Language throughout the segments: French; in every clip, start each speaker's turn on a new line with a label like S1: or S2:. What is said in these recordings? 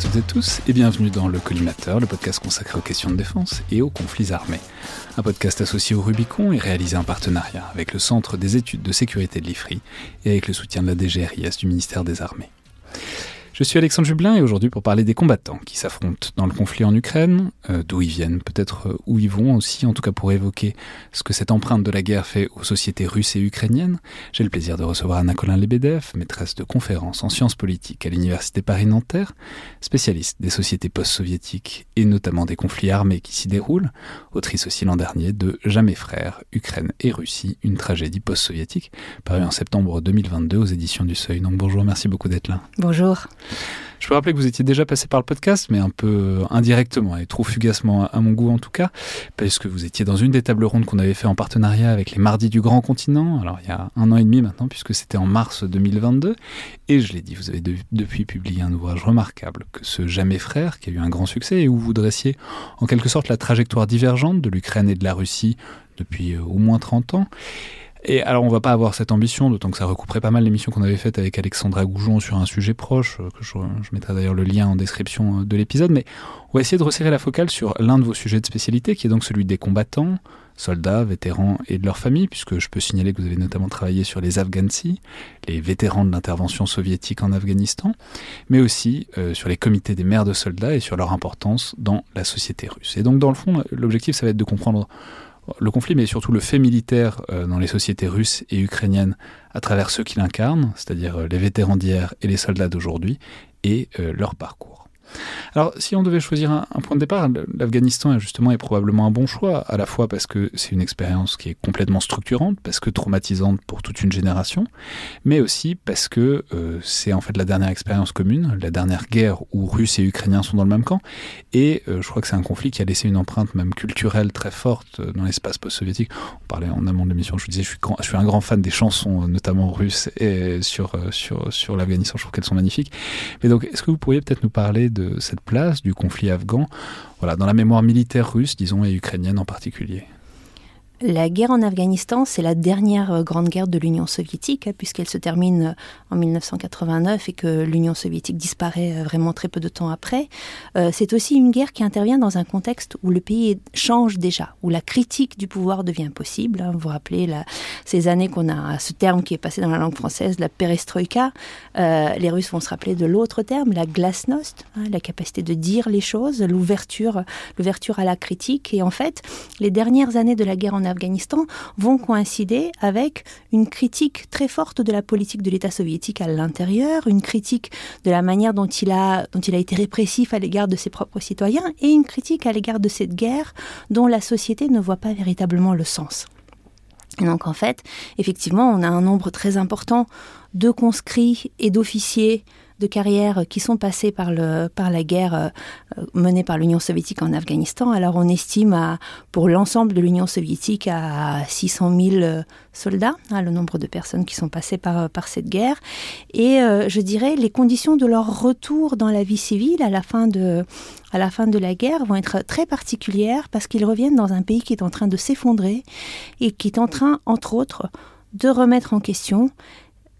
S1: toutes et tous et bienvenue dans Le Collimateur, le podcast consacré aux questions de défense et aux conflits armés. Un podcast associé au Rubicon et réalisé en partenariat avec le Centre des études de sécurité de l'IFRI et avec le soutien de la DGRIS du ministère des Armées. Je suis Alexandre Jublin et aujourd'hui pour parler des combattants qui s'affrontent dans le conflit en Ukraine, euh, d'où ils viennent, peut-être euh, où ils vont aussi, en tout cas pour évoquer ce que cette empreinte de la guerre fait aux sociétés russes et ukrainiennes. J'ai le plaisir de recevoir Anna Colin-Lebedev, maîtresse de conférences en sciences politiques à l'Université Paris-Nanterre, spécialiste des sociétés post-soviétiques et notamment des conflits armés qui s'y déroulent, autrice aussi l'an dernier de Jamais frères, Ukraine et Russie, une tragédie post-soviétique, paru en septembre 2022 aux éditions du Seuil. Donc bonjour, merci beaucoup d'être là.
S2: Bonjour.
S1: Je peux rappeler que vous étiez déjà passé par le podcast, mais un peu indirectement et trop fugacement à mon goût en tout cas, parce que vous étiez dans une des tables rondes qu'on avait fait en partenariat avec les Mardis du Grand Continent, alors il y a un an et demi maintenant, puisque c'était en mars 2022, et je l'ai dit, vous avez depuis publié un ouvrage remarquable, que ce Jamais frère, qui a eu un grand succès, et où vous dressiez en quelque sorte la trajectoire divergente de l'Ukraine et de la Russie depuis au moins 30 ans. Et alors, on va pas avoir cette ambition, d'autant que ça recouperait pas mal l'émission qu'on avait faite avec Alexandra Goujon sur un sujet proche, euh, que je, mettrai d'ailleurs le lien en description euh, de l'épisode, mais on va essayer de resserrer la focale sur l'un de vos sujets de spécialité, qui est donc celui des combattants, soldats, vétérans et de leurs familles, puisque je peux signaler que vous avez notamment travaillé sur les Afghansi, les vétérans de l'intervention soviétique en Afghanistan, mais aussi euh, sur les comités des mères de soldats et sur leur importance dans la société russe. Et donc, dans le fond, l'objectif, ça va être de comprendre le conflit, mais surtout le fait militaire euh, dans les sociétés russes et ukrainiennes à travers ceux qui l'incarnent, c'est-à-dire euh, les vétérans d'hier et les soldats d'aujourd'hui, et euh, leur parcours. Alors, si on devait choisir un, point de départ, l'Afghanistan justement est probablement un bon choix, à la fois parce que c'est une expérience qui est complètement structurante, parce que traumatisante pour toute une génération, mais aussi parce que euh, c'est en fait la dernière expérience commune, la dernière guerre où Russes et Ukrainiens sont dans le même camp, et euh, je crois que c'est un conflit qui a laissé une empreinte même culturelle très forte euh, dans l'espace post-soviétique. On parlait en amont de l'émission, je vous disais, je suis, un grand fan des chansons, notamment russes, sur l'Afghanistan, je trouve qu'elles sont magnifiques. Mais donc, est-ce que vous pourriez peut-être nous parler de cette place du conflit afghan, voilà, dans la mémoire militaire russe, disons, et ukrainienne en particulier
S2: la guerre en Afghanistan, c'est la dernière euh, grande guerre de l'Union soviétique, hein, puisqu'elle se termine euh, en 1989 et que l'Union soviétique disparaît euh, vraiment très peu de temps après. c'est aussi une guerre qui intervient dans un contexte où le pays change déjà, où la critique du pouvoir devient possible. Hein. Vous vous rappelez ces années qu'on a ce terme qui est passé dans la langue française, la perestroïka. les Russes vont se rappeler de l'autre terme, la glasnost, hein, la capacité de dire les choses, l'ouverture, l'ouverture à la critique. Et en fait, les dernières années de la guerre en vont coïncider avec une critique très forte de la politique de l'État soviétique à l'intérieur, une critique de la manière dont il a, dont il a été répressif à l'égard de ses propres citoyens et une critique à l'égard de cette guerre dont la société ne voit pas véritablement le sens. Et donc en fait, effectivement, on a un nombre très important de conscrits et d'officiers de carrière qui sont passés par, le, par la guerre euh, menée par l'Union soviétique en Afghanistan. Alors on estime à, pour l'ensemble de l'Union soviétique à 600 000 euh, soldats, hein, le nombre de personnes qui sont passées par, par cette guerre. Et euh, je dirais les conditions de leur retour dans la vie civile à la fin de, à la fin de la guerre vont être très particulières parce qu'ils reviennent dans un pays qui est en train de s'effondrer et qui est en train, entre autres, de remettre en question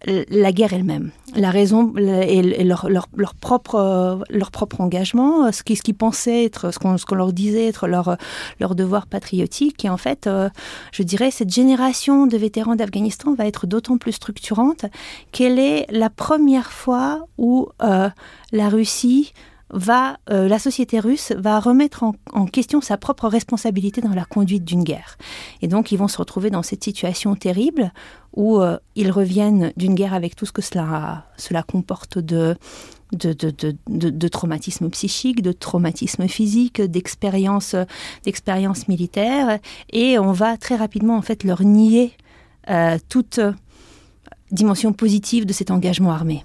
S2: la guerre elle-même, la raison et, leur, leur, propre, leur propre engagement, ce qu'ils ce pensaient être, ce qu'on leur disait être leur, leur devoir patriotique. Et en fait, euh, je dirais, cette génération de vétérans d'Afghanistan va être d'autant plus structurante qu'elle est la première fois où euh, la Russie va, euh, la société russe va remettre en, question sa propre responsabilité dans la conduite d'une guerre. Et donc, ils vont se retrouver dans cette situation terrible où euh, ils reviennent d'une guerre avec tout ce que cela, cela comporte de, de, de, de, de traumatisme psychique, de traumatisme physique, d'expérience, militaire, et on va très rapidement en fait leur nier euh, toute dimension positive de cet engagement armé.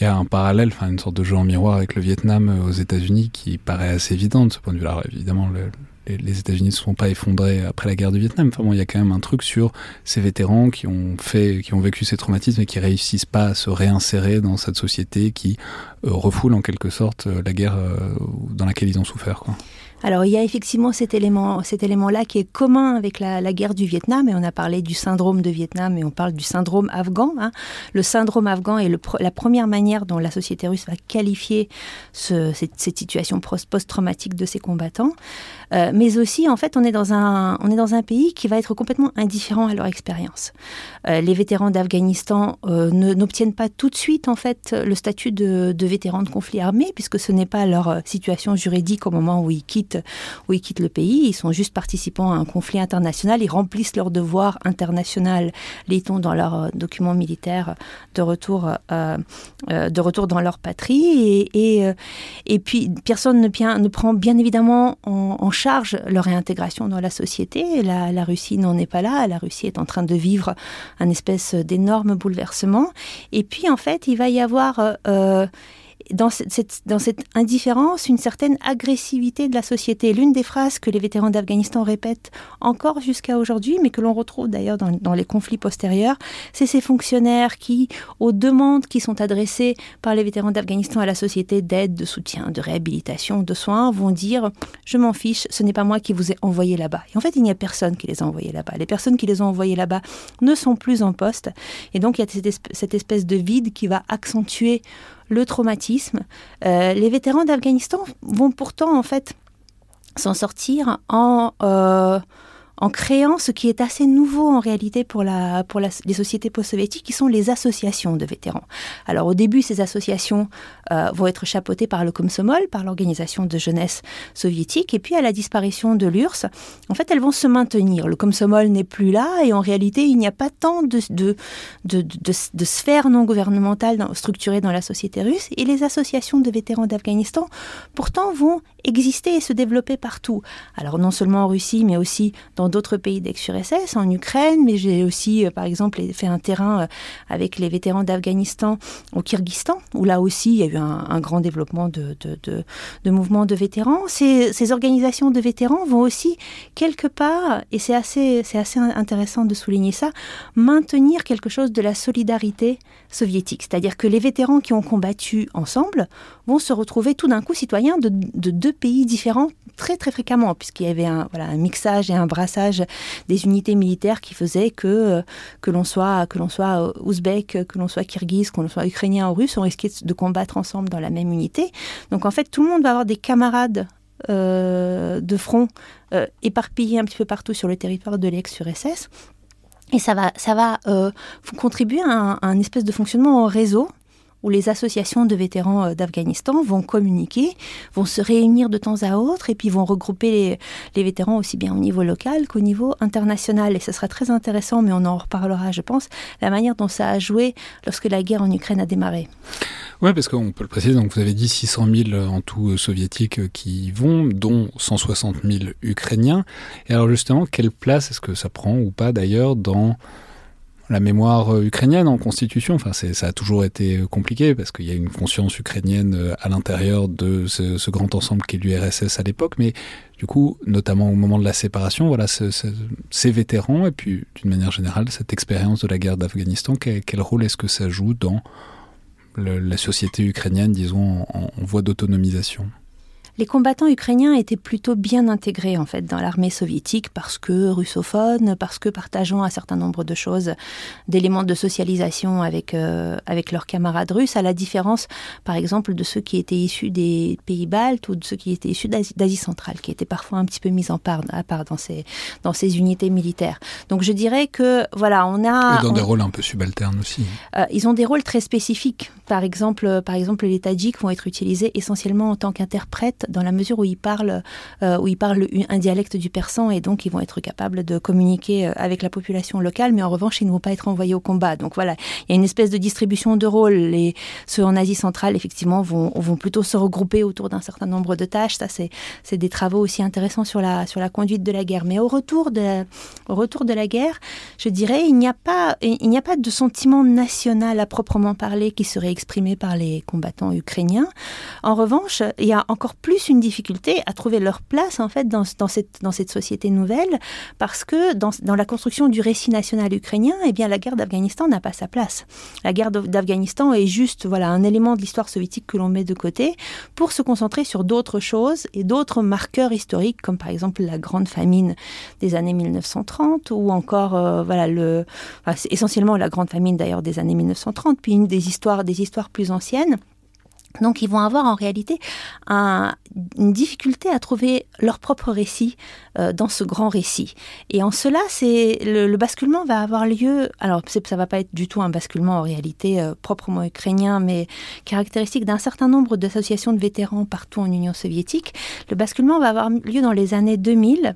S1: Il y a un parallèle, enfin une sorte de jeu en miroir avec le Vietnam euh, aux États-Unis qui paraît assez évident de ce point de vue-là. Évidemment, les, États-Unis ne se sont pas effondrés après la guerre du Vietnam. Enfin bon, il y a quand même un truc sur ces vétérans qui ont fait, qui ont vécu ces traumatismes et qui réussissent pas à se réinsérer dans cette société qui euh, refoule en quelque sorte euh, la guerre dans laquelle ils ont souffert.
S2: Alors il y a effectivement cet élément, cet élément-là qui est commun avec la, guerre du Vietnam, et on a parlé du syndrome de Vietnam, et on parle du syndrome afghan. Hein. Le syndrome afghan est la première manière dont la société russe va qualifier ce, cette, situation post-traumatique de ses combattants. Euh, mais aussi, en fait, on est, dans un, on est dans un pays qui va être complètement indifférent à leur expérience. Euh, les vétérans d'Afghanistan euh, n'obtiennent pas tout de suite, en fait, le statut de, de vétérans de conflit armé, puisque ce n'est pas leur situation juridique au moment où ils quittent, où ils quittent le pays. Ils sont juste participants à un conflit international. Ils remplissent leur devoir international, lit-on dans leurs documents militaires de retour, de retour dans leur patrie. Et, et, puis, personne ne, bien, ne prend bien évidemment en, charge leur réintégration dans la société. La, Russie n'en est pas là. La Russie est en train de vivre un espèce d'énorme bouleversement. Et puis, en fait, il va y avoir euh, dans cette, dans cette indifférence une certaine agressivité de la société. L'une des phrases que les vétérans d'Afghanistan répètent encore jusqu'à aujourd'hui, mais que l'on retrouve d'ailleurs dans, dans, les conflits postérieurs, c'est ces fonctionnaires qui, aux demandes qui sont adressées par les vétérans d'Afghanistan à la société d'aide, de soutien, de réhabilitation, de soins, vont dire Je m'en fiche, ce n'est pas moi qui vous ai envoyé là-bas. Et en fait, il n'y a personne qui les a envoyés là-bas. Les personnes qui les ont envoyés là-bas ne sont plus en poste. Et donc, il y a cette espèce de vide qui va accentuer le traumatisme. Euh, les vétérans d'Afghanistan vont pourtant en fait s'en sortir en euh, en créant ce qui est assez nouveau en réalité pour, les sociétés post-soviétiques, qui sont les associations de vétérans. Alors au début, ces associations euh, vont être chapeautées par le Komsomol, par l'organisation de jeunesse soviétique, et puis à la disparition de l'URSS, en fait, elles vont se maintenir. Le Komsomol n'est plus là, et en réalité, il n'y a pas tant de sphères non gouvernementales structurées dans la société russe, et les associations de vétérans d'Afghanistan, pourtant, vont exister et se développer partout. Alors non seulement en Russie, mais aussi dans d'autres pays d'ex-URSS, en Ukraine, mais j'ai aussi, euh, par exemple, fait un terrain euh, avec les vétérans d'Afghanistan au Kyrgyzstan, où là aussi il y a eu un, grand développement de, mouvements de vétérans. Ces, organisations de vétérans vont aussi, quelque part, et c'est assez, c'est assez intéressant de souligner ça, maintenir quelque chose de la solidarité soviétique. C'est-à-dire que les vétérans qui ont combattu ensemble vont se retrouver tout d'un coup citoyens de deux pays différents très très fréquemment, puisqu'il y avait un, voilà, un mixage et un brassage des unités militaires qui faisaient que, euh, que l'on soit, soit euh, ouzbek, que l'on soit kirghiz, que l'on soit ukrainien ou russe, on risquait de combattre ensemble dans la même unité. Donc en fait, tout le monde va avoir des camarades euh, de front éparpillés un petit peu partout sur le territoire de l'ex-URSS. Et ça va, ça va contribuer à un espèce de fonctionnement en réseau où les associations de vétérans euh, d'Afghanistan vont communiquer, vont se réunir de temps à autre et puis vont regrouper les, vétérans aussi bien au niveau local qu'au niveau international. Et ce sera très intéressant, mais on en reparlera, je pense, la manière dont ça a joué lorsque la guerre en Ukraine a démarré.
S1: Oui, parce qu'on peut le préciser, donc vous avez dit 600 000 en tout euh, soviétiques euh, qui y vont, dont 160 000 ukrainiens. Et alors justement, quelle place est-ce que ça prend ou pas d'ailleurs dans la mémoire euh, ukrainienne en constitution. Enfin, ça a toujours été euh, compliqué parce qu'il y a une conscience ukrainienne euh, à l'intérieur de ce, grand ensemble qu'est l'URSS à l'époque. Mais du coup, notamment au moment de la séparation, voilà, ces vétérans et puis d'une manière générale, cette expérience de la guerre d'Afghanistan, quel, rôle est-ce que ça joue dans la société ukrainienne, disons, en voie d'autonomisation?
S2: Les combattants ukrainiens étaient plutôt bien intégrés en fait dans l'armée soviétique parce que russophones, parce que partageant un certain nombre de choses, d'éléments de socialisation avec euh, avec leurs camarades russes, à la différence par exemple de ceux qui étaient issus des pays baltes ou de ceux qui étaient issus d'Asie centrale, qui étaient parfois un petit peu mis en part, à part dans ces dans ces unités militaires. Donc je dirais que voilà, on a
S1: et dans des rôles un peu subalternes aussi.
S2: Euh, ils ont des rôles très spécifiques. Par exemple, par exemple, les Tadjiks vont être utilisés essentiellement en tant qu'interprètes dans la mesure où ils parlent, euh, où ils parlent un dialecte du persan et donc ils vont être capables de communiquer euh, avec la population locale, mais en revanche, ils ne vont pas être envoyés au combat. Donc voilà, il y a une espèce de distribution de rôles. Les, ceux en Asie centrale, effectivement, vont, plutôt se regrouper autour d'un certain nombre de tâches. Ça, c'est des travaux aussi intéressants sur la, la conduite de la guerre. Mais au retour de, au retour de la guerre, je dirais, il n'y a pas, il n'y a pas de sentiment national à proprement parler qui serait exprimé par les combattants ukrainiens. En revanche, il y a encore plus une difficulté à trouver leur place en fait dans, cette, dans cette société nouvelle parce que dans, dans, la construction du récit national ukrainien, eh bien la guerre d'Afghanistan n'a pas sa place. La guerre d'Afghanistan est juste voilà un élément de l'histoire soviétique que l'on met de côté pour se concentrer sur d'autres choses et d'autres marqueurs historiques comme par exemple la grande famine des années 1930 ou encore euh, voilà le essentiellement la grande famine d'ailleurs des années 1930 puis une des histoires des histoires plus anciennes donc ils vont avoir en réalité une difficulté à trouver leur propre récit euh, dans ce grand récit. Et en cela, c'est le, basculement va avoir lieu. Alors ça va pas être du tout un basculement en réalité euh, proprement ukrainien, mais caractéristique d'un certain nombre d'associations de vétérans partout en Union soviétique. Le basculement va avoir lieu dans les années 2000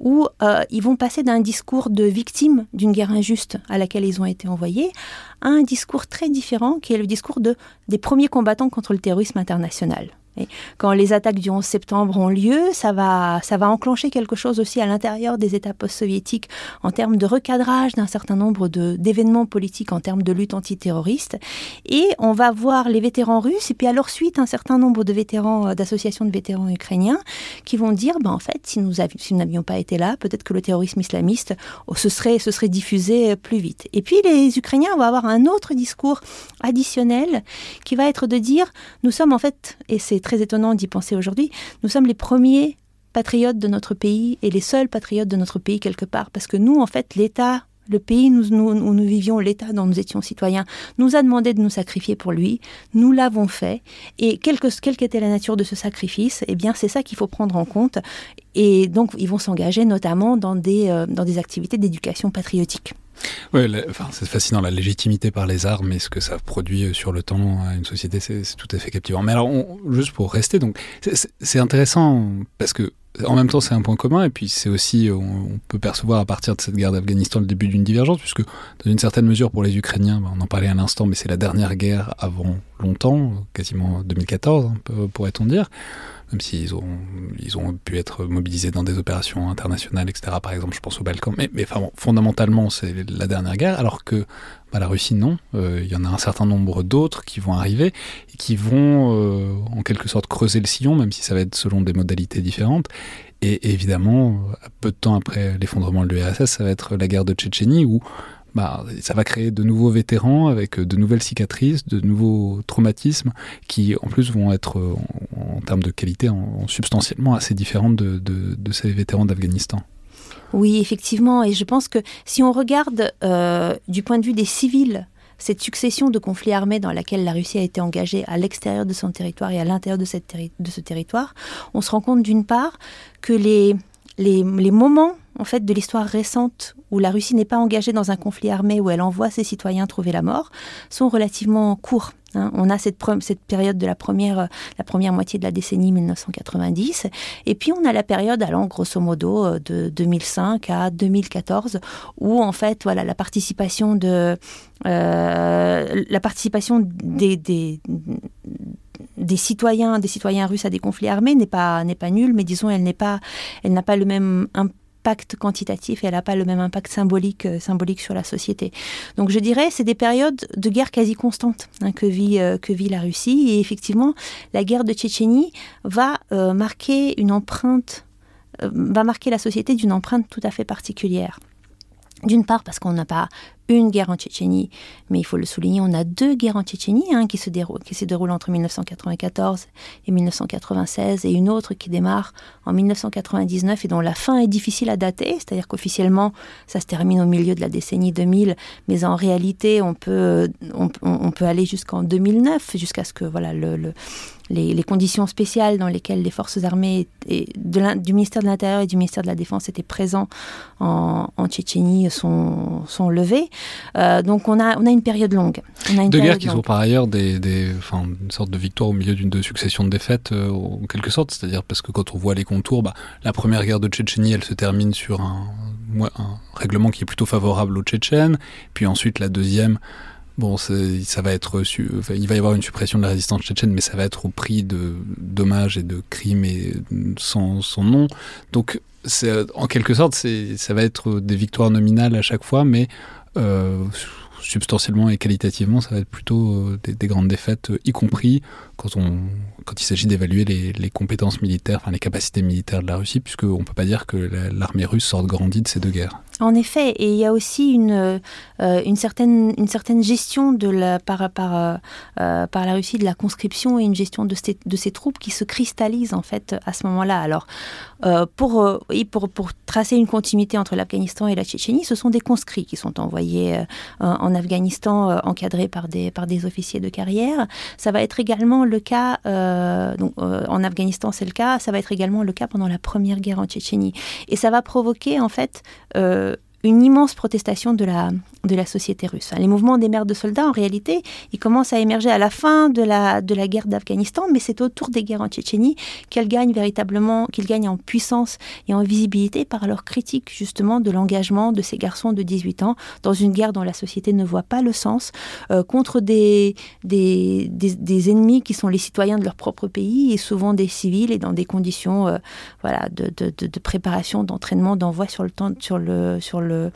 S2: où euh, ils vont passer d'un discours de victime d'une guerre injuste à laquelle ils ont été envoyés à un discours très différent qui est le discours de, des premiers combattants contre le terrorisme international quand les attaques du 11 septembre ont lieu, ça va, ça va enclencher quelque chose aussi à l'intérieur des États post-soviétiques en termes de recadrage d'un certain nombre d'événements politiques en termes de lutte antiterroriste. Et on va voir les vétérans russes et puis à leur suite un certain nombre de vétérans, euh, d'associations de vétérans ukrainiens qui vont dire, ben, en fait, si nous, si nous n'avions pas été là, peut-être que le terrorisme islamiste oh, se serait, se serait diffusé plus vite. Et puis les Ukrainiens vont avoir un autre discours additionnel qui va être de dire, nous sommes en fait, et c'est très étonnant d'y penser aujourd'hui, nous sommes les premiers patriotes de notre pays et les seuls patriotes de notre pays quelque part. Parce que nous, en fait, l'État, le pays où nous, nous, vivions, l'État dont nous étions citoyens, nous a demandé de nous sacrifier pour lui. Nous l'avons fait. Et quelle qu'était la nature de ce sacrifice, eh bien, c'est ça qu'il faut prendre en compte. Et donc, ils vont s'engager notamment dans des, euh, dans des activités d'éducation patriotique.
S1: Oui, enfin, c'est fascinant, la légitimité par les armes et ce que ça produit euh, sur le temps à une société, c'est tout à fait captivant. Mais alors, juste pour rester, donc, c'est intéressant parce que en même temps, c'est un point commun, et puis c'est aussi, on, peut percevoir à partir de cette guerre d'Afghanistan le début d'une divergence, puisque dans une certaine mesure, pour les Ukrainiens, bah, on en parlait à l'instant, mais c'est la dernière guerre avant longtemps, quasiment 2014, pourrait-on dire même s'ils ont, ils ont pu être mobilisés dans des opérations internationales, etc. Par exemple, je pense aux Balkans. Mais, mais enfin, fondamentalement, c'est la dernière guerre, alors que bah, la Russie, non. Euh, il y en a un certain nombre d'autres qui vont arriver et qui vont, euh, en quelque sorte, creuser le sillon, même si ça va être selon des modalités différentes. Et évidemment, peu de temps après l'effondrement de l'URSS, ça va être la guerre de Tchétchénie, où bah, ça va créer de nouveaux vétérans avec de nouvelles cicatrices, de nouveaux traumatismes qui en plus vont être en, termes de qualité en, substantiellement assez différentes de, de, ces vétérans d'Afghanistan.
S2: Oui, effectivement, et je pense que si on regarde euh, du point de vue des civils, cette succession de conflits armés dans laquelle la Russie a été engagée à l'extérieur de son territoire et à l'intérieur de, de, ce territoire, on se rend compte d'une part que les moments en fait de l'histoire récente où la Russie n'est pas engagée dans un conflit armé où elle envoie ses citoyens trouver la mort sont relativement courts. Hein. On a cette, période de la première, la première moitié de la décennie 1990, et puis on a la période allant grosso modo euh, de 2005 à 2014, où en fait voilà la participation de euh, la participation des citoyens, des citoyens russes à des conflits armés n'est pas n'est pas nulle, mais disons elle n'est pas, elle n'a pas le même impact impact quantitatif et elle n'a pas le même impact symbolique, euh, symbolique sur la société. Donc je dirais c'est des périodes de guerre quasi constante hein, que, vit, euh, que vit la Russie et effectivement la guerre de Tchétchénie va euh, marquer une empreinte, va marquer la société d'une empreinte tout à fait particulière. D'une part parce qu'on n'a pas une guerre en Tchétchénie, mais il faut le souligner, on a deux guerres en Tchétchénie hein, qui, se déroulent, entre 1994 et 1996, et une autre qui démarre en 1999 et dont la fin est difficile à dater, c'est-à-dire qu'officiellement ça se termine au milieu de la décennie 2000, mais en réalité on peut, peut aller jusqu'en 2009, jusqu'à ce que voilà le les, conditions spéciales dans lesquelles les forces armées et du ministère de l'Intérieur et du ministère de la Défense étaient présents en, Tchétchénie sont, sont levées. Euh, donc on a, on a une période longue.
S1: On Deux guerres qui sont par ailleurs des, des une sorte de victoire au milieu d'une succession de défaites, euh, en quelque sorte. C'est-à-dire parce que quand on voit les contours, bah, la première guerre de Tchétchénie, elle se termine sur un, un règlement qui est plutôt favorable aux Tchétchènes. Puis ensuite, la deuxième Bon, ça va être, il va y avoir une suppression de la résistance tchétchène, mais ça va être au prix de dommages et de crimes et sans, son nom. Donc, en quelque sorte, ça va être des victoires nominales à chaque fois, mais euh, substantiellement et qualitativement, ça va être plutôt euh, des, grandes défaites, y compris quand, il s'agit d'évaluer les, les, compétences militaires, enfin les capacités militaires de la Russie, puisqu'on ne peut pas dire que l'armée russe sorte grandie de ces deux guerres.
S2: En effet, et il y a aussi une, euh, une, certaine, gestion euh, par la Russie de la conscription et une gestion de ces, troupes qui se cristallisent en fait à ce moment-là. Alors, euh, pour, tracer une continuité entre l'Afghanistan et la Tchétchénie, ce sont des conscrits qui sont envoyés en Afghanistan encadrés par des, par des officiers de carrière. Ça va être également le cas, donc, en Afghanistan c'est le cas, ça va être également le cas pendant la première guerre en Tchétchénie. Et ça va provoquer en fait une immense protestation de la, de la société russe. Les mouvements des mères de soldats, en réalité, ils commencent à émerger à la fin de la, de la guerre d'Afghanistan, mais c'est autour des guerres en Tchétchénie qu'elles gagnent véritablement, qu'ils gagnent en puissance et en visibilité par leur critique justement de l'engagement de ces garçons de 18 ans dans une guerre dont la société ne voit pas le sens, euh, contre des, des, des, ennemis qui sont les citoyens de leur propre pays et souvent des civils et dans des conditions euh, voilà, de, de, de, préparation, d'entraînement, d'envoi sur le, sur, le, sur le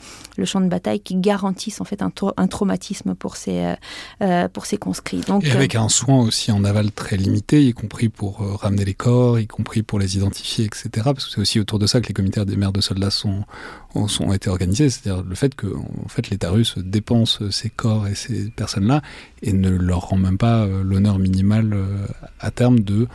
S2: champ de bataille qui garantit en fait un, un traumatisme pour ces, euh, euh, pour ces conscrits.
S1: Donc, et avec euh, un soin aussi en aval très limité, y compris pour ramener les corps, y compris pour les identifier, etc. Parce que c'est aussi autour de ça que les comités des mères de soldats sont, ont été organisés. C'est-à-dire le fait que en fait, l'État russe dépense ces corps et ces personnes-là et ne leur rend même pas l'honneur minimal à terme de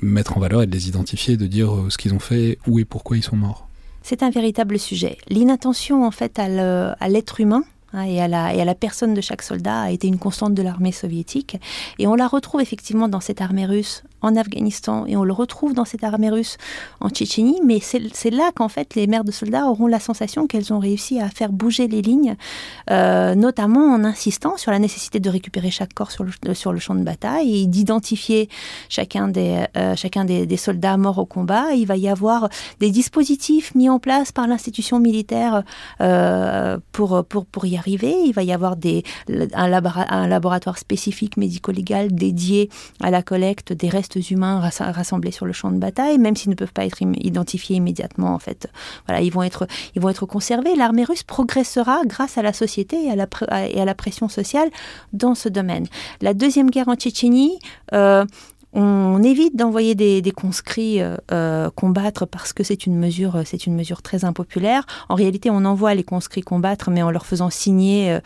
S1: mettre en valeur et de les identifier, de dire ce qu'ils ont fait, où et pourquoi ils sont morts
S2: c'est un véritable sujet. L'inattention en fait à l'être humain hein, et, à la, et à la personne de chaque soldat a été une constante de l'armée soviétique. Et on la retrouve effectivement dans cette armée russe en Afghanistan et on le retrouve dans cette armée russe en Tchétchénie, mais c'est là qu'en fait les mères de soldats auront la sensation qu'elles ont réussi à faire bouger les lignes, euh, notamment en insistant sur la nécessité de récupérer chaque corps sur le, champ de bataille et d'identifier chacun, des, euh, chacun des, soldats morts au combat. Il va y avoir des dispositifs mis en place par l'institution militaire euh, pour, pour, pour y arriver. Il va y avoir des, un laboratoire spécifique médico-légal dédié à la collecte des restes humains rassemblés sur le champ de bataille, même s'ils ne peuvent pas être identifiés immédiatement. En fait, voilà, ils vont être, ils vont être conservés. L'armée russe progressera grâce à la société et à la, et à la pression sociale dans ce domaine. La deuxième guerre en Tchétchénie. Euh, on évite d'envoyer des, conscrits euh, euh, combattre parce que c'est une mesure, c'est une mesure très impopulaire. En réalité, on envoie les conscrits combattre, mais en leur faisant signer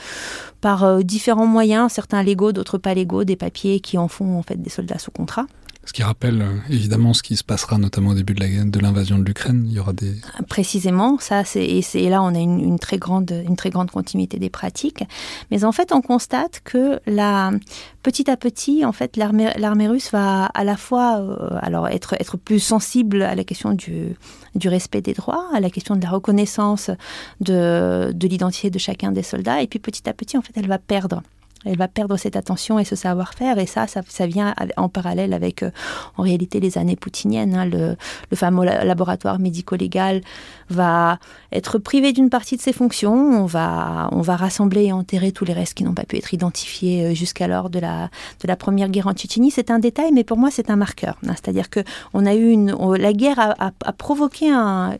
S2: par différents moyens, certains légaux, d'autres pas légaux, des papiers qui en font en fait des soldats sous contrat.
S1: Ce qui rappelle euh, évidemment ce qui se passera notamment au début de l'invasion de l'Ukraine. Il y aura des
S2: précisément ça, et, là on a une, très grande continuité des pratiques. Mais en fait, on constate que la petit à petit, en fait, l'armée russe va à la fois euh, alors être plus sensible à la question du du respect des droits, à la question de la reconnaissance de de l'identité de chacun des soldats, et puis petit à petit, en fait, elle va perdre elle va perdre cette attention et ce savoir-faire. Et ça, ça, vient en parallèle avec, euh, en réalité, les années poutiniennes. Hein. le, fameux laboratoire médico-légal va être privé d'une partie de ses fonctions. On va, on va rassembler et enterrer tous les restes qui n'ont pas pu être identifiés euh, jusqu'alors de la, de la première guerre en Tchétchénie. C'est un détail, mais pour moi, c'est un marqueur. Hein. C'est-à-dire que on a eu une, la guerre a, provoqué un,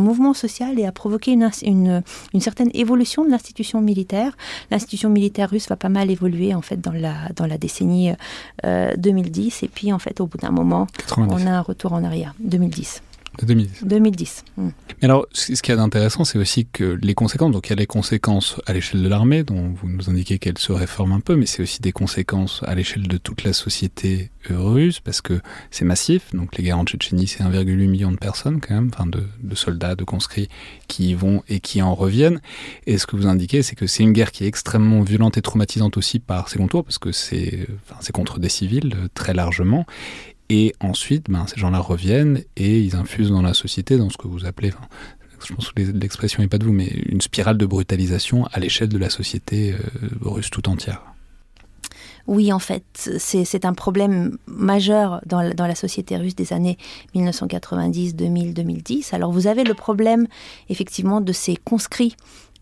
S2: mouvement social et a provoqué une, une, une certaine évolution de l'institution militaire. L'institution militaire russe va pas mal évoluer en fait dans la, dans la décennie 2010 euh, et puis en fait au bout d'un moment on a un retour en arrière 2010
S1: De 2010.
S2: 2010.
S1: Hmm. Mais alors, ce qu'il y a d'intéressant, c'est aussi que les conséquences, donc il y a les conséquences à l'échelle de l'armée, dont vous nous indiquez qu'elle se réforme un peu, mais c'est aussi des conséquences à l'échelle de toute la société russe, parce que c'est massif. Donc les guerres en Tchétchénie, c'est 1,8 million de personnes quand même, enfin de, de, soldats, de conscrits qui y vont et qui en reviennent. Et ce que vous indiquez, c'est que c'est une guerre qui est extrêmement violente et traumatisante aussi par ses contours, parce que c'est enfin, contre des civils euh, très largement. Et ensuite, ben, ces gens-là reviennent et ils infusent dans la société, dans ce que vous appelez, je pense que l'expression n'est pas de vous, mais une spirale de brutalisation à l'échelle de la société euh, russe tout entière.
S2: Oui, en fait, c'est un problème majeur dans, la société russe des années 1990, 2000, 2010. Alors vous avez le problème effectivement de ces conscrits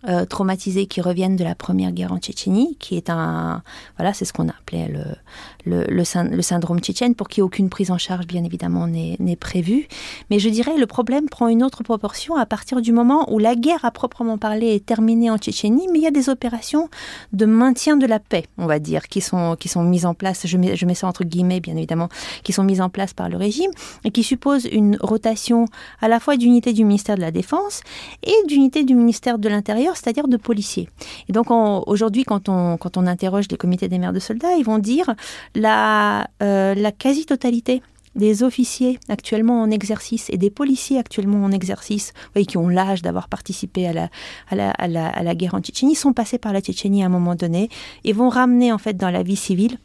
S2: euh, traumatisés qui reviennent de la première guerre en Tchétchénie, qui est un, voilà, c'est ce qu'on appelait le, le, syndrome tchétchène, pour qui aucune prise en charge, bien évidemment, n'est prévue. Mais je dirais, le problème prend une autre proportion à partir du moment où la guerre, à proprement parler, est terminée en Tchétchénie, mais il y a des opérations de maintien de la paix, on va dire, qui sont, qui sont mises en place, je mets, je mets ça entre guillemets, bien évidemment, qui sont mises en place par le régime, et qui supposent une rotation à la fois d'unités du ministère de la Défense et d'unités du ministère de l'Intérieur c'est-à-dire de policiers. Et donc aujourd'hui, quand on, interroge les comités des maires de soldats, ils vont dire la, euh, la quasi-totalité des officiers actuellement en exercice et des policiers actuellement en exercice, qui ont l'âge d'avoir participé à, la, à la guerre en Tchétchénie, sont passés par la Tchétchénie à un moment donné et vont ramener en fait dans la vie civile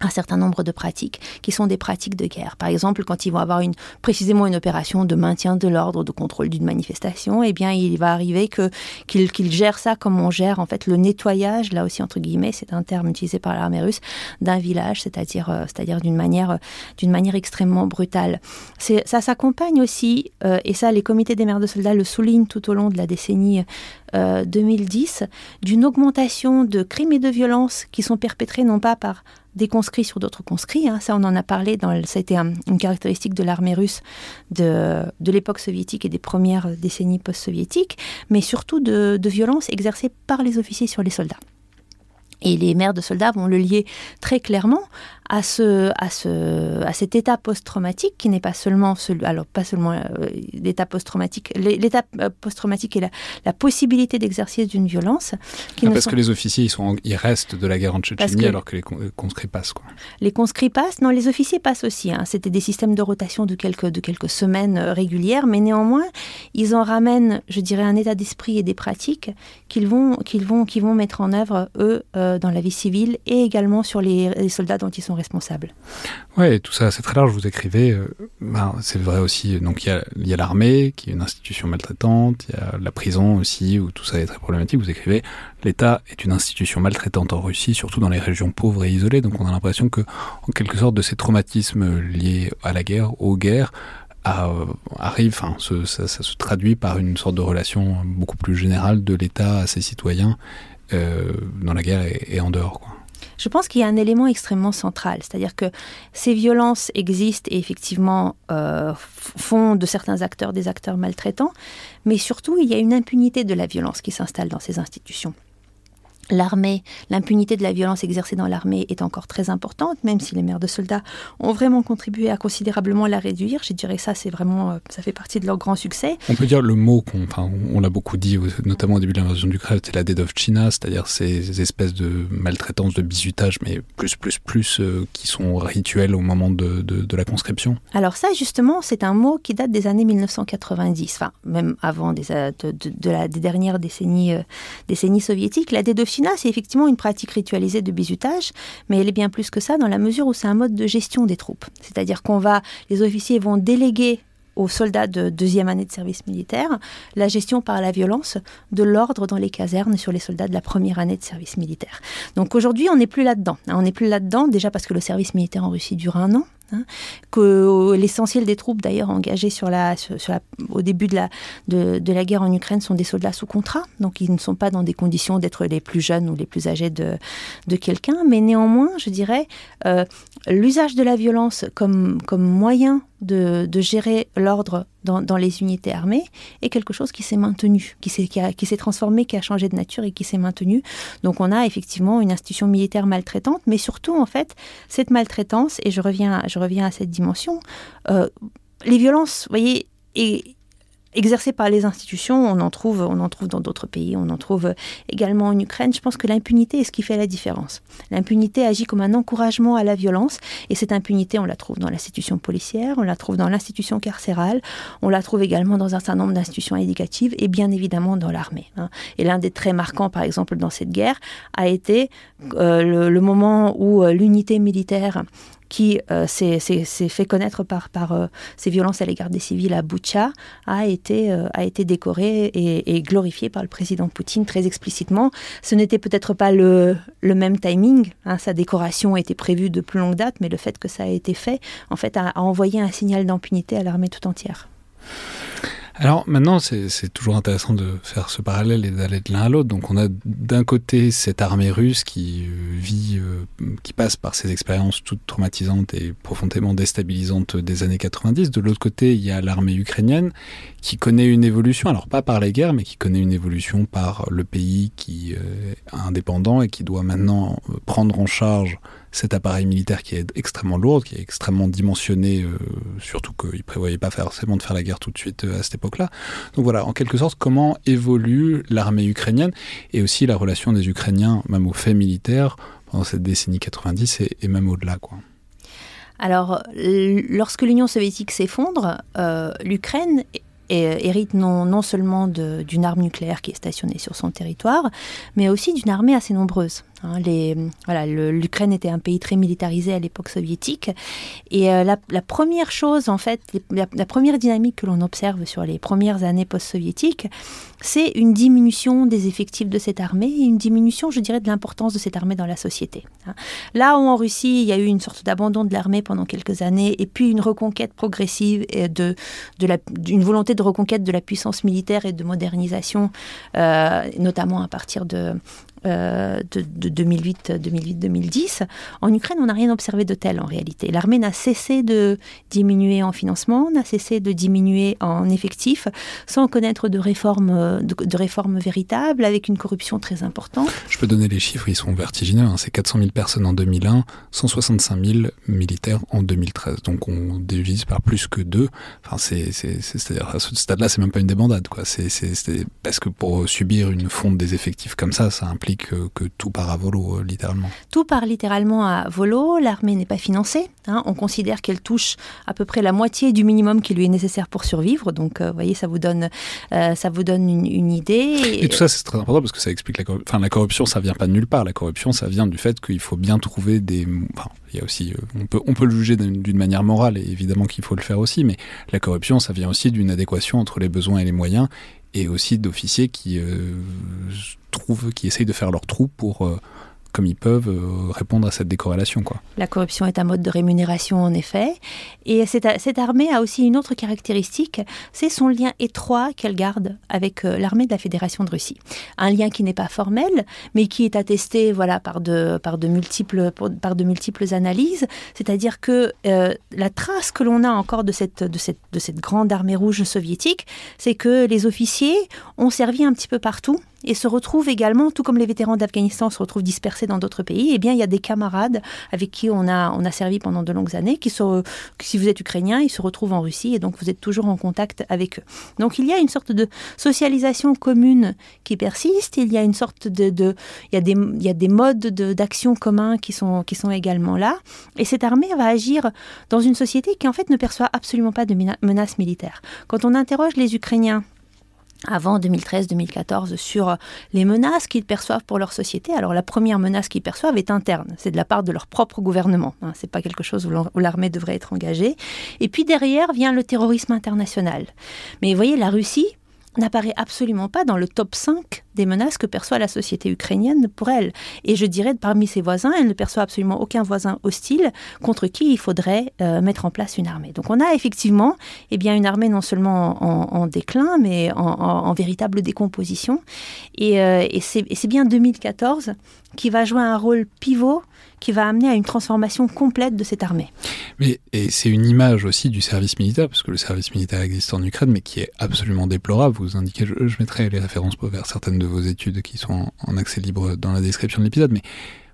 S2: un certain nombre de pratiques qui sont des pratiques de guerre. Par exemple, quand ils vont avoir une, précisément une opération de maintien de l'ordre, de contrôle d'une manifestation, eh bien, il va arriver que qu'ils gèrent ça comme on gère en fait le nettoyage, là aussi entre guillemets, c'est un terme utilisé par l'armée russe, d'un village, c'est-à-dire euh, c'est-à-dire d'une manière d'une manière extrêmement brutale. Ça s'accompagne aussi, euh, et ça les comités des maires de soldats le soulignent tout au long de la décennie 2010, euh, d'une augmentation de crimes et de violences qui sont perpétrés non pas par des conscrits sur d'autres conscrits. Hein. Ça, on en a parlé. Dans ça a été une caractéristique de l'armée russe de, l'époque soviétique et des premières décennies post-soviétiques, mais surtout de, de violences exercées par les officiers sur les soldats. Et les mères de soldats vont le lier très clairement à ce, à ce, à cet état post-traumatique qui n'est pas seulement celui, alors pas seulement euh, l'état post-traumatique, l'état euh, post-traumatique et la, la possibilité d'exercice d'une violence.
S1: Qui ah, parce que les officiers, ils, sont, ils restent de la guerre en Tchétchénie alors que les conscrits passent. Quoi.
S2: Les conscrits passent, non, les officiers passent aussi. Hein. C'était des systèmes de rotation de quelques, de quelques semaines euh, régulières, mais néanmoins, ils en ramènent, je dirais, un état d'esprit et des pratiques qu'ils vont, qu'ils vont, qu'ils vont mettre en œuvre, eux, dans la vie civile et également sur les, les soldats dont ils sont responsable.
S1: Ouais, tout ça, c'est très large. Vous écrivez, euh, ben, c'est vrai aussi. Donc il y a, l'armée, qui est une institution maltraitante. Il y a la prison aussi, où tout ça est très problématique. Vous écrivez, l'État est une institution maltraitante en Russie, surtout dans les régions pauvres et isolées. Donc on a l'impression que, en quelque sorte, de ces traumatismes liés à la guerre, aux guerres, euh, arrive, enfin, ça, se traduit par une sorte de relation beaucoup plus générale de l'État à ses citoyens euh, dans la guerre et, en dehors.
S2: Je pense qu'il y a un élément extrêmement central, c'est-à-dire que ces violences existent et effectivement euh, font de certains acteurs des acteurs maltraitants, mais surtout il y a une impunité de la violence qui s'installe dans ces institutions l'armée, l'impunité de la violence exercée dans l'armée est encore très importante, même si les mères de soldats ont vraiment contribué à considérablement la réduire. Je dirais que ça, c'est vraiment, euh, ça fait partie de leur grand succès.
S1: On peut dire le mot qu'on, enfin, on l'a beaucoup dit, notamment au début de l'invasion du Kremlin, c'est la Dedovchina, c'est-à-dire ces espèces de maltraitance, de bizutage, mais plus, plus, plus, euh, qui sont rituels au moment de, de, la conscription.
S2: Alors ça, justement, c'est un mot qui date des années 1990, enfin, même avant des, euh, de, la, des dernières décennies, décennies soviétiques. La Dedovchina c'est effectivement une pratique ritualisée de bizutage, mais elle est bien plus que ça dans la mesure où c'est un mode de gestion des troupes. C'est-à-dire qu'on va, les officiers vont déléguer aux soldats de deuxième année de service militaire la gestion par la violence de l'ordre dans les casernes sur les soldats de la première année de service militaire. Donc aujourd'hui, on n'est plus là-dedans. On n'est plus là-dedans déjà parce que le service militaire en Russie dure un an. Hein, que l'essentiel des troupes d'ailleurs engagées au début de la, guerre en Ukraine sont des soldats sous contrat, donc ils ne sont pas dans des conditions d'être les plus jeunes ou les plus âgés de, quelqu'un, mais néanmoins, je dirais, euh, l'usage de la violence comme, moyen de gérer l'ordre dans, les unités armées est quelque chose qui s'est maintenu, qui s'est qui s'est transformé, qui a changé de nature et qui s'est maintenu. Donc on a effectivement une institution militaire maltraitante, mais surtout en fait cette maltraitance, et je reviens, je reviens à cette dimension, euh, les violences, vous voyez, et exercée par les institutions, on en trouve, on en trouve dans d'autres pays, on en trouve également en Ukraine. Je pense que l'impunité est ce qui fait la différence. L'impunité agit comme un encouragement à la violence, et cette impunité, on la trouve dans l'institution policière, on la trouve dans l'institution carcérale, on la trouve également dans un certain nombre d'institutions éducatives, et bien évidemment dans l'armée. Hein. Et l'un des traits marquants, par exemple, dans cette guerre, a été euh, le, moment où euh, l'unité militaire qui euh, s'est fait connaître par, par euh, ces violences à l'égard des civils à Boucha, a été, euh, décoré et, glorifié par le président Poutine très explicitement. Ce n'était peut-être pas le, même timing, hein, sa décoration était prévue de plus longue date, mais le fait que ça a été fait, en fait, a envoyé un signal d'impunité à l'armée tout entière.
S1: Alors maintenant, c'est toujours intéressant de faire ce parallèle et d'aller de l'un à l'autre. Donc on a d'un côté cette armée russe qui euh, vit, euh, qui passe par ces expériences toutes traumatisantes et profondément déstabilisantes des années 90. De l'autre côté, il y a l'armée ukrainienne qui connaît une évolution, alors pas par les guerres, mais qui connaît une évolution par le pays qui euh, est indépendant et qui doit maintenant prendre en charge cet appareil militaire qui est extrêmement lourd, qui est extrêmement dimensionné, euh, surtout qu'il ne prévoyait pas forcément de faire la guerre tout de suite euh, à cette époque-là. Donc voilà, en quelque sorte, comment évolue l'armée ukrainienne et aussi la relation des Ukrainiens, même aux faits militaires, pendant cette décennie 90 et, même au-delà.
S2: Alors, lorsque l'Union soviétique s'effondre, euh, l'Ukraine hérite non seulement d'une arme nucléaire qui est stationnée sur son territoire, mais aussi d'une armée assez nombreuse. Hein, L'Ukraine était un pays très militarisé à l'époque soviétique. Et euh, la, première chose, en fait, la, première dynamique que l'on observe sur les premières années post-soviétiques, c'est une diminution des effectifs de cette armée et une diminution, je dirais, de l'importance de cette armée dans la société. Hein. Là où en Russie, il y a eu une sorte d'abandon de l'armée pendant quelques années et puis une reconquête progressive et de, une volonté de reconquête de la puissance militaire et de modernisation, euh, notamment à partir de, euh, de, 2008-2010, en Ukraine, on n'a rien observé de tel en réalité. L'armée n'a cessé de diminuer en financement, n'a cessé de diminuer en effectifs, sans connaître de réformes, de, réformes véritables, avec une corruption très importante.
S1: Je peux donner les chiffres, ils sont vertigineux. Hein. C'est 400 000 personnes en 2001, 165 000 militaires en 2013. Donc on divise par plus que deux. Enfin, c'est, c'est-à-dire à ce stade-là, c'est même pas une débandade. Quoi. C'est, parce que pour subir une fonte des effectifs comme ça, ça implique que, tout part à volo, euh, littéralement.
S2: Tout part littéralement à volo. L'armée n'est pas financée. Hein. On considère qu'elle touche à peu près la moitié du minimum qui lui est nécessaire pour survivre. Donc, euh, vous voyez, ça vous donne, euh, ça vous donne une, idée.
S1: Et, tout ça, c'est très important parce que ça explique la corruption. Enfin, la corruption, ça vient pas de nulle part. La corruption, ça vient du fait qu'il faut bien trouver des. Enfin, il y a aussi, on peut, on peut le juger d'une manière morale et évidemment qu'il faut le faire aussi, mais la corruption, ça vient aussi d'une adéquation entre les besoins et les moyens et aussi d'officiers qui euh, trouvent, qui essayent de faire leur trou pour euh, comme ils peuvent euh, répondre à cette décorrélation. Quoi.
S2: La corruption est un mode de rémunération en effet. Et cette, armée a aussi une autre caractéristique, c'est son lien étroit qu'elle garde avec euh, l'armée de la Fédération de Russie. Un lien qui n'est pas formel, mais qui est attesté voilà, par, de, multiples, analyses. C'est-à-dire que euh, la trace que l'on a encore de cette grande armée rouge soviétique, c'est que les officiers ont servi un petit peu partout et se retrouvent également, tout comme les vétérans d'Afghanistan se retrouvent dispersés dans d'autres pays, eh bien, il y a des camarades avec qui on a, on a servi pendant de longues années, qui sont, si vous êtes ukrainien, ils se retrouvent en Russie et donc vous êtes toujours en contact avec eux. Donc il y a une sorte de socialisation commune qui persiste, il y a une sorte de, il, y a des, il y a des modes d'action communs qui sont, qui sont également là, et cette armée va agir dans une société qui en fait ne perçoit absolument pas de menaces militaires. Quand on interroge les Ukrainiens avant 2013-2014 sur les menaces qu'ils perçoivent pour leur société. Alors la première menace qu'ils perçoivent est interne, c'est de la part de leur propre gouvernement. Hein, c'est pas quelque chose où l'armée devrait être engagée. Et puis derrière vient le terrorisme international. Mais vous voyez, la Russie n'apparaît absolument pas dans le top 5 des menaces que perçoit la société ukrainienne pour elle. Et je dirais, parmi ses voisins, elle ne perçoit absolument aucun voisin hostile contre qui il faudrait euh, mettre en place une armée. Donc on a effectivement eh bien, une armée non seulement en, déclin, mais en, véritable décomposition. Et, euh, c'est bien 2014 qui va jouer un rôle pivot qui va amener à une transformation complète de cette armée.
S1: Mais c'est une image aussi du service militaire, parce que le service militaire existe en Ukraine, mais qui est absolument déplorable. Vous indiquez, je, je mettrai les références vers certaines de vos études qui sont en accès libre dans la description de l'épisode, mais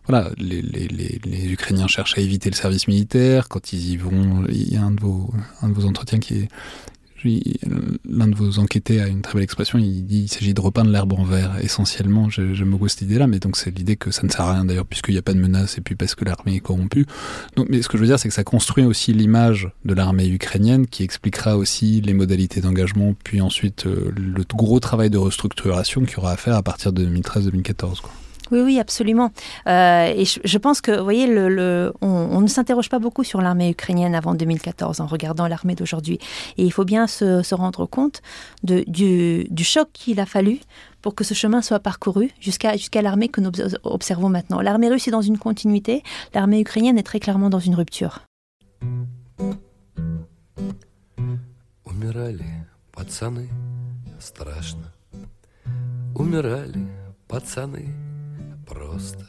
S1: voilà, les, Ukrainiens cherchent à éviter le service militaire. Quand ils y vont, il y a un de vos, un de vos entretiens qui est, l'un de vos enquêtés a une très belle expression, il dit il s'agit de repeindre l'herbe en vert, essentiellement, j'aime beaucoup cette idée-là, mais donc c'est l'idée que ça ne sert à rien d'ailleurs, puisqu'il n'y a pas de menace, et puis parce que l'armée est corrompue. Mais ce que je veux dire, c'est que ça construit aussi l'image de l'armée ukrainienne, qui expliquera aussi les modalités d'engagement, puis ensuite euh, le gros travail de restructuration qu'il y aura à faire à partir de 2013-2014.
S2: Oui, oui, absolument. Euh, et je, pense que, vous voyez, on, ne s'interroge pas beaucoup sur l'armée ukrainienne avant 2014 en regardant l'armée d'aujourd'hui. Et il faut bien se, rendre compte du, choc qu'il a fallu pour que ce chemin soit parcouru jusqu'à jusqu'à l'armée que nous observons maintenant. L'armée russe est dans une continuité, l'armée ukrainienne est très clairement dans une rupture.
S3: Просто.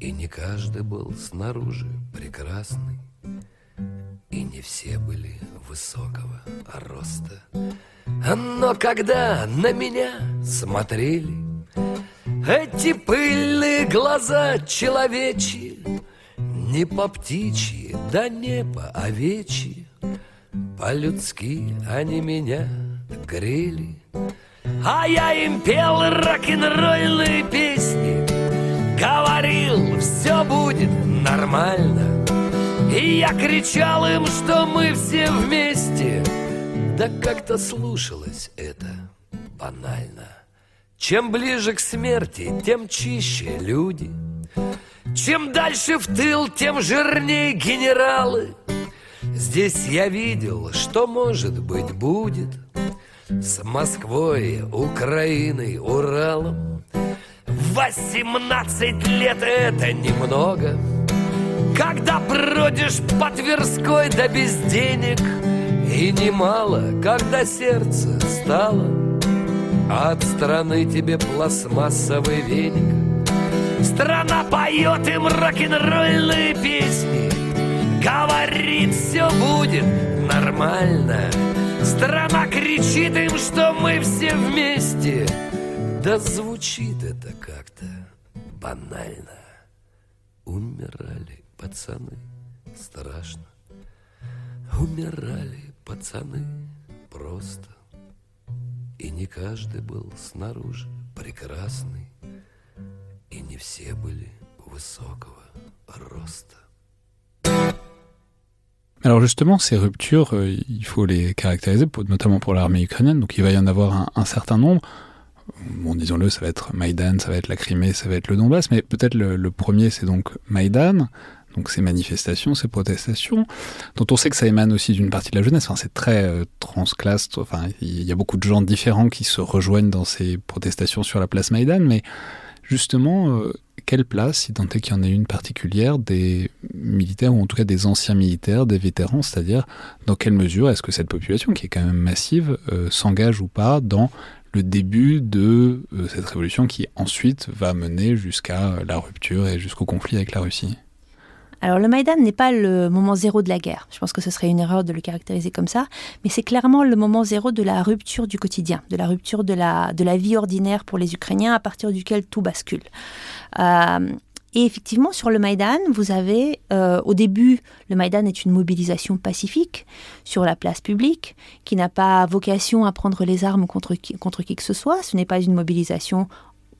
S3: И не каждый был снаружи прекрасный, И не все были высокого роста. Но когда на меня смотрели Эти пыльные глаза человечьи, Не по птичьи, да не по овечьи, По-людски они меня грели — а я им пел рок-н-ролльные песни Говорил, все будет нормально И я кричал им, что мы все вместе. Да как-то слушалось это банально. Чем ближе к смерти, тем чище люди. Чем дальше в тыл, тем жирнее генералы. Здесь я видел, что может быть будет – с Москвой, Украиной, Уралом. Восемнадцать лет это немного. Когда бродишь по Тверской да без денег И немало, когда сердце стало. От страны тебе пластмассовый веник. Страна поет им рок-н-ролльные песни. Говорит, все будет нормально Страна кричит им, что мы все вместе. Да звучит это как-то банально. Умирали пацаны, страшно. Умирали пацаны просто. И не каждый был снаружи прекрасный, И не все были высокого роста.
S1: Alors justement, ces ruptures, euh, il faut les caractériser, notamment pour l'armée ukrainienne. Donc il va y en avoir un, certain nombre. Bon, disons-le, ça va être Maïdan, ça va être la Crimée, ça va être le Donbass, mais peut-être le, premier, c'est donc Maïdan, donc ces manifestations, ces protestations, dont on sait que ça émane aussi d'une partie de la jeunesse. Enfin, c'est très euh, transclasse. Enfin, il y a beaucoup de gens différents qui se rejoignent dans ces protestations sur la place Maïdan, mais justement, euh, quelle place, si tant est qu'il y en ait une particulière, des militaires, ou en tout cas des anciens militaires, des vétérans, c'est-à-dire dans quelle mesure est-ce que cette population, qui est quand même massive, euh, s'engage ou pas dans le début de euh, cette révolution qui ensuite va mener jusqu'à la rupture et jusqu'au conflit avec la Russie?
S2: Alors le Maïdan n'est pas le moment zéro de la guerre. Je pense que ce serait une erreur de le caractériser comme ça, mais c'est clairement le moment zéro de la rupture du quotidien, de la rupture de la, de la vie ordinaire pour les Ukrainiens à partir duquel tout bascule. Euh, et effectivement, sur le Maïdan, vous avez, euh, au début, le Maïdan est une mobilisation pacifique sur la place publique, qui n'a pas vocation à prendre les armes contre contre qui que ce soit. Ce n'est pas une mobilisation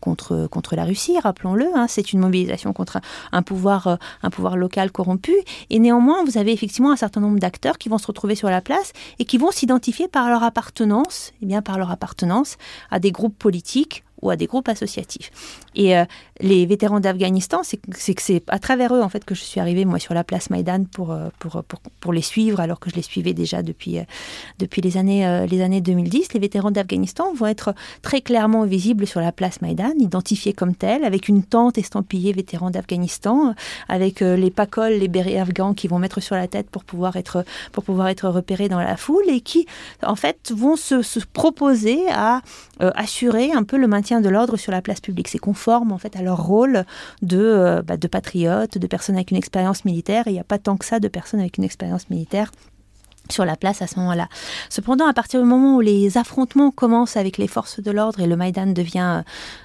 S2: contre, contre la Russie, rappelons-le. Hein, c'est une mobilisation contre un pouvoir, euh, un pouvoir local corrompu. Et néanmoins, vous avez effectivement un certain nombre d'acteurs qui vont se retrouver sur la place et qui vont s'identifier par leur appartenance, et eh bien par leur appartenance à des groupes politiques ou à des groupes associatifs. Et euh, les vétérans d'Afghanistan, c'est que c'est à travers eux en fait que je suis arrivée moi sur la place Maïdan pour, euh, pour, pour, pour les suivre alors que je les suivais déjà depuis, euh, depuis les, années, les années 2010. Les vétérans d'Afghanistan vont être très clairement visibles sur la place Maïdan, identifiés comme tels, avec une tente estampillée vétérans d'Afghanistan, avec les pacoles, les bérets afghans qui vont mettre sur la tête pour pouvoir être, pour pouvoir être repérés dans la foule et qui en fait vont se proposer à assurer un peu le maintien de l'ordre sur la place publique. C'est conforme en fait à leur rôle de, euh, bah, de patriotes, de personnes avec une expérience militaire. Il n'y a pas tant que ça de personnes avec une expérience militaire sur la place à ce moment-là. Cependant, à partir du moment où les affrontements commencent avec les forces de l'ordre et le Maïdan devient,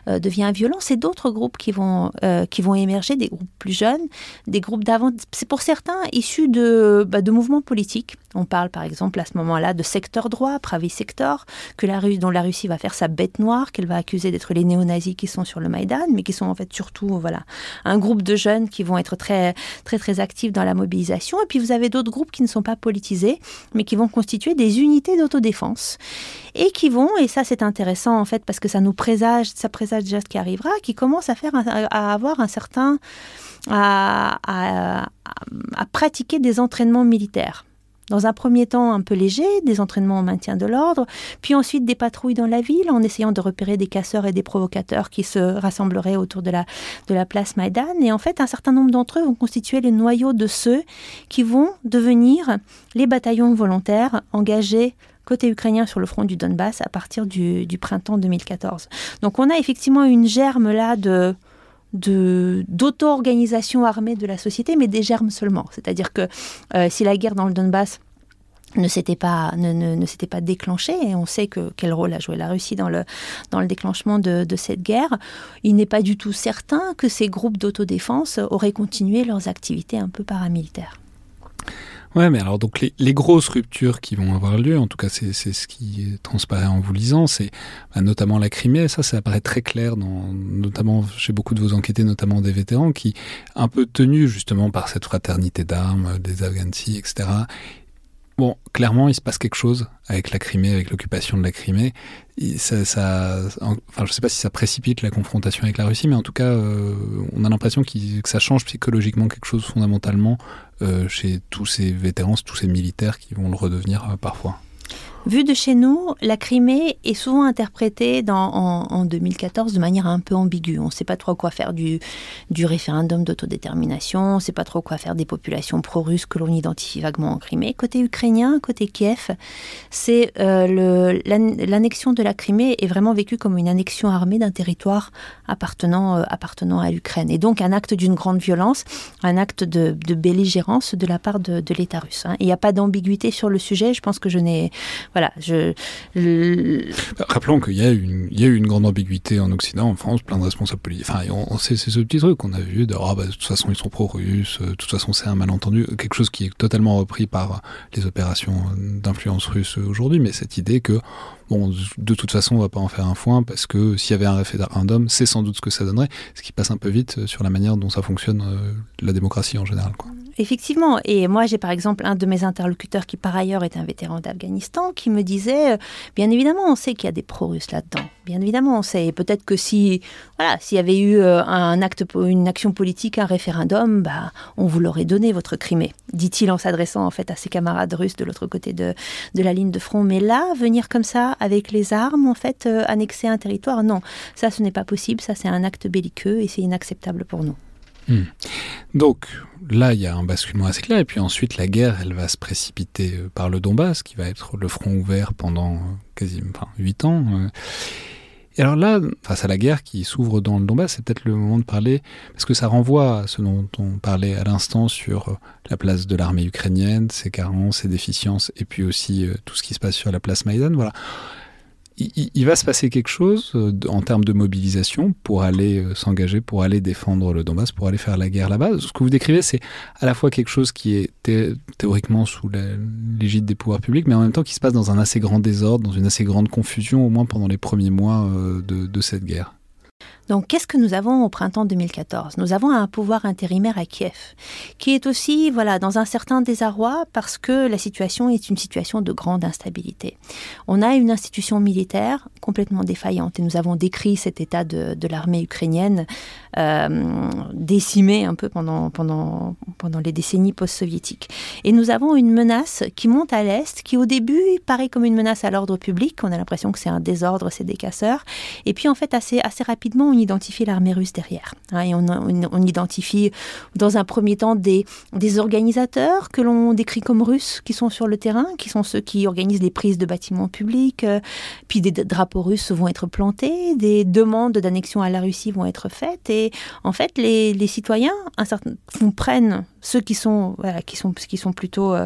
S2: euh, devient violent, c'est d'autres groupes qui vont, euh, qui vont émerger, des groupes plus jeunes, des groupes d'avant. C'est pour certains issus de, bah, de mouvements politiques. On parle par exemple à ce moment-là de secteur droit, Pravi Sector, que la, dont la Russie va faire sa bête noire, qu'elle va accuser d'être les néo-nazis qui sont sur le Maïdan, mais qui sont en fait surtout voilà, un groupe de jeunes qui vont être très, très, très actifs dans la mobilisation. Et puis vous avez d'autres groupes qui ne sont pas politisés, mais qui vont constituer des unités d'autodéfense et qui vont, et ça c'est intéressant en fait parce que ça nous présage, ça présage déjà ce qui arrivera, qui commencent à faire, à avoir un certain, à, à pratiquer des entraînements militaires. Dans un premier temps un peu léger, des entraînements en maintien de l'ordre, puis ensuite des patrouilles dans la ville en essayant de repérer des casseurs et des provocateurs qui se rassembleraient autour de la, place Maïdan. Et en fait, un certain nombre d'entre eux vont constituer les noyaux de ceux qui vont devenir les bataillons volontaires engagés côté ukrainien sur le front du Donbass à partir du printemps 2014. Donc on a effectivement une germe là de d'auto-organisation armée de la société, mais des germes seulement. C'est-à-dire que euh, si la guerre dans le Donbass ne s'était pas ne, ne, s'était pas déclenchée et on sait que quel rôle a joué la Russie dans le dans le déclenchement de, de cette guerre il n'est pas du tout certain que ces groupes d'autodéfense auraient continué leurs activités un peu paramilitaires
S1: Ouais, mais alors donc les, les, grosses ruptures qui vont avoir lieu, en tout cas c'est ce qui transparaît en vous lisant, c'est bah, notamment la Crimée, ça ça apparaît très clair, dans, notamment chez beaucoup de vos enquêtés, notamment des vétérans, qui, un peu tenus justement par cette fraternité d'armes, des Afghansis, etc., Bon, clairement, il se passe quelque chose avec la Crimée, avec l'occupation de la Crimée. Je ne sais pas si ça précipite la confrontation avec la Russie, mais en tout cas, euh, on a l'impression que ça change psychologiquement quelque chose fondamentalement euh, chez tous ces vétérans, tous ces militaires qui vont le redevenir euh, parfois.
S2: Vu de chez nous, la Crimée est souvent interprétée en, 2014 de manière un peu ambiguë. On ne sait pas trop quoi faire du, du référendum d'autodétermination, on ne sait pas trop quoi faire des populations pro-russes que l'on identifie vaguement en Crimée. Côté ukrainien, côté Kiev, c'est euh, l'annexion de la Crimée est vraiment vécue comme une annexion armée d'un territoire appartenant, euh, appartenant à l'Ukraine. Et donc un acte d'une grande violence, un acte de, de belligérance de la part de, de l'État russe. Hein. Il n'y a pas d'ambiguïté sur le sujet. Je pense que je n'ai voilà, je.
S1: Rappelons qu'il y, a une, eu une grande ambiguïté en Occident, en France, plein de responsables politiques. Enfin, on, sait, c'est ce petit truc qu'on a vu de, oh, bah, toute façon, ils sont pro-russes, euh, de toute façon, c'est un malentendu, quelque chose qui est totalement repris par les opérations d'influence russe aujourd'hui, mais cette idée que, bon, de toute façon, on va pas en faire un foin parce que s'il y avait un référendum, c'est sans doute ce que ça donnerait, ce qui passe un peu vite sur la manière dont ça fonctionne euh, la démocratie en général, quoi.
S2: Effectivement. Et moi, j'ai par exemple un de mes interlocuteurs qui, par ailleurs, est un vétéran d'Afghanistan, qui me disait, euh, bien évidemment, on sait qu'il y a des pro-russes là-dedans. Bien évidemment, on sait. Peut-être que si, voilà, s'il y avait eu euh, un acte, une action politique, un référendum, bah, on vous l'aurait donné votre Crimée, dit-il en s'adressant en fait à ses camarades russes de l'autre côté de, de la ligne de front. Mais là, venir comme ça, avec les armes, en fait, euh, annexer un territoire, non, ça, ce n'est pas possible. Ça, c'est un acte belliqueux et c'est inacceptable pour nous.
S1: Hmm. Donc là, il y a un basculement assez clair. Et puis ensuite, la guerre, elle va se précipiter euh, par le Donbass, qui va être le front ouvert pendant euh, quasiment enfin, 8 ans. Euh. Et alors là, face à la guerre qui s'ouvre dans le Donbass, c'est peut-être le moment de parler, parce que ça renvoie à ce dont on parlait à l'instant sur la place de l'armée ukrainienne, ses carences, ses déficiences, et puis aussi tout ce qui se passe sur la place Maïdan. Voilà il, va se passer quelque chose euh, en termes de mobilisation pour aller euh, s'engager, pour aller défendre le Donbass, pour aller faire la guerre là-bas. Ce que vous décrivez, c'est à la fois quelque chose qui est théoriquement sous l'égide des pouvoirs publics, mais en même temps qui se passe dans un assez grand désordre, dans une assez grande confusion, au moins pendant les premiers mois euh, de cette guerre.
S2: Donc, qu'est-ce que nous avons au printemps 2014 Nous avons un pouvoir intérimaire à Kiev, qui est aussi, voilà, dans un certain désarroi parce que la situation est une situation de grande instabilité. On a une institution militaire complètement défaillante et nous avons décrit cet état de, de l'armée ukrainienne décimée un peu pendant, pendant, pendant les décennies post-soviétiques. Et nous avons une menace qui monte à l'est, qui au début paraît comme une menace à l'ordre public. On a l'impression que c'est un désordre, c'est des casseurs. Et puis en fait, assez, assez rapidement, on identifie l'armée russe derrière. Hein, et on, identifie dans un premier temps des, des organisateurs que l'on décrit comme russes qui sont sur le terrain, qui sont ceux qui organisent les prises de bâtiments publics. Euh, puis des drapeaux russes vont être plantés, des demandes d'annexion à la Russie vont être faites. Et en fait, les, citoyens un ceux qui plutôt... Euh,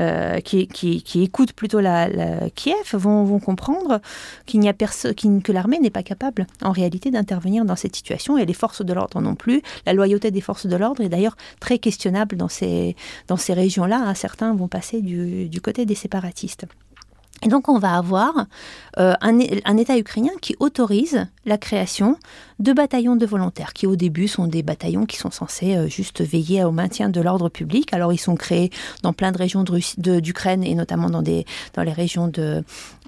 S2: euh, qui, qui, écoutent plutôt la, Kiev vont, comprendre qu'il n'y a que l'armée n'est pas capable en réalité d'intervenir dans cette situation et les forces de l'ordre non plus. La loyauté des forces de l'ordre est d'ailleurs très questionnable dans ces, dans régions-là. Hein. Certains vont passer du côté des séparatistes. Et donc on va avoir euh, un, État ukrainien qui autorise la création de bataillons de volontaires, qui au début sont des bataillons qui sont censés euh, juste veiller au maintien de l'ordre public. Alors ils sont créés dans plein de régions d'Ukraine et notamment dans, les régions de,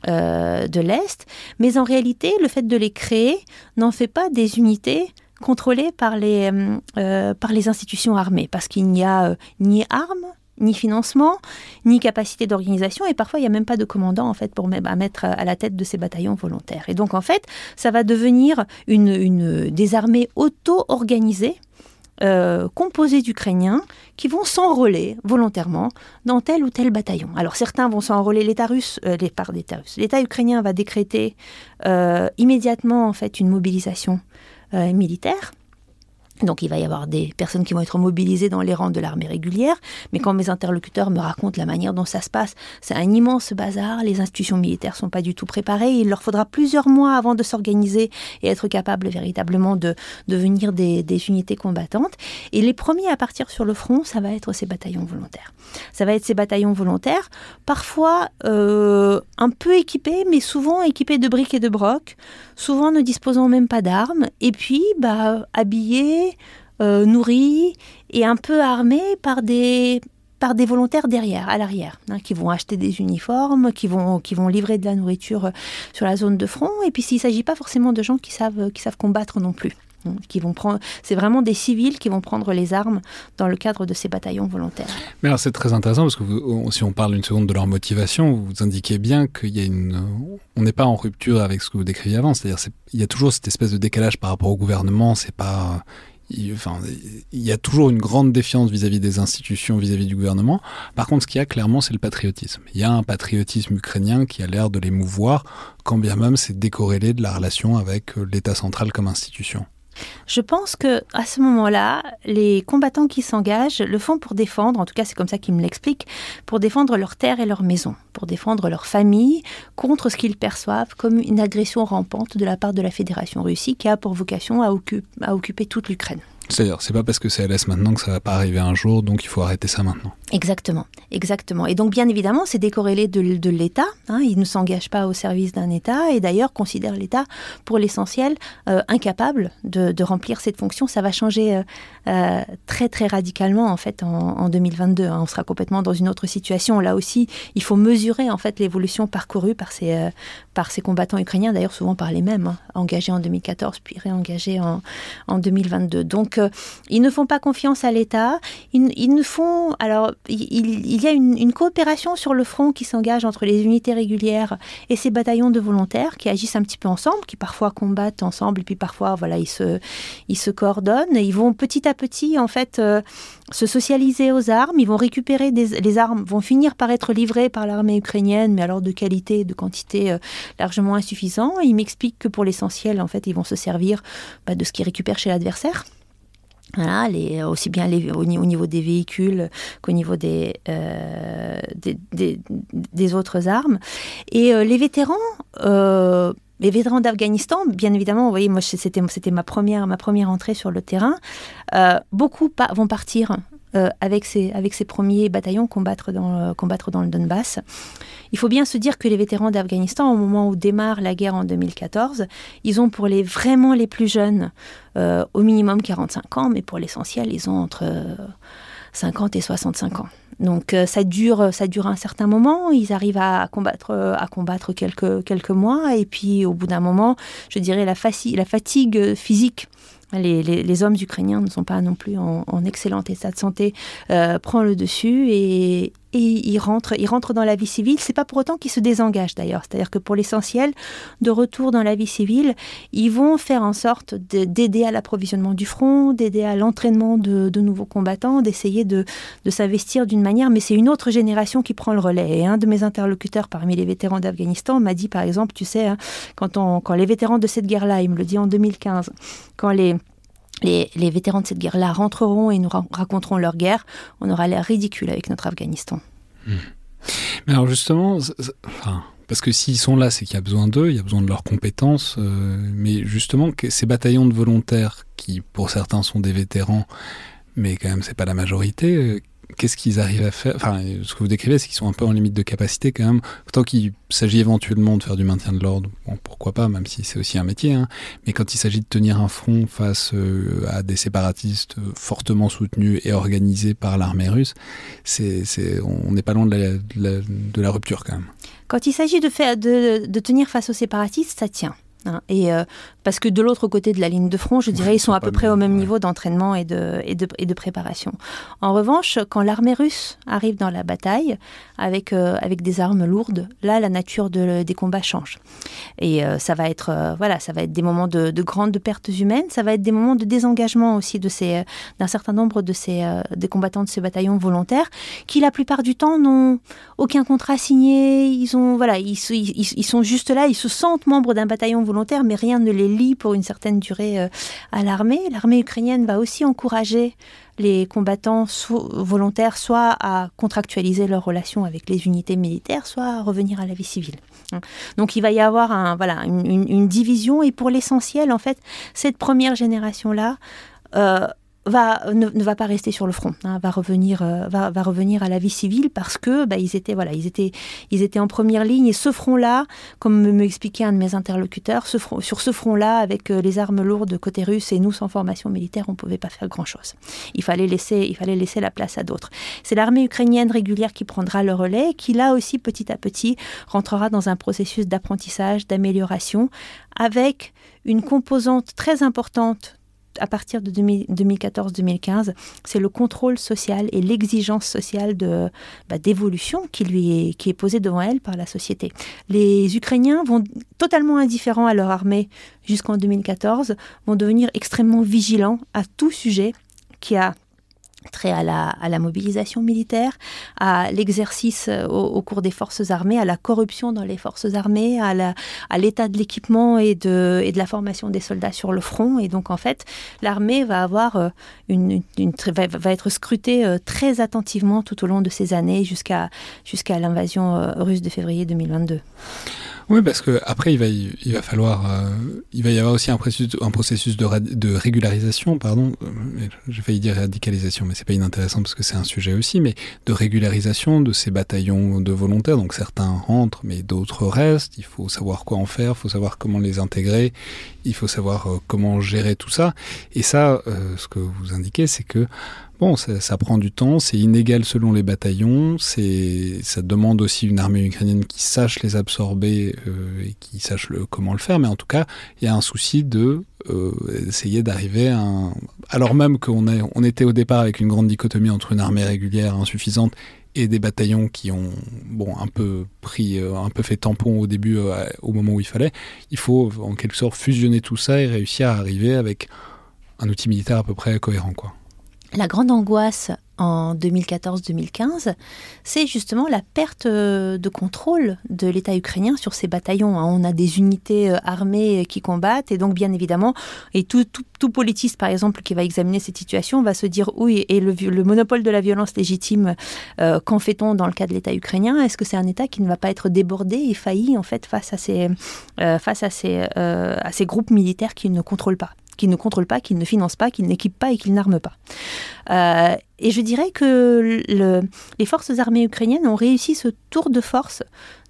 S2: euh, de l'Est. Mais en réalité, le fait de les créer n'en fait pas des unités contrôlées par les, par les institutions armées, parce qu'il n'y a ni armes, ni financement, ni capacité d'organisation, et parfois il n'y a même pas de commandant en fait pour mettre à la tête de ces bataillons volontaires. Et donc en fait, ça va devenir une, des armées auto-organisées. Euh, composées d'Ukrainiens qui vont s'enrôler volontairement dans tel ou tel bataillon. Alors certains vont s'enrôler, l'État russe, euh, les, l'État ukrainien va décréter euh, immédiatement en fait une mobilisation militaire donc il va y avoir des personnes qui vont être mobilisées dans les rangs de l'armée régulière, mais quand mes interlocuteurs me racontent la manière dont ça se passe, c'est un immense bazar, les institutions militaires sont pas du tout préparées, il leur faudra plusieurs mois avant de s'organiser et être capable véritablement de devenir des, unités combattantes. Et les premiers à partir sur le front, ça va être ces bataillons volontaires. Ça va être ces bataillons volontaires, parfois euh, un peu équipés, mais souvent équipés de briques et de brocs, souvent ne disposant même pas d'armes, et puis bah, habillés, euh, nourris et un peu armés par des, par des volontaires derrière, à l'arrière, hein, qui vont acheter des uniformes, qui vont, qui vont livrer de la nourriture sur la zone de front. Et puis s'il ne s'agit pas forcément de gens qui savent, qui savent combattre non plus. Hein, qui vont prendre, c'est vraiment des civils qui vont prendre les armes dans le cadre de ces bataillons volontaires.
S1: Mais alors c'est très intéressant parce que si on parle une seconde de leur motivation, vous indiquez bien qu'il y a une, on n'est pas en rupture avec ce que vous décriviez avant, c'est-à-dire il y a toujours cette espèce de décalage par rapport au gouvernement, c'est pas il, y a toujours une grande défiance vis-à-vis des institutions, vis-à-vis du gouvernement. Par contre, ce qu'il y a clairement, c'est le patriotisme. Il y a un patriotisme ukrainien qui a l'air de les mouvoir, quand bien même c'est décorrélé de la relation avec euh, l'État central comme institution.
S2: Je pense que à ce moment-là, les combattants qui s'engagent le font pour défendre, en tout cas c'est comme ça qu'ils me l'expliquent, pour défendre leur terre et leur maison, pour défendre leur famille contre ce qu'ils perçoivent comme une agression rampante de la part de la Fédération Russie qui a pour vocation à, occuper toute l'Ukraine.
S1: C'est-à-dire, c'est pas parce que c'est l'Est maintenant que ça va pas arriver un jour, donc il faut arrêter ça maintenant.
S2: Exactement, exactement. Et donc, bien évidemment, c'est décorrélé de, de l'État. Hein. il ne s'engage pas au service d'un État et d'ailleurs considère l'État, pour l'essentiel, euh, incapable de, de, remplir cette fonction. Ça va changer euh, euh, très, très radicalement, en fait, en, en 2022. Hein. On sera complètement dans une autre situation. Là aussi, il faut mesurer, en fait, l'évolution parcourue par ces, par ces combattants ukrainiens, d'ailleurs souvent par les mêmes, hein, engagés en 2014 puis réengagés en, en 2022. Donc, ils ne font pas confiance à l'État. Ils, ne font. Alors, il, y a une, coopération sur le front qui s'engage entre les unités régulières et ces bataillons de volontaires qui agissent un petit peu ensemble, qui parfois combattent ensemble et puis parfois, voilà, ils se, ils se coordonnent. ils vont petit à petit, en fait, euh, se socialiser aux armes. Ils vont récupérer des, les armes, vont finir par être livrées par l'armée ukrainienne, mais alors de qualité et de quantité euh, largement insuffisant. Ils m'expliquent que pour l'essentiel, en fait, ils vont se servir bah, de ce qu'ils récupèrent chez l'adversaire. Voilà, aussi bien au, niveau des véhicules qu'au niveau des, euh, autres armes. Et euh, les vétérans, les vétérans d'Afghanistan, bien évidemment, vous voyez, moi c'était, ma première, entrée sur le terrain. beaucoup vont partir avec, ces, avec ces premiers bataillons combattre dans, le Donbass. Il faut bien se dire que les vétérans d'Afghanistan, au moment où démarre la guerre en 2014, ils ont pour les vraiment les plus jeunes euh, au minimum 45 ans, mais pour l'essentiel, ils ont entre 50 euh, et 65 ans. Donc euh, ça dure, ça dure un certain moment. Ils arrivent à combattre, à combattre quelques quelques mois, et puis au bout d'un moment, je dirais la, fatigue physique les, hommes ukrainiens ne sont pas non plus en, excellent état de santé, euh, prend le dessus et, ils, rentrent, ils rentrent dans la vie civile. C'est pas pour autant qu'ils se désengagent d'ailleurs. C'est-à-dire que pour l'essentiel, de retour dans la vie civile, ils vont faire en sorte d'aider à l'approvisionnement du front, d'aider à l'entraînement de, nouveaux combattants, d'essayer de, s'investir d'une manière. Mais c'est une autre génération qui prend le relais. Et un de mes interlocuteurs parmi les vétérans d'Afghanistan m'a dit par exemple, tu sais, hein, quand, on, quand les vétérans de cette guerre-là, il me le dit en 2015, quand les les, vétérans de cette guerre-là rentreront et nous raconteront leur guerre, on aura l'air ridicule avec notre Afghanistan. Hmm.
S1: Mais alors justement, parce que s'ils sont là, c'est qu'il y a besoin d'eux, il y a besoin de leurs compétences. mais justement, ces bataillons de volontaires, qui pour certains sont des vétérans, mais quand même c'est pas la majorité, qu'est-ce qu'ils arrivent à faire? Enfin, ce que vous décrivez, c'est qu'ils sont un peu en limite de capacité quand même. Tant qu'il s'agit éventuellement de faire du maintien de l'ordre, pourquoi pas, même si c'est aussi un métier. Hein. Mais quand il s'agit de tenir un front face euh, à des séparatistes fortement soutenus et organisés par l'armée russe, c'est, on n'est pas loin de la, rupture quand même.
S2: Quand il s'agit de, de tenir face aux séparatistes, ça tient. Hein. Et euh, parce que de l'autre côté de la ligne de front, je dirais, ils sont à peu près au même niveau d'entraînement et de, et, de, et de préparation. En revanche, quand l'armée russe arrive dans la bataille avec, euh, avec des armes lourdes, là, la nature de, des combats change. Et euh, ça va être voilà, ça va être des moments de, de, grandes pertes humaines, ça va être des moments de désengagement aussi de ces d'un certain nombre de ces des combattants de ces bataillons volontaires qui la plupart du temps n'ont aucun contrat signé, ils ont voilà, ils, ils, ils sont juste là, ils se sentent membres d'un bataillon volontaire mais rien ne les lie pour une certaine durée euh, à l'armée. L'armée ukrainienne va aussi encourager les combattants volontaires soit à contractualiser leurs relations avec les unités militaires, soit à revenir à la vie civile. Donc il va y avoir voilà, une, division et pour l'essentiel, en fait, cette première génération-là, euh, va, ne, va pas rester sur le front, hein, va, revenir, euh, va, va, revenir à la vie civile parce que bah, ils, étaient, voilà, ils, étaient, ils étaient en première ligne et ce front-là, comme me, expliquait un de mes interlocuteurs, ce front, sur ce front-là, avec euh, les armes lourdes côté russe et nous sans formation militaire, on ne pouvait pas faire grand-chose. Il, fallait laisser, il fallait laisser la place à d'autres. C'est l'armée ukrainienne régulière qui prendra le relais, qui là aussi petit à petit rentrera dans un processus d'apprentissage, d'amélioration, avec une composante très importante à partir de 2014-2015, c'est le contrôle social et l'exigence sociale de bah, d'évolution qui lui est, qui est posée devant elle par la société. Les Ukrainiens vont totalement indifférents à leur armée jusqu'en 2014, vont devenir extrêmement vigilants à tout sujet qui a trait à la, à la mobilisation militaire, à l'exercice euh, au, cours des forces armées, à la corruption dans les forces armées, à l'état de l'équipement et de, et de la formation des soldats sur le front. Et donc, en fait, l'armée va avoir euh, une, une, va, être scrutée euh, très attentivement tout au long de ces années jusqu'à jusqu'à l'invasion russe de février 2022.
S1: Oui, parce que après il va il va falloir euh, il va y avoir aussi un processus de, de régularisation pardon. Euh, j'ai failli dire radicalisation mais c'est pas inintéressant parce que c'est un sujet aussi mais de régularisation de ces bataillons de volontaires. Donc certains rentrent mais d'autres restent. Il faut savoir quoi en faire il faut savoir comment les intégrer il faut savoir euh, comment gérer tout ça. Et ça ce que vous indiquez c'est que Bon, ça, prend du temps, c'est inégal selon les bataillons, c'est, ça demande aussi une armée ukrainienne qui sache les absorber euh, et qui sache comment le faire, mais en tout cas, il y a un souci de euh, essayer d'arriver à un... Alors même qu'on on était au départ avec une grande dichotomie entre une armée régulière insuffisante et des bataillons qui ont bon un peu pris euh, un peu fait tampon au début au moment où il fallait il faut en quelque sorte fusionner tout ça et réussir à arriver avec un outil militaire à peu près cohérent quoi
S2: la grande angoisse en 2014-2015, c'est justement la perte euh, de contrôle de l'État ukrainien sur ses bataillons. Hein. On a des unités euh, armées qui combattent et donc bien évidemment, et tout, politiste par exemple qui va examiner cette situation va se dire oui, et le, monopole de la violence légitime, euh, qu'en fait-on dans le cas de l'État ukrainien? Est-ce que c'est un État qui ne va pas être débordé et failli en fait face à ces, à ces, groupes militaires qui ne contrôlent pas? Qu'il ne contrôle pas, qu'il ne finance pas, qu'il n'équipe pas et qu'il n'arme pas. Euh, et je dirais que les forces armées ukrainiennes ont réussi ce tour de force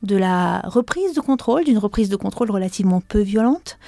S2: de la reprise de contrôle, d'une reprise de contrôle relativement peu violente,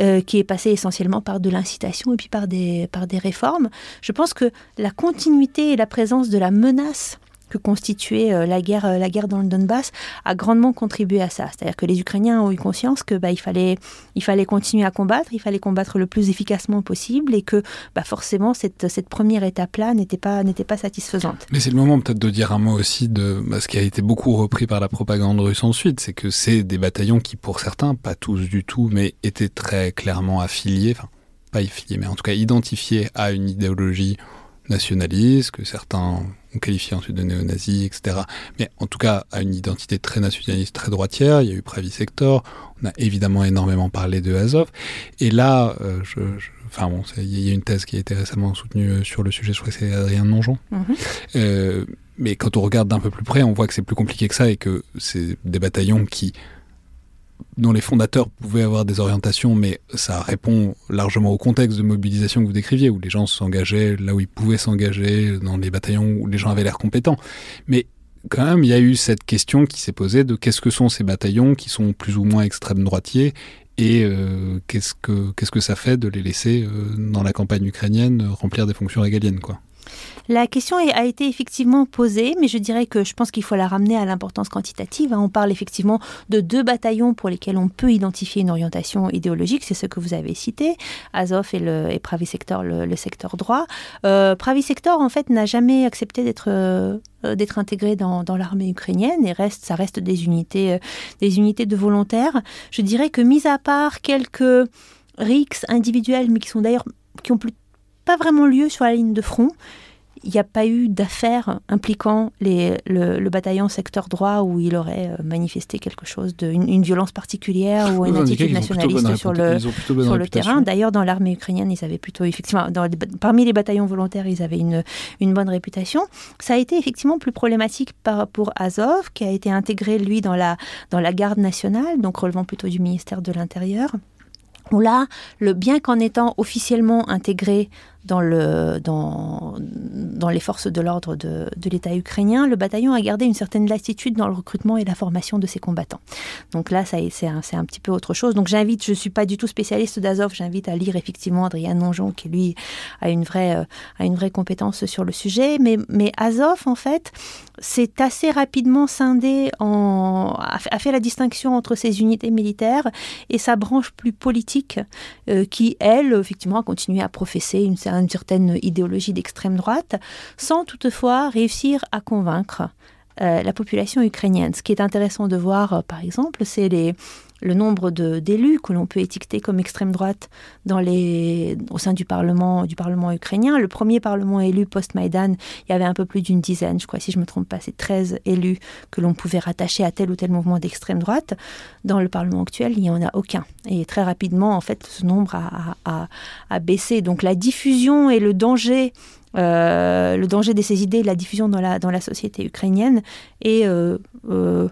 S2: euh, qui est passée essentiellement par de l'incitation et puis par des, par des réformes. Je pense que la continuité et la présence de la menace que constituait euh, la guerre, euh, la guerre dans le Donbass a grandement contribué à ça. C'est-à-dire que les Ukrainiens ont eu conscience que bah, il fallait, il fallait continuer à combattre, il fallait combattre le plus efficacement possible et que bah, forcément cette, cette première étape-là n'était pas, n'était pas satisfaisante.
S1: Mais c'est le moment peut-être de dire un mot aussi de bah, ce qui a été beaucoup repris par la propagande russe ensuite, c'est que c'est des bataillons qui, pour certains, pas tous du tout, mais étaient très clairement affiliés, enfin pas affiliés, mais en tout cas identifiés à une idéologie nationaliste, que certains ont qualifié ensuite de néo-nazis, etc. Mais en tout cas, à une identité très nationaliste, très droitière. Il y a eu Pravi Sector. On a évidemment énormément parlé de Azov. Et là, euh, je, enfin bon, il y a une thèse qui a été récemment soutenue euh, sur le sujet. Je crois que c'est Adrien Nonjon. Mm-hmm. euh, mais quand on regarde d'un peu plus près, on voit que c'est plus compliqué que ça et que c'est des bataillons qui dont les fondateurs pouvaient avoir des orientations, mais ça répond largement au contexte de mobilisation que vous décriviez, où les gens s'engageaient là où ils pouvaient s'engager, dans les bataillons où les gens avaient l'air compétents. Mais quand même, il y a eu cette question qui s'est posée de qu'est-ce que sont ces bataillons qui sont plus ou moins extrême droitiers et euh, qu'est-ce que que ça fait de les laisser euh, dans la campagne ukrainienne remplir des fonctions régaliennes, quoi.
S2: La question a été effectivement posée, mais je dirais que je pense qu'il faut la ramener à l'importance quantitative. Hein. On parle effectivement de deux bataillons pour lesquels on peut identifier une orientation idéologique, c'est ce que vous avez cité, Azov et, le, Pravi Sector, le, secteur droit. Euh, Pravi Sector, en fait, n'a jamais accepté d'être euh, intégré dans, l'armée ukrainienne et reste, ça reste des unités, euh, des unités de volontaires. Je dirais que, mis à part quelques rixes individuels, mais qui sont d'ailleurs qui ont plus, pas vraiment lieu sur la ligne de front, il n'y a pas eu d'affaires impliquant les, le, bataillon secteur droit où il aurait euh, manifesté quelque chose de une, violence particulière ou une attitude nationaliste sur le, sur le terrain. D'ailleurs, dans l'armée ukrainienne, ils avaient plutôt, effectivement, dans, parmi les bataillons volontaires, ils avaient une, une bonne réputation. Ça a été effectivement plus problématique par, pour Azov, qui a été intégré, lui, dans la, dans la garde nationale, donc relevant plutôt du ministère de l'Intérieur où là, le, bien qu'en étant officiellement intégré dans, le, dans, dans les forces de l'ordre de, l'État ukrainien, le bataillon a gardé une certaine latitude dans le recrutement et la formation de ses combattants. Donc là, c'est, un, petit peu autre chose. Donc j'invite, je ne suis pas du tout spécialiste d'Azov, j'invite à lire effectivement Adrien Nonjon, qui lui a une vraie, euh, a une vraie compétence sur le sujet. Mais Azov, en fait, s'est assez rapidement scindé, en, a fait la distinction entre ses unités militaires et sa branche plus politique, euh, qui, elle, effectivement, a continué à professer une, certaine idéologie d'extrême droite, sans toutefois réussir à convaincre euh, la population ukrainienne. Ce qui est intéressant de voir, par exemple, c'est les, le nombre d'élus que l'on peut étiqueter comme extrême droite dans les, au sein du Parlement, du Parlement ukrainien. Le premier Parlement élu post-Maïdan, il y avait un peu plus d'une dizaine, je crois, si je ne me trompe pas, c'est 13 élus que l'on pouvait rattacher à tel ou tel mouvement d'extrême droite. Dans le Parlement actuel, il n'y en a aucun. Et très rapidement, en fait, ce nombre a, a, baissé. Donc la diffusion et le danger euh, le danger de ces idées, la diffusion dans la, dans la société ukrainienne et euh, euh,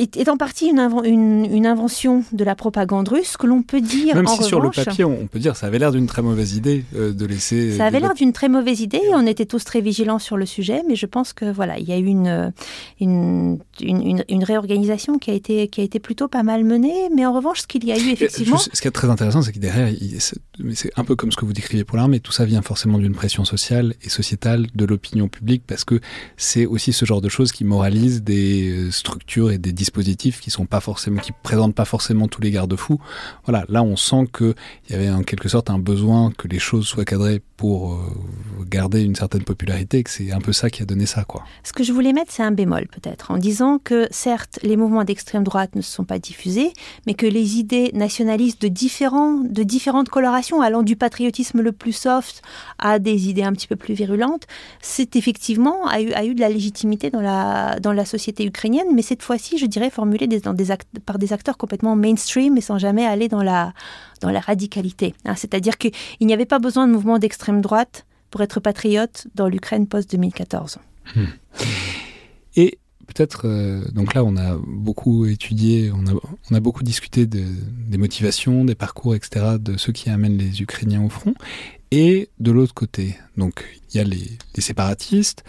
S2: est, en partie une, une, invention de la propagande russe que l'on peut dire.
S1: Même
S2: si
S1: sur le papier, on peut dire ça avait l'air d'une très mauvaise idée euh, de laisser.
S2: Ça avait l'air d'une très mauvaise idée. On était tous très vigilants sur le sujet, mais je pense que voilà, il y a eu une, une, une, réorganisation qui a, été, qui a été plutôt pas mal menée. Mais en revanche, ce qu'il y a eu effectivement.
S1: ce qui est très intéressant, c'est que derrière, c'est un peu comme ce que vous décrivez pour l'armée, tout ça vient forcément d'une pression sociale et sociétale de l'opinion publique parce que c'est aussi ce genre de choses qui moralisent des euh, structures et des dispositifs dispositifs qui sont pas forcément, qui présentent pas forcément tous les garde-fous. Voilà, là on sent qu'il y avait en quelque sorte un besoin que les choses soient cadrées pour euh, garder une certaine popularité, et que c'est un peu ça qui a donné ça, quoi.
S2: Ce que je voulais mettre, c'est un bémol peut-être, en disant que certes, les mouvements d'extrême droite ne se sont pas diffusés, mais que les idées nationalistes de, différents, de différentes colorations, allant du patriotisme le plus soft à des idées un petit peu plus virulentes, c'est effectivement a eu, a eu de la légitimité dans la, dans la société ukrainienne, mais cette fois-ci, je dirais des par des acteurs complètement mainstream et sans jamais aller dans la, dans la radicalité. Hein. C'est-à-dire qu'il n'y avait pas besoin de mouvements d'extrême droite pour être patriote dans l'Ukraine post-2014. Hmm.
S1: Et peut-être, euh, donc là, on a beaucoup étudié, on a, beaucoup discuté de, des motivations, des parcours, etc., de ceux qui amènent les Ukrainiens au front. Et de l'autre côté, donc il y a les séparatistes,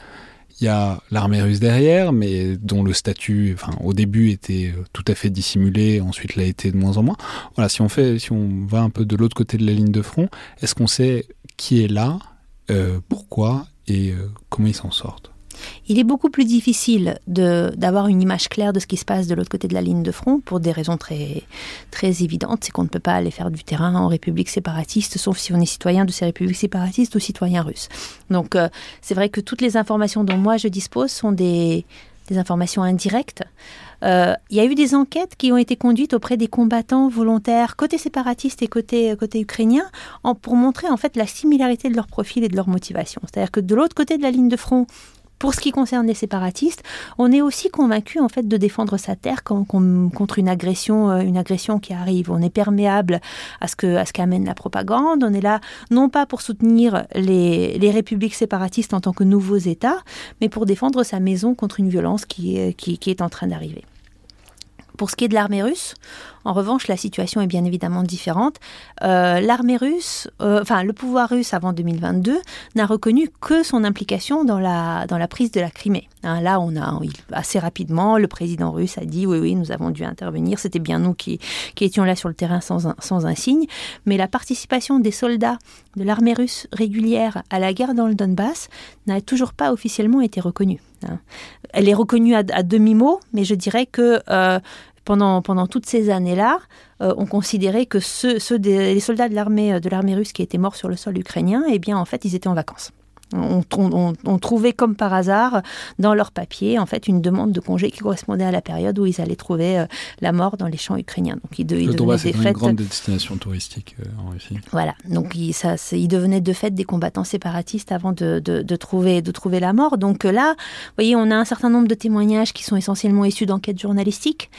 S1: il y a l'armée russe derrière, mais dont le statut, enfin, au début était euh, tout à fait dissimulé, ensuite l'a été de moins en moins. Voilà, si on fait, si on va un peu de l'autre côté de la ligne de front, est-ce qu'on sait qui est là, euh, pourquoi et euh, comment ils s'en sortent?
S2: Il est beaucoup plus difficile d'avoir une image claire de ce qui se passe de l'autre côté de la ligne de front pour des raisons très, très évidentes. C'est qu'on ne peut pas aller faire du terrain en république séparatiste, sauf si on est citoyen de ces républiques séparatistes ou citoyen russe. Donc euh, c'est vrai que toutes les informations dont moi je dispose sont des, informations indirectes. Euh, il y a eu des enquêtes qui ont été conduites auprès des combattants volontaires côté séparatiste et côté, côté ukrainien en, pour montrer en fait la similarité de leur profil et de leur motivation. C'est-à-dire que de l'autre côté de la ligne de front, Pour ce qui concerne les séparatistes, on est aussi convaincu en fait de défendre sa terre contre une agression, euh, une agression qui arrive. On est perméable à ce que à ce qu'amène la propagande. On est là non pas pour soutenir les, les républiques séparatistes en tant que nouveaux États, mais pour défendre sa maison contre une violence qui qui, qui est en train d'arriver. Pour ce qui est de l'armée russe, en revanche, la situation est bien évidemment différente. Euh, l'armée russe, euh, enfin le pouvoir russe avant 2022 n'a reconnu que son implication dans la, dans la prise de la Crimée. Hein, là, on a assez rapidement, le président russe a dit oui, oui, nous avons dû intervenir. C'était bien nous qui, qui, étions là sur le terrain sans un, sans un signe. Mais la participation des soldats de l'armée russe régulière à la guerre dans le Donbass n'a toujours pas officiellement été reconnue. Hein. Elle est reconnue à, demi-mot, mais je dirais que euh, pendant, pendant toutes ces années-là, euh, on considérait que ceux, les soldats de l'armée de l'armée russe qui étaient morts sur le sol ukrainien, eh bien en fait ils étaient en vacances. On, trouvait comme par hasard dans leur papier en fait une demande de congé qui correspondait à la période où ils allaient trouver euh, la mort dans les champs ukrainiens.
S1: Donc ils, de, ils devenaient des une grande destination touristique euh, en Russie.
S2: Voilà, donc ils, ça, ils devenaient de fait des combattants séparatistes avant de, de, trouver, de trouver la mort. Donc là, vous voyez, on a un certain nombre de témoignages qui sont essentiellement issus d'enquêtes journalistiques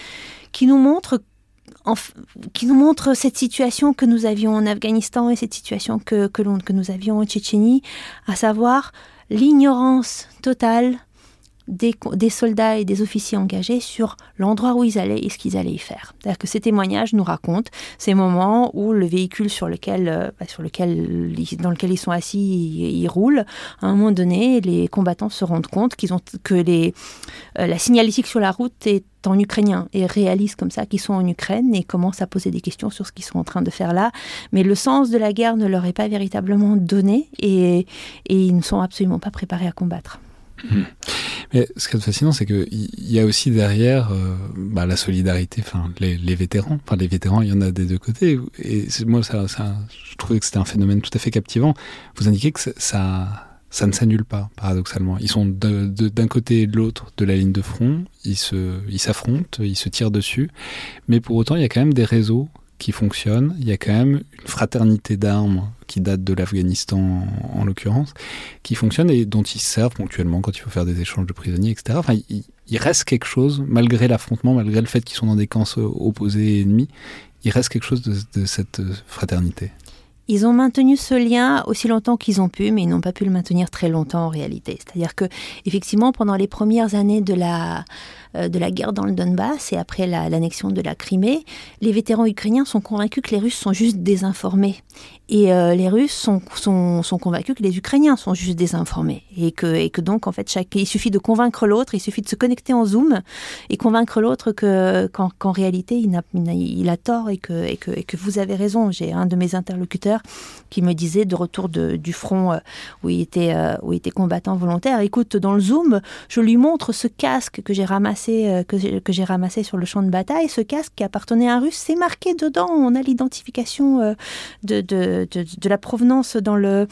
S2: qui nous montrent qui nous montre cette situation que nous avions en Afghanistan et cette situation que, que, que nous avions en Tchétchénie, à savoir l'ignorance totale des, soldats et des officiers engagés sur l'endroit où ils allaient et ce qu'ils allaient y faire. C'est-à-dire que ces témoignages nous racontent ces moments où le véhicule sur lequel, euh, bah, dans lequel ils sont assis, il, roule. À un moment donné, les combattants se rendent compte qu'ils ont, que euh, la signalétique sur la route est en ukrainien et réalisent comme ça qu'ils sont en Ukraine et commencent à poser des questions sur ce qu'ils sont en train de faire là. Mais le sens de la guerre ne leur est pas véritablement donné et ils ne sont absolument pas préparés à combattre.
S1: Hmm. Mais ce qui est fascinant, c'est qu'il y a aussi derrière euh, bah, la solidarité, les, vétérans. Enfin les vétérans, il y en a des deux côtés. Et moi, je trouvais que c'était un phénomène tout à fait captivant. Vous indiquez que ça, ça ne s'annule pas, paradoxalement. Ils sont d'un côté et de l'autre de la ligne de front, ils s'affrontent, ils se tirent dessus, mais pour autant, il y a quand même des réseaux qui fonctionnent, il y a quand même une fraternité d'armes qui date de l'Afghanistan en, l'occurrence, qui fonctionne et dont ils servent ponctuellement quand il faut faire des échanges de prisonniers, etc. Enfin, il, reste quelque chose, malgré l'affrontement, malgré le fait qu'ils sont dans des camps opposés et ennemis, il reste quelque chose de cette fraternité.
S2: Ils ont maintenu ce lien aussi longtemps qu'ils ont pu, mais ils n'ont pas pu le maintenir très longtemps en réalité. C'est-à-dire que, effectivement, pendant les premières années de la, euh, de la guerre dans le Donbass et après l'annexion de la Crimée, les vétérans ukrainiens sont convaincus que les Russes sont juste désinformés. Et euh, les Russes sont, sont, convaincus que les Ukrainiens sont juste désinformés. Et que, et que donc, en fait, chaque, il suffit de convaincre l'autre, il suffit de se connecter en Zoom et convaincre l'autre que, qu'en, réalité, il a, il a tort et que, et, que, et que vous avez raison. J'ai un de mes interlocuteurs qui me disait, de retour du front euh, où il, était, où il était combattant volontaire, écoute, dans le Zoom, je lui montre ce casque que j'ai ramassé euh, que, j'ai ramassé sur le champ de bataille, ce casque qui appartenait à un russe, c'est marqué dedans. On a l'identification euh, de, la provenance dans le,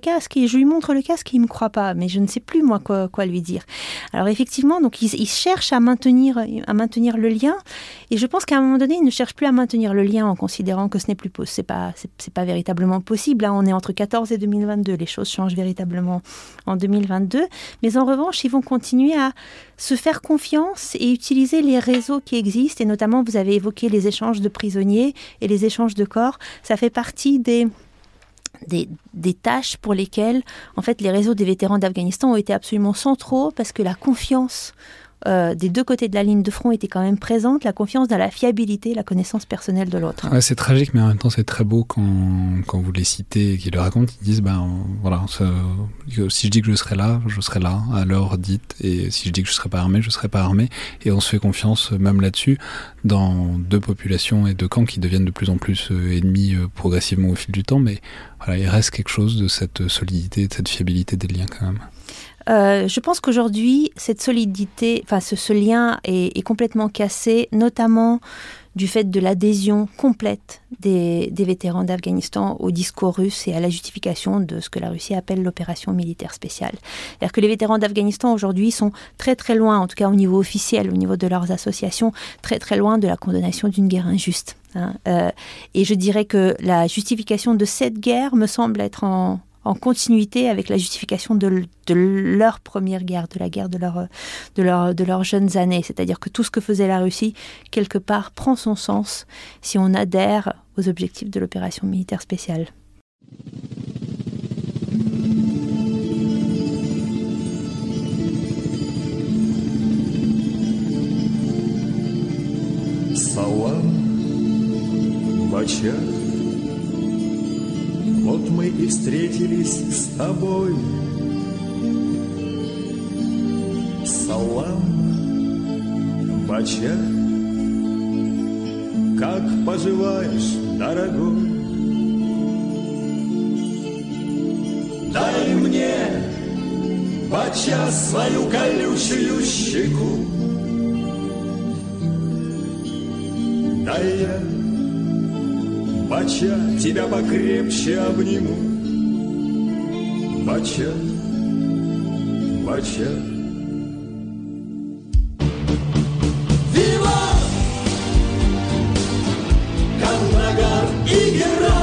S2: casque. Et je lui montre le casque, il ne me croit pas. Mais je ne sais plus, moi, quoi, lui dire. Alors, effectivement, donc, il, il cherche à maintenir, le lien. Et je pense qu'à un moment donné, il ne cherche plus à maintenir le lien en considérant que ce n'est plus. C'est pas, c'est, pas véritablement possible. Là, on est entre 14 et 2022. Les choses changent véritablement en 2022. Mais en revanche, ils vont continuer à se faire confiance et utiliser les réseaux qui existent. Et notamment, vous avez évoqué les échanges de prisonniers et les échanges de corps. Ça fait partie des, des, des, tâches pour lesquelles, en fait, les réseaux des vétérans d'Afghanistan ont été absolument centraux parce que la confiance euh, des deux côtés de la ligne de front était quand même présente, la confiance dans la fiabilité, la connaissance personnelle de l'autre.
S1: c'est tragique, mais en même temps c'est très beau quand, quand vous les citez et qu'ils le racontent, ils disent, ben voilà, si je dis que je serai là, je serai là, à l'heure dite, et si je dis que je ne serai pas armé, je ne serai pas armé, et on se fait confiance même là-dessus, dans deux populations et deux camps qui deviennent de plus en plus euh, ennemis euh, progressivement au fil du temps, mais voilà, il reste quelque chose de cette solidité, de cette fiabilité des liens quand même.
S2: Euh, je pense qu'aujourd'hui, cette solidité, enfin ce, lien est, complètement cassé, notamment du fait de l'adhésion complète des, vétérans d'Afghanistan au discours russe et à la justification de ce que la Russie appelle l'opération militaire spéciale. C'est-à-dire que les vétérans d'Afghanistan aujourd'hui sont très très loin, en tout cas au niveau officiel, au niveau de leurs associations, très très loin de la condamnation d'une guerre injuste. Hein. Euh, et je dirais que la justification de cette guerre me semble être en, en continuité avec la justification de, leur première guerre, de la guerre de, leur, de, leur, de leurs jeunes années. C'est-à-dire que tout ce que faisait la Russie, quelque part, prend son sens si on adhère aux objectifs de l'opération militaire spéciale.
S4: Вот мы и встретились с тобой. Салам, бача, как поживаешь, дорогой? Дай мне, бача, свою колючую щеку. Дай я Бача, тебя покрепче обниму. Бача, бача. Вива! Каннагар и Герат!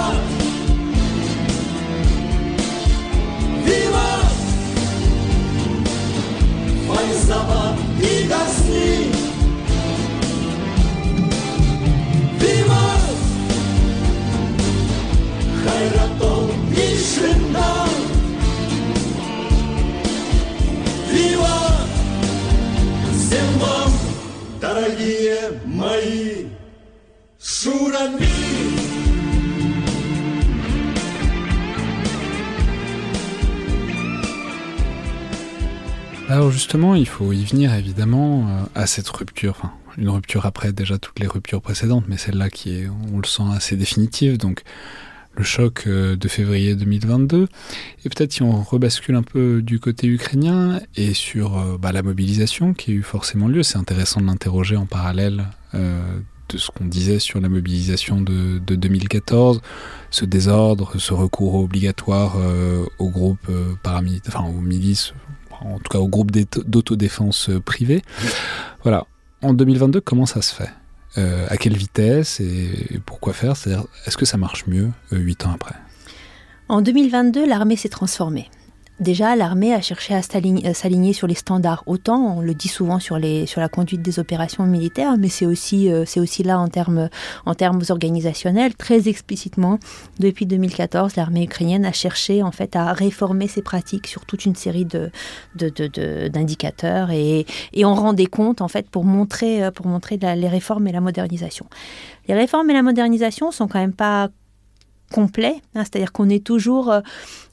S1: Alors justement, il faut y venir évidemment euh, à cette rupture, une rupture après déjà toutes les ruptures précédentes, mais celle-là qui est, on le sent assez définitive, donc le choc euh, de février 2022. Et peut-être si on rebascule un peu du côté ukrainien et sur euh, bah, la mobilisation qui a eu forcément lieu, c'est intéressant de l'interroger en parallèle euh, de ce qu'on disait sur la mobilisation de, 2014, ce désordre, ce recours obligatoire aux groupes paramilitaires, enfin aux milices, en tout cas aux groupes d'autodéfense privés. Voilà. En 2022, comment ça se fait? Euh, à quelle vitesse et, pourquoi faire? C'est-à-dire, est-ce que ça marche mieux euh, huit ans après?
S2: En 2022, l'armée s'est transformée. Déjà, l'armée a cherché à s'aligner sur les standards. Autant, on le dit souvent sur, la conduite des opérations militaires, mais c'est aussi, euh, là en termes, organisationnels. Très explicitement, depuis 2014, l'armée ukrainienne a cherché en fait à réformer ses pratiques sur toute une série d'indicateurs et, et on rendait compte en fait pour montrer, montrer les réformes et la modernisation. Les réformes et la modernisation sont quand même pas complets, hein, c'est-à-dire qu'on est toujours euh,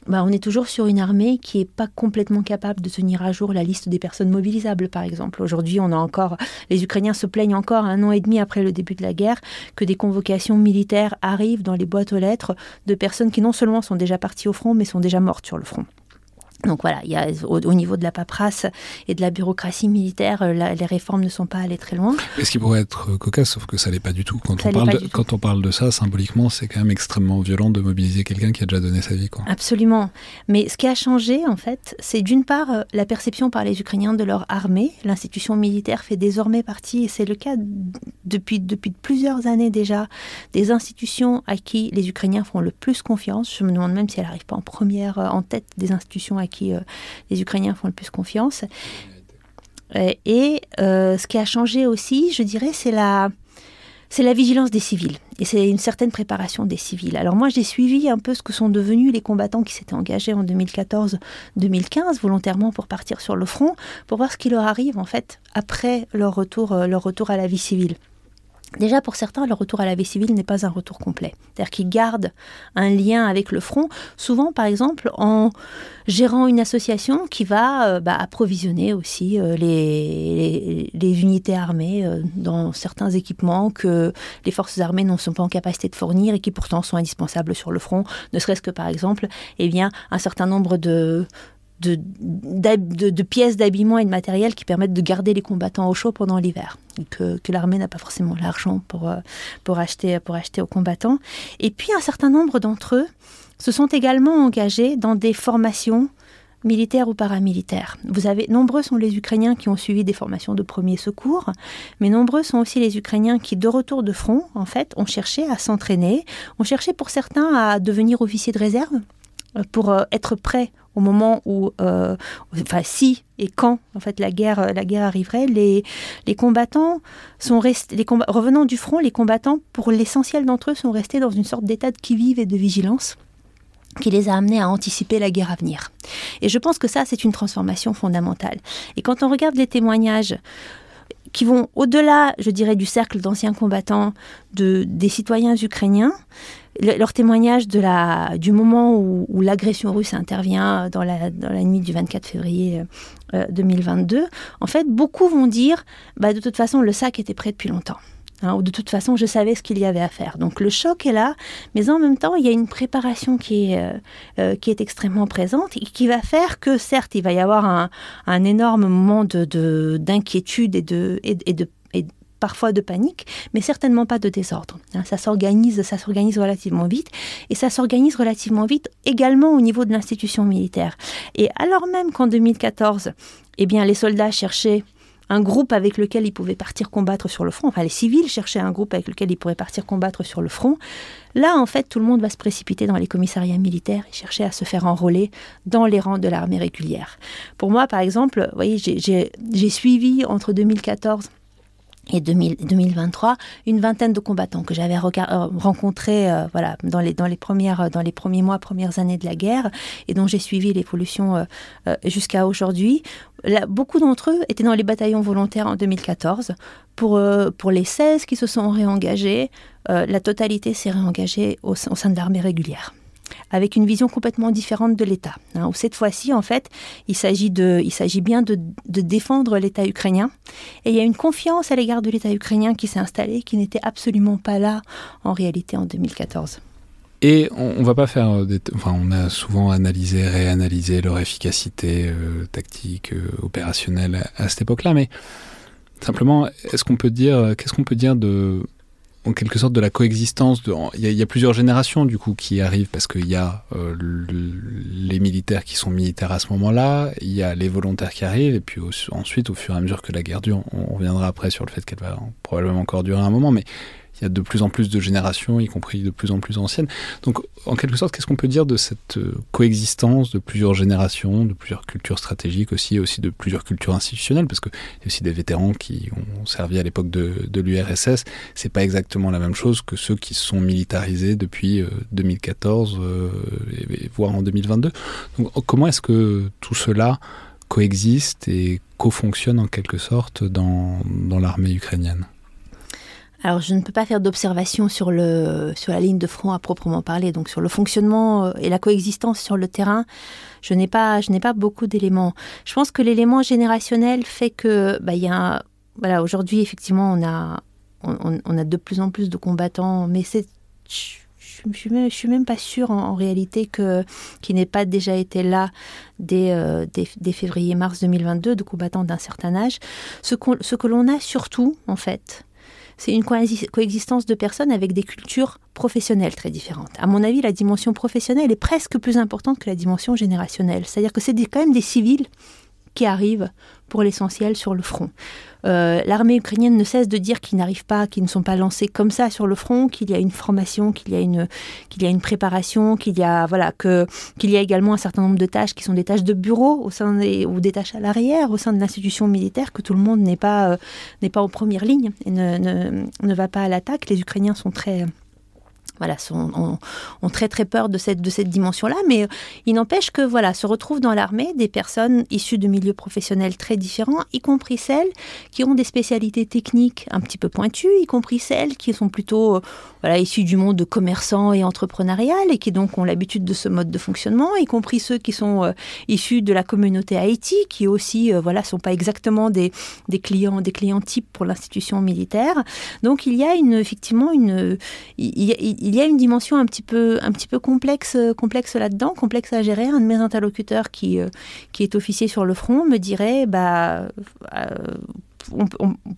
S2: bah, on est toujours sur une armée qui n'est pas complètement capable de tenir à jour la liste des personnes mobilisables, par exemple. Aujourd'hui, on a encore, les Ukrainiens se plaignent encore un an et demi après le début de la guerre que des convocations militaires arrivent dans les boîtes aux lettres de personnes qui non seulement sont déjà parties au front, mais sont déjà mortes sur le front. Donc voilà, il y a, au, niveau de la paperasse et de la bureaucratie militaire, euh, les réformes ne sont pas allées très loin.
S1: est ce qui pourrait être euh, cocasse, sauf que ça l'est pas du tout. Quand, on parle, de, quand on parle de ça, symboliquement, c'est quand même extrêmement violent de mobiliser quelqu'un qui a déjà donné sa vie. Quoi.
S2: Absolument. Mais ce qui a changé, en fait, c'est d'une part euh, la perception par les Ukrainiens de leur armée. L'institution militaire fait désormais partie, et c'est le cas depuis, depuis plusieurs années déjà, des institutions à qui les Ukrainiens font le plus confiance. Je me demande même si elle n'arrive pas en première, en tête des institutions à qui euh, les Ukrainiens font le plus confiance. Euh, et euh, ce qui a changé aussi, je dirais, c'est la, c'est la vigilance des civils et c'est une certaine préparation des civils. Alors moi j'ai suivi un peu ce que sont devenus les combattants qui s'étaient engagés en 2014-2015 volontairement pour partir sur le front, pour voir ce qui leur arrive en fait après leur retour, leur retour à la vie civile. Déjà, pour certains, le retour à la vie civile n'est pas un retour complet. C'est-à-dire qu'ils gardent un lien avec le front, souvent, par exemple, en gérant une association qui va euh, bah, approvisionner aussi euh, les, unités armées euh, dans certains équipements que les forces armées ne sont pas en capacité de fournir et qui pourtant sont indispensables sur le front, ne serait-ce que, par exemple, eh bien, un certain nombre de de, pièces d'habillement et de matériel qui permettent de garder les combattants au chaud pendant l'hiver, que, l'armée n'a pas forcément l'argent pour, euh, pour, acheter, pour acheter aux combattants. Et puis un certain nombre d'entre eux se sont également engagés dans des formations militaires ou paramilitaires. Vous avez nombreux sont les Ukrainiens qui ont suivi des formations de premiers secours, mais nombreux sont aussi les Ukrainiens qui, de retour de front, en fait, ont cherché à s'entraîner, ont cherché pour certains à devenir officiers de réserve pour être prêt au moment où, enfin si et quand en fait la guerre, la guerre arriverait, les, les combattants sont restés, les revenant du front, les combattants, pour l'essentiel d'entre eux, sont restés dans une sorte d'état de qui-vive et de vigilance qui les a amenés à anticiper la guerre à venir. Et je pense que ça, c'est une transformation fondamentale. Et quand on regarde les témoignages qui vont au-delà, je dirais, du cercle d'anciens combattants, de, des citoyens ukrainiens, leur témoignage de du moment où, l'agression russe intervient dans la, nuit du 24 février 2022, euh, en fait, beaucoup vont dire, bah, de toute façon, le sac était prêt depuis longtemps. Hein, ou de toute façon, je savais ce qu'il y avait à faire. Donc le choc est là, mais en même temps, il y a une préparation qui est, euh, euh, extrêmement présente et qui va faire que, certes, il va y avoir un, énorme moment d'inquiétude de, et, de, et, de, et parfois de panique, mais certainement pas de désordre. Hein. ça s'organise, ça s'organise relativement vite, et ça s'organise relativement vite également au niveau de l'institution militaire. Et alors même qu'en 2014, eh bien, les soldats cherchaient un groupe avec lequel ils pouvaient partir combattre sur le front. Enfin, les civils cherchaient un groupe avec lequel ils pourraient partir combattre sur le front. Là, en fait, tout le monde va se précipiter dans les commissariats militaires et chercher à se faire enrôler dans les rangs de l'armée régulière. Pour moi, par exemple, vous voyez, j'ai suivi entre 2014 et 2023, une vingtaine de combattants que j'avais euh, rencontrés euh, voilà, dans, les, dans, les premières, dans les premiers mois, premières années de la guerre, et dont j'ai suivi l'évolution euh, jusqu'à aujourd'hui. beaucoup d'entre eux étaient dans les bataillons volontaires en 2014. Pour, pour les 16 qui se sont réengagés, la totalité s'est réengagée au sein de l'armée régulière avec une vision complètement différente de l'État. Hein, cette fois-ci, en fait, il s'agit, de, il s'agit bien de, défendre l'État ukrainien. Et il y a une confiance à l'égard de l'État ukrainien qui s'est installée, qui n'était absolument pas là en réalité en 2014.
S1: Et on, va pas faire enfin on a souvent analysé, réanalysé leur efficacité euh, tactique, euh, opérationnelle à cette époque-là, mais simplement, est-ce qu'on peut dire, qu'est-ce qu'on peut dire de en quelque sorte de la coexistence. Il y, a plusieurs générations du coup qui arrivent parce qu'il y a euh, les militaires qui sont militaires à ce moment-là, il y a les volontaires qui arrivent et puis ensuite au fur et à mesure que la guerre dure, on, reviendra après sur le fait qu'elle va probablement encore durer un moment, mais il y a de plus en plus de générations, y compris de plus en plus anciennes. Donc, en quelque sorte, qu'est-ce qu'on peut dire de cette euh, coexistence de plusieurs générations, de plusieurs cultures stratégiques aussi, aussi de plusieurs cultures institutionnelles, parce qu'il y a aussi des vétérans qui ont servi à l'époque de, de l'URSS. C'est pas exactement la même chose que ceux qui sont militarisés depuis 2014, euh, euh, voire en 2022. Donc, comment est-ce que tout cela coexiste et co-fonctionne en quelque sorte dans l'armée ukrainienne?
S2: Alors, je ne peux pas faire d'observation sur, sur la ligne de front à proprement parler, donc sur le fonctionnement euh, et la coexistence sur le terrain. Je n'ai pas, je pas beaucoup d'éléments. Je pense que l'élément générationnel fait que, bah, il y a, voilà, aujourd'hui effectivement, on a, on, a de plus en plus de combattants, mais c'est, je, ne suis même, suis même pas sûre en, réalité que qui n'ait pas déjà été là dès, euh, dès, février-mars 2022 de combattants d'un certain âge. Ce, ce que l'on a surtout, en fait, c'est une coexistence de personnes avec des cultures professionnelles très différentes. À mon avis, la dimension professionnelle est presque plus importante que la dimension générationnelle. C'est-à-dire que c'est quand même des civils qui arrivent pour l'essentiel sur le front. Euh, l'armée ukrainienne ne cesse de dire qu'ils n'arrivent pas, qu'ils ne sont pas lancés comme ça sur le front, qu'il y a une formation, qu'il y a une, y a une préparation, qu'il y a voilà que y a également un certain nombre de tâches qui sont des tâches de bureau au sein des, ou des tâches à l'arrière au sein de l'institution militaire, que tout le monde n'est pas euh, pas en première ligne et ne, ne, ne va pas à l'attaque. Les Ukrainiens sont très voilà, sont, ont, très très peur de cette, de cette dimension-là, mais euh, il n'empêche que voilà, se retrouvent dans l'armée des personnes issues de milieux professionnels très différents, y compris celles qui ont des spécialités techniques un petit peu pointues, y compris celles qui sont plutôt euh, voilà, issues du monde de commerçant et entrepreneurial et qui donc ont l'habitude de ce mode de fonctionnement, y compris ceux qui sont euh, issus de la communauté Haïti, qui aussi voilà, sont pas exactement des, des clients des clients types pour l'institution militaire. Donc il y a une, effectivement une y a une dimension un petit peu, un petit peu complexe, complexe là-dedans, complexe à gérer. Un de mes interlocuteurs qui, euh, qui est officier sur le front me dirait, bah, euh,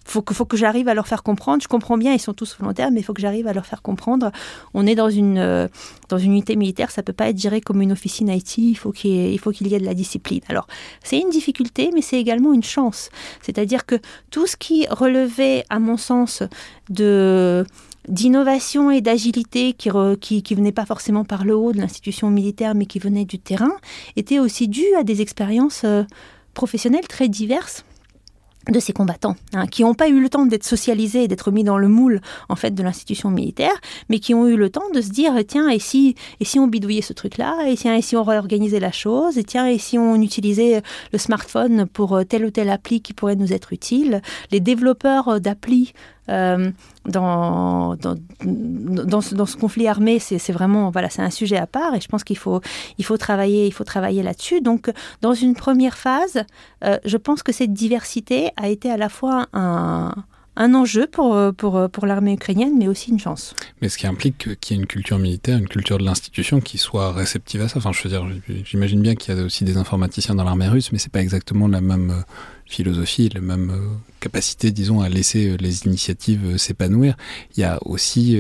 S2: faut que, faut que j'arrive à leur faire comprendre. Je comprends bien, ils sont tous volontaires, mais il faut que j'arrive à leur faire comprendre. On est dans une, euh, dans une unité militaire, ça peut pas être géré comme une officine IT, il faut qu'il il faut qu'il y ait de la discipline. Alors, c'est une difficulté, mais c'est également une chance. C'est-à-dire que tout ce qui relevait, à mon sens, de d'innovation et d'agilité qui, qui venaient pas forcément par le haut de l'institution militaire, mais qui venaient du terrain, étaient aussi dus à des expériences professionnelles très diverses de ces combattants, hein, qui n'ont pas eu le temps d'être socialisés et d'être mis dans le moule en fait de l'institution militaire, mais qui ont eu le temps de se dire tiens et si et si on bidouillait ce truc-là, et tiens et si on réorganisait la chose, et tiens et si on utilisait le smartphone pour euh, telle ou telle appli qui pourrait nous être utile. Les développeurs euh, d'applis euh, dans, dans, dans, ce, conflit armé, c'est vraiment voilà, c'est un sujet à part et je pense qu'il faut, il faut travailler, travailler là-dessus. Donc, dans une première phase, euh, je pense que cette diversité a été à la fois un, un enjeu pour, pour, pour l'armée ukrainienne, mais aussi une chance.
S1: Mais ce qui implique qu'il y ait une culture militaire, une culture de l'institution qui soit réceptive à ça. Enfin, je veux dire, j'imagine bien qu'il y a aussi des informaticiens dans l'armée russe, mais c'est pas exactement la même philosophie, la même euh, capacité, disons, à laisser euh, les initiatives euh, s'épanouir. Il y a aussi,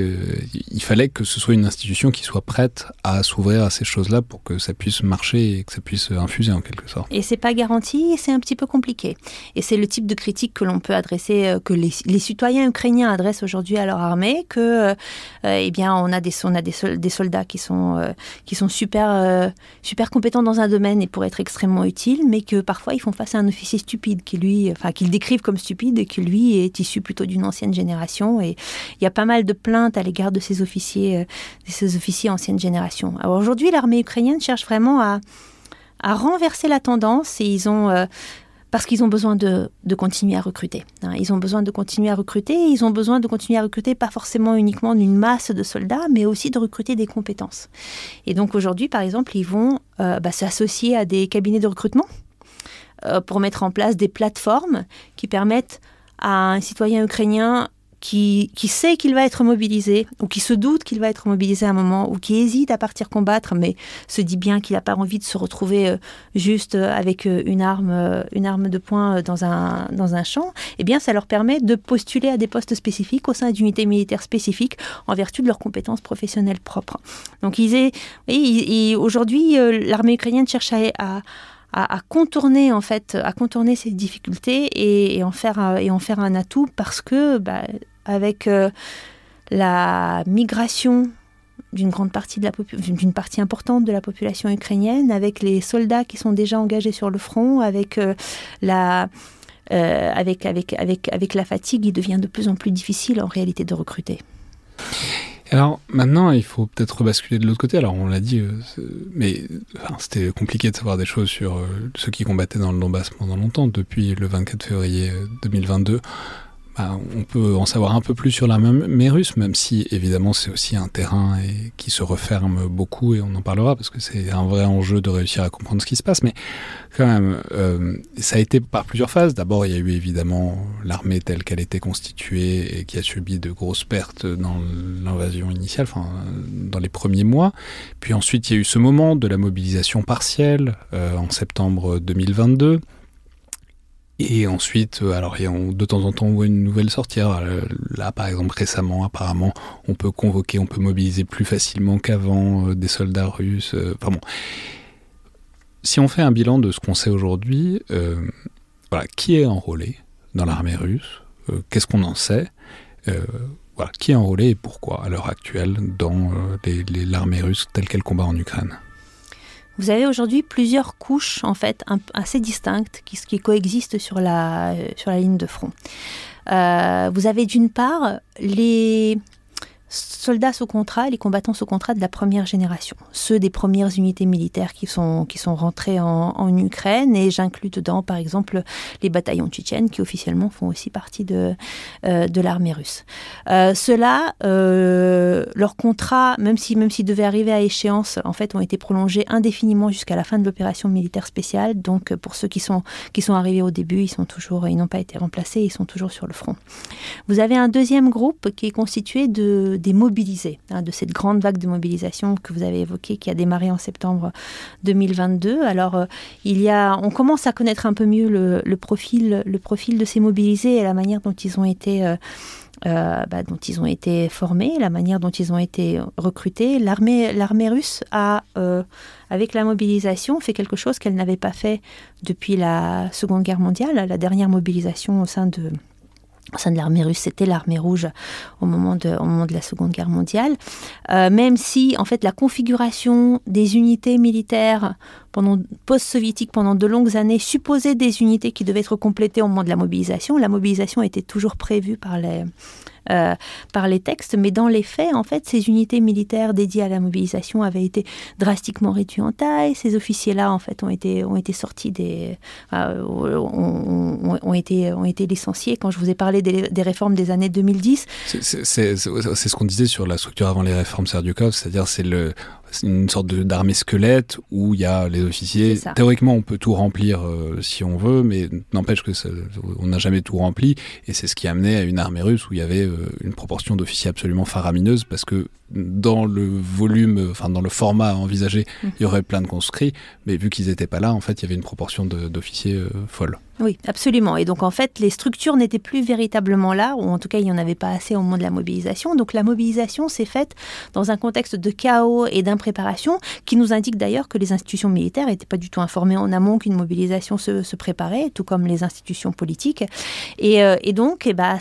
S1: il fallait que ce soit une institution qui soit prête à s'ouvrir à ces choses-là pour que ça puisse marcher et que ça puisse infuser en quelque sorte.
S2: Et c'est pas garanti, c'est un petit peu compliqué. Et c'est le type de critique que l'on peut adresser, que les, citoyens ukrainiens adressent aujourd'hui à leur armée, que, eh bien, on a des, on a des soldats qui sont, qui sont super, super compétents dans un domaine et pour être extrêmement utiles, mais que parfois ils font face à un officier stupide qui lui, enfin qu'il décrive comme stupide et qui lui est issu plutôt d'une ancienne génération. Et il y a pas mal de plaintes à l'égard de ces officiers, euh, de ces officiers ancienne génération. Aujourd'hui, l'armée ukrainienne cherche vraiment à, renverser la tendance et ils ont euh, parce qu'ils ont besoin de, continuer à recruter. Hein. Ils ont besoin de continuer à recruter. Ils ont besoin de continuer à recruter pas forcément uniquement d'une masse de soldats, mais aussi de recruter des compétences. Et donc aujourd'hui, par exemple, ils vont euh, bah, s'associer à des cabinets de recrutement pour mettre en place des plateformes qui permettent à un citoyen ukrainien qui, qui sait qu'il va être mobilisé, ou qui se doute qu'il va être mobilisé à un moment, ou qui hésite à partir combattre, mais se dit bien qu'il n'a pas envie de se retrouver euh, juste euh, avec une arme, une arme de poing dans un, dans un champ, eh bien, ça leur permet de postuler à des postes spécifiques au sein d'unités militaires spécifiques en vertu de leurs compétences professionnelles propres. Donc, ils, aujourd'hui, l'armée ukrainienne cherche à, contourner en fait, à contourner ces difficultés et, en faire et en faire un atout parce que bah, avec euh, la migration d'une grande partie de la d'une partie importante de la population ukrainienne, avec les soldats qui sont déjà engagés sur le front, avec euh, la euh, avec, avec, avec, avec la fatigue, il devient de plus en plus difficile en réalité de recruter.
S1: Alors maintenant, il faut peut-être rebasculer de l'autre côté. Alors on l'a dit, euh, mais c'était compliqué de savoir des choses sur euh, ceux qui combattaient dans le Donbass pendant longtemps. Depuis le 24 février 2022, euh, bah, on peut en savoir un peu plus sur l'armée russe, même si évidemment c'est aussi un terrain qui se referme beaucoup et on en parlera parce que c'est un vrai enjeu de réussir à comprendre ce qui se passe. Mais quand même, euh, ça a été par plusieurs phases. D'abord, il y a eu évidemment l'armée telle qu'elle était constituée et qui a subi de grosses pertes dans l'invasion initiale, enfin dans les premiers mois. Puis ensuite, il y a eu ce moment de la mobilisation partielle euh, en septembre 2022 et ensuite, euh, alors de temps en temps, on voit une nouvelle sortir. Euh, là, par exemple, récemment, apparemment, on peut convoquer, on peut mobiliser plus facilement qu'avant euh, des soldats russes. enfin bon. Si on fait un bilan de ce qu'on sait aujourd'hui, voilà, qui est enrôlé dans l'armée russe Qu'est-ce qu'on en sait voilà, Qui est enrôlé et pourquoi à l'heure actuelle dans l'armée russe telle qu'elle combat en Ukraine?
S2: Vous avez aujourd'hui plusieurs couches en fait assez distinctes qui, coexistent sur la, euh, sur la ligne de front. Euh, vous avez d'une part les soldats sous contrat, les combattants sous contrat de la première génération, ceux des premières unités militaires qui sont, qui en, Ukraine, et j'inclus dedans par exemple les bataillons tchétchènes qui officiellement font aussi partie de, euh, l'armée russe. Euh, Ceux-là, euh, leurs contrats, même s'ils même s'ils devaient arriver à échéance, en fait, ont été prolongés indéfiniment jusqu'à la fin de l'opération militaire spéciale. Donc pour ceux qui sont, qui sont arrivés au début, ils sont toujours, ils n'ont pas été remplacés, ils sont toujours sur le front. Vous avez un deuxième groupe qui est constitué de des mobilisés, hein, de cette grande vague de mobilisation que vous avez évoquée, qui a démarré en septembre 2022. Alors, euh, il y a, on commence à connaître un peu mieux le, profil, le profil de ces mobilisés et la manière dont ils ont été euh, euh, bah, dont ils ont été formés, la manière dont ils ont été recrutés. L'armée, l'armée russe a, avec la mobilisation, fait quelque chose qu'elle n'avait pas fait depuis la Seconde Guerre mondiale, la dernière mobilisation au sein de au sein de l'armée russe, c'était l'armée rouge au moment de, la Seconde Guerre mondiale. Euh, même si, en fait, la configuration des unités militaires post-soviétique pendant de longues années supposait des unités qui devaient être complétées au moment de la mobilisation. La mobilisation était toujours prévue par les, euh, par les textes, mais dans les faits, en fait, ces unités militaires dédiées à la mobilisation avaient été drastiquement réduites en taille. Ces officiers-là, en fait, ont été, ont été sortis des, euh, ont, ont, été, ont été licenciés. Quand je vous ai parlé des, des réformes des années 2010,
S1: c'est ce qu'on disait sur la structure avant les réformes Serdiukov, c'est-à-dire c'est le une sorte d'armée squelette où il y a les officiers. Théoriquement, on peut tout remplir euh, si on veut, mais n'empêche que ça, on n'a jamais tout rempli. Et c'est ce qui a amené à une armée russe où il y avait euh, une proportion d'officiers absolument faramineuse parce que dans le volume, enfin dans le format envisagé, mmh. il y aurait plein de conscrits, mais vu qu'ils n'étaient pas là, en fait, il y avait une proportion d'officiers euh, folle.
S2: Oui, absolument. Et donc en fait, les structures n'étaient plus véritablement là, ou en tout cas, il n'y en avait pas assez au moment de la mobilisation. Donc la mobilisation s'est faite dans un contexte de chaos et d'impréparation, qui nous indique d'ailleurs que les institutions militaires n'étaient pas du tout informées en amont qu'une mobilisation se, préparait, tout comme les institutions politiques. Et, euh, donc, eh ben,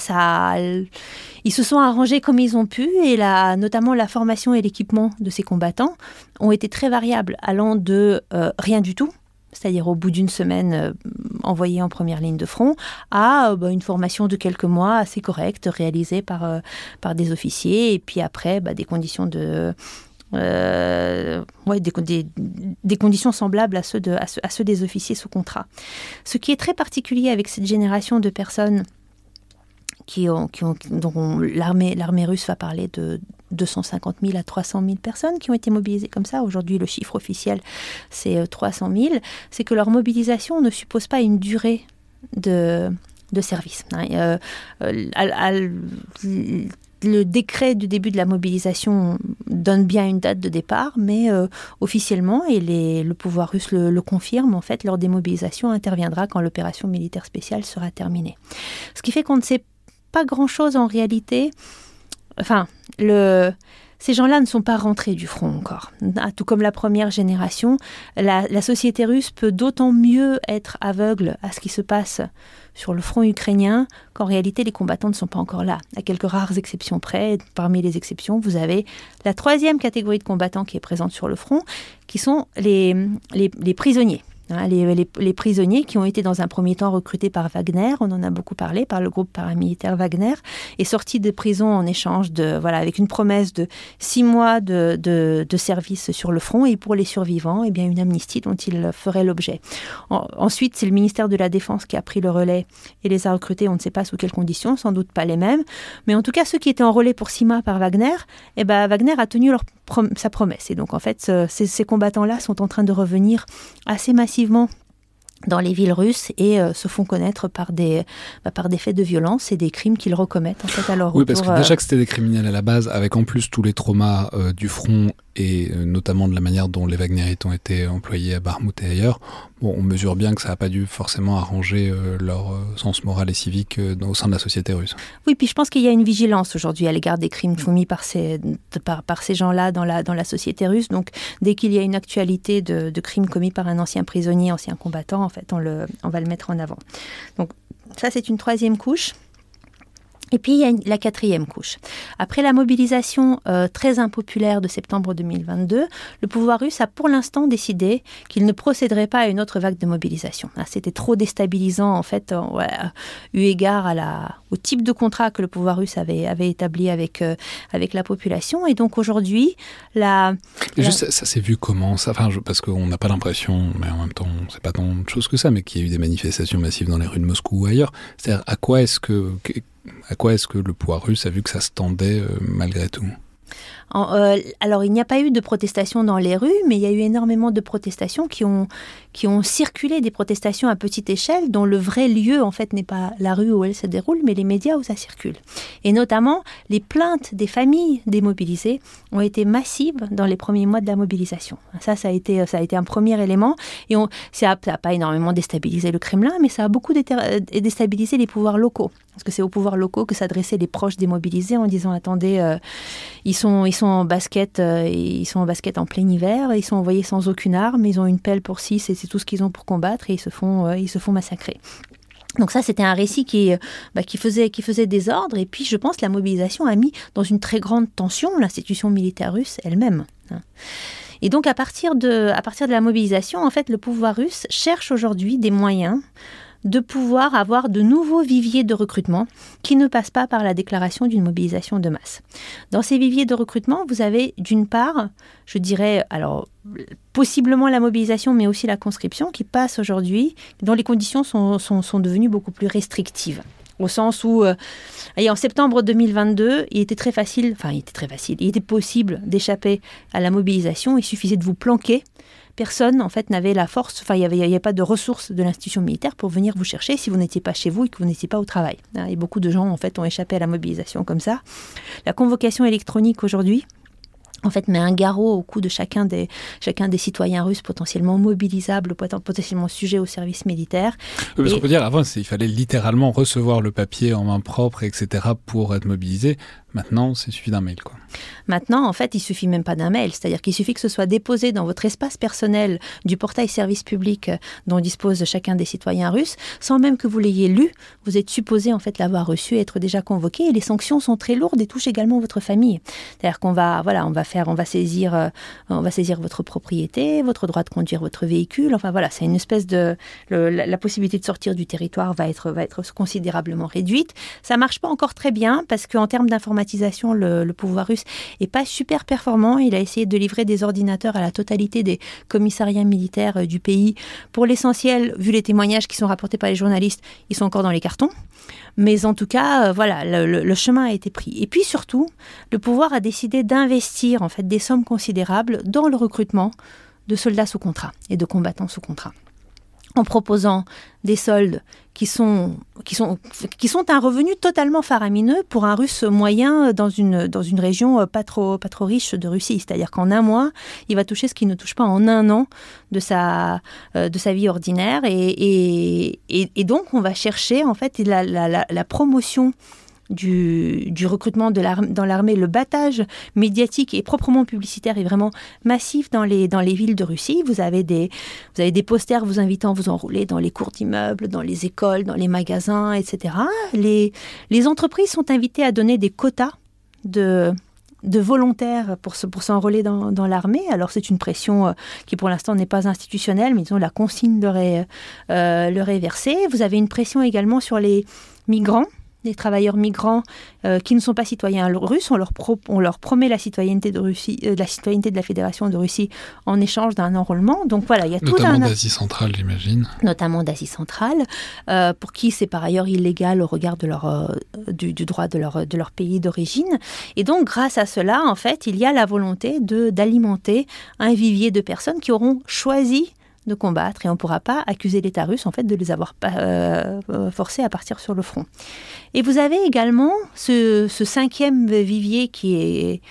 S2: ils se sont arrangés comme ils ont pu et notamment la formation et l'équipement de ces combattants ont été très variables, allant de euh, rien du tout, c'est-à-dire au bout d'une semaine euh, envoyé en première ligne de front, à euh, bah, une formation de quelques mois assez correcte, réalisée par, par des officiers, et puis après bah, des conditions de... ouais, des, conditions semblables à ceux, des officiers sous contrat. Ce qui est très particulier avec cette génération de personnes qui ont, dont l'armée, russe va parler de 250 000 à 300 000 personnes qui ont été mobilisées comme ça. Aujourd'hui, le chiffre officiel, c'est 300 euh, 000. C'est que leur mobilisation ne suppose pas une durée de, service. Hein. Euh, euh, le décret du début de la mobilisation donne bien une date de départ, mais officiellement, et le pouvoir russe le, confirme, en fait, leur démobilisation interviendra quand l'opération militaire spéciale sera terminée. Ce qui fait qu'on ne sait pas grand-chose en réalité. Enfin, ces gens-là ne sont pas rentrés du front encore. Ah, tout comme la première génération, la, société russe peut d'autant mieux être aveugle à ce qui se passe sur le front ukrainien qu'en réalité les combattants ne sont pas encore là. À quelques rares exceptions près, parmi les exceptions, vous avez la troisième catégorie de combattants qui est présente sur le front, qui sont les, les prisonniers. Hein, les, prisonniers qui ont été dans un premier temps recrutés par Wagner, on en a beaucoup parlé, par le groupe paramilitaire Wagner, et sortis de prison en échange de, voilà, avec une promesse de six mois de, de, service sur le front, et pour les survivants, eh bien, une amnistie dont ils feraient l'objet. ensuite, c'est le ministère de la Défense qui a pris le relais et les a recrutés, on ne sait pas sous quelles conditions, sans doute pas les mêmes, mais en tout cas, ceux qui étaient en relais pour six mois par Wagner, eh ben, Wagner a tenu leur sa promesse. Et donc, en fait, ces, ces combattants-là sont en train de revenir assez massivement dans les villes russes et euh, se font connaître par des, bah, par des faits de violence et des crimes qu'ils recommettent en fait à
S1: Oui, parce que déjà euh, que c'était des criminels à la base, avec en plus tous les traumas euh, du front et notamment de la manière dont les Wagnerites ont été employés à Barmouth et ailleurs, bon, on mesure bien que ça n'a pas dû forcément arranger leur sens moral et civique au sein de la société russe.
S2: Oui, puis je pense qu'il y a une vigilance aujourd'hui à l'égard des crimes commis par ces, par, ces gens-là dans la, dans la société russe. Donc, dès qu'il y a une actualité de, de crimes commis par un ancien prisonnier, ancien combattant, fait, on, le, on va le mettre en avant. Donc ça, c'est une troisième couche. Et puis il y a la quatrième couche. Après la mobilisation euh, très impopulaire de septembre 2022, le pouvoir russe a pour l'instant décidé qu'il ne procéderait pas à une autre vague de mobilisation. Ah, c'était trop déstabilisant en fait, eu égard à la, au type de contrat que le pouvoir russe avait, avait établi avec, euh, avec la population. Et donc aujourd'hui, la...
S1: Juste, ça, s'est vu comment ça enfin, Parce qu'on n'a pas l'impression, mais en même temps, c'est pas tant de choses que ça, mais qu'il y a eu des manifestations massives dans les rues de Moscou ou ailleurs. C'est-à-dire, à quoi est-ce que à quoi est-ce que le pouvoir russe a vu que ça se tendait euh, malgré tout?
S2: Euh, alors, il n'y a pas eu de protestations dans les rues, mais il y a eu énormément de protestations qui ont, circulé, des protestations à petite échelle, dont le vrai lieu, en fait, n'est pas la rue où elles se déroulent, mais les médias où ça circule. Et notamment, les plaintes des familles démobilisées ont été massives dans les premiers mois de la mobilisation. Ça, ça a été, un premier élément. Et ça n'a pas énormément déstabilisé le Kremlin, mais ça a beaucoup déstabilisé les pouvoirs locaux. Parce que c'est aux pouvoirs locaux que s'adressaient les proches démobilisés en disant attendez, euh, ils sont en basket, euh, ils sont en basket en plein hiver, ils sont envoyés sans aucune arme, ils ont une pelle pour six et c'est tout ce qu'ils ont pour combattre et ils se font, euh, ils se font massacrer. Donc ça, c'était un récit qui, bah, qui, faisait, qui faisait désordre. Et puis, je pense la mobilisation a mis dans une très grande tension l'institution militaire russe elle-même. Hein. Et donc, à partir, de, à partir de la mobilisation, en fait, le pouvoir russe cherche aujourd'hui des moyens de pouvoir avoir de nouveaux viviers de recrutement qui ne passent pas par la déclaration d'une mobilisation de masse. Dans ces viviers de recrutement, vous avez d'une part, je dirais, alors possiblement la mobilisation, mais aussi la conscription qui passe aujourd'hui, dont les conditions sont, sont, devenues beaucoup plus restrictives. Au sens où, euh, en septembre 2022, il était très facile, enfin il était très facile, il était possible d'échapper à la mobilisation, il suffisait de vous planquer personne en fait n'avait la force, enfin il n'y avait, pas de ressources de l'institution militaire pour venir vous chercher si vous n'étiez pas chez vous et que vous n'étiez pas au travail. Hein, et beaucoup de gens en fait ont échappé à la mobilisation comme ça. La convocation électronique aujourd'hui, en fait, met un garrot au cou de chacun des, chacun des citoyens russes potentiellement mobilisables, potentiellement sujets au service militaire.
S1: Oui, parce qu'on peut dire, avant, il fallait littéralement recevoir le papier en main propre, etc., pour être mobilisé. Maintenant, c'est suffit d'un mail. Quoi.
S2: Maintenant, en fait, il suffit même pas d'un mail. C'est-à-dire qu'il suffit que ce soit déposé dans votre espace personnel du portail service public euh, dont dispose chacun des citoyens russes, sans même que vous l'ayez lu. Vous êtes supposé en fait l'avoir reçu, être déjà convoqué. Et les sanctions sont très lourdes et touchent également votre famille. C'est-à-dire qu'on va, voilà, on va faire, on va saisir, euh, on va saisir votre propriété, votre droit de conduire votre véhicule. Enfin voilà, c'est une espèce de, la, possibilité de sortir du territoire va être, va être considérablement réduite. Ça marche pas encore très bien parce qu'en termes d'information le, pouvoir russe est pas super performant. Il a essayé de livrer des ordinateurs à la totalité des commissariats militaires euh, du pays. Pour l'essentiel, vu les témoignages qui sont rapportés par les journalistes, ils sont encore dans les cartons. Mais en tout cas, euh, voilà, le, chemin a été pris. Et puis surtout, le pouvoir a décidé d'investir en fait des sommes considérables dans le recrutement de soldats sous contrat et de combattants sous contrat en proposant des soldes qui sont, qui sont, qui sont un revenu totalement faramineux pour un russe moyen dans une, dans une région pas trop, pas trop riche de Russie. C'est-à-dire qu'en un mois, il va toucher ce qu'il ne touche pas en un an de sa, euh, de sa vie ordinaire. Et, et, et, donc, on va chercher en fait la, la promotion du, recrutement de dans l'armée, le battage médiatique et proprement publicitaire est vraiment massif dans les, villes de Russie. Vous avez, des, posters vous invitant à vous enrouler dans les cours d'immeubles, dans les écoles, dans les magasins, etc. Les, entreprises sont invitées à donner des quotas de, volontaires pour, s'enrôler dans, l'armée. Alors c'est une pression euh, qui pour l'instant n'est pas institutionnelle, mais disons la consigne leur est, euh, versée. Vous avez une pression également sur les migrants des travailleurs migrants euh, qui ne sont pas citoyens russes. On leur, on leur promet la citoyenneté de Russie, euh, la citoyenneté de la Fédération de Russie en échange d'un enrôlement. Donc voilà, il y a
S1: tout un d'Asie centrale, j'imagine.
S2: Notamment d'Asie centrale, euh, pour qui c'est par ailleurs illégal au regard de leur, du, du, droit de leur, de leur pays d'origine. Et donc grâce à cela, en fait, il y a la volonté de d'alimenter un vivier de personnes qui auront choisi de combattre et on ne pourra pas accuser l'État russe en fait de les avoir euh, euh, forcés à partir sur le front. Et vous avez également ce, cinquième vivier qui est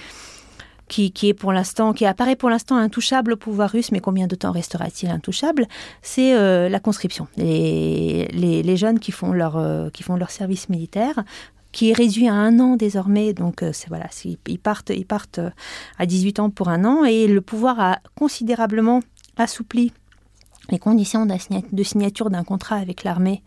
S2: qui, est pour l'instant, qui apparaît pour l'instant intouchable au pouvoir russe, mais combien de temps restera-t-il intouchable? C'est euh, la conscription. Les, les, jeunes qui font leur, qui font leur service militaire qui est réduit à un an désormais. Donc c'est voilà, ils partent, ils partent à 18 ans pour un an et le pouvoir a considérablement assoupli les conditions de signature d'un contrat avec l'armée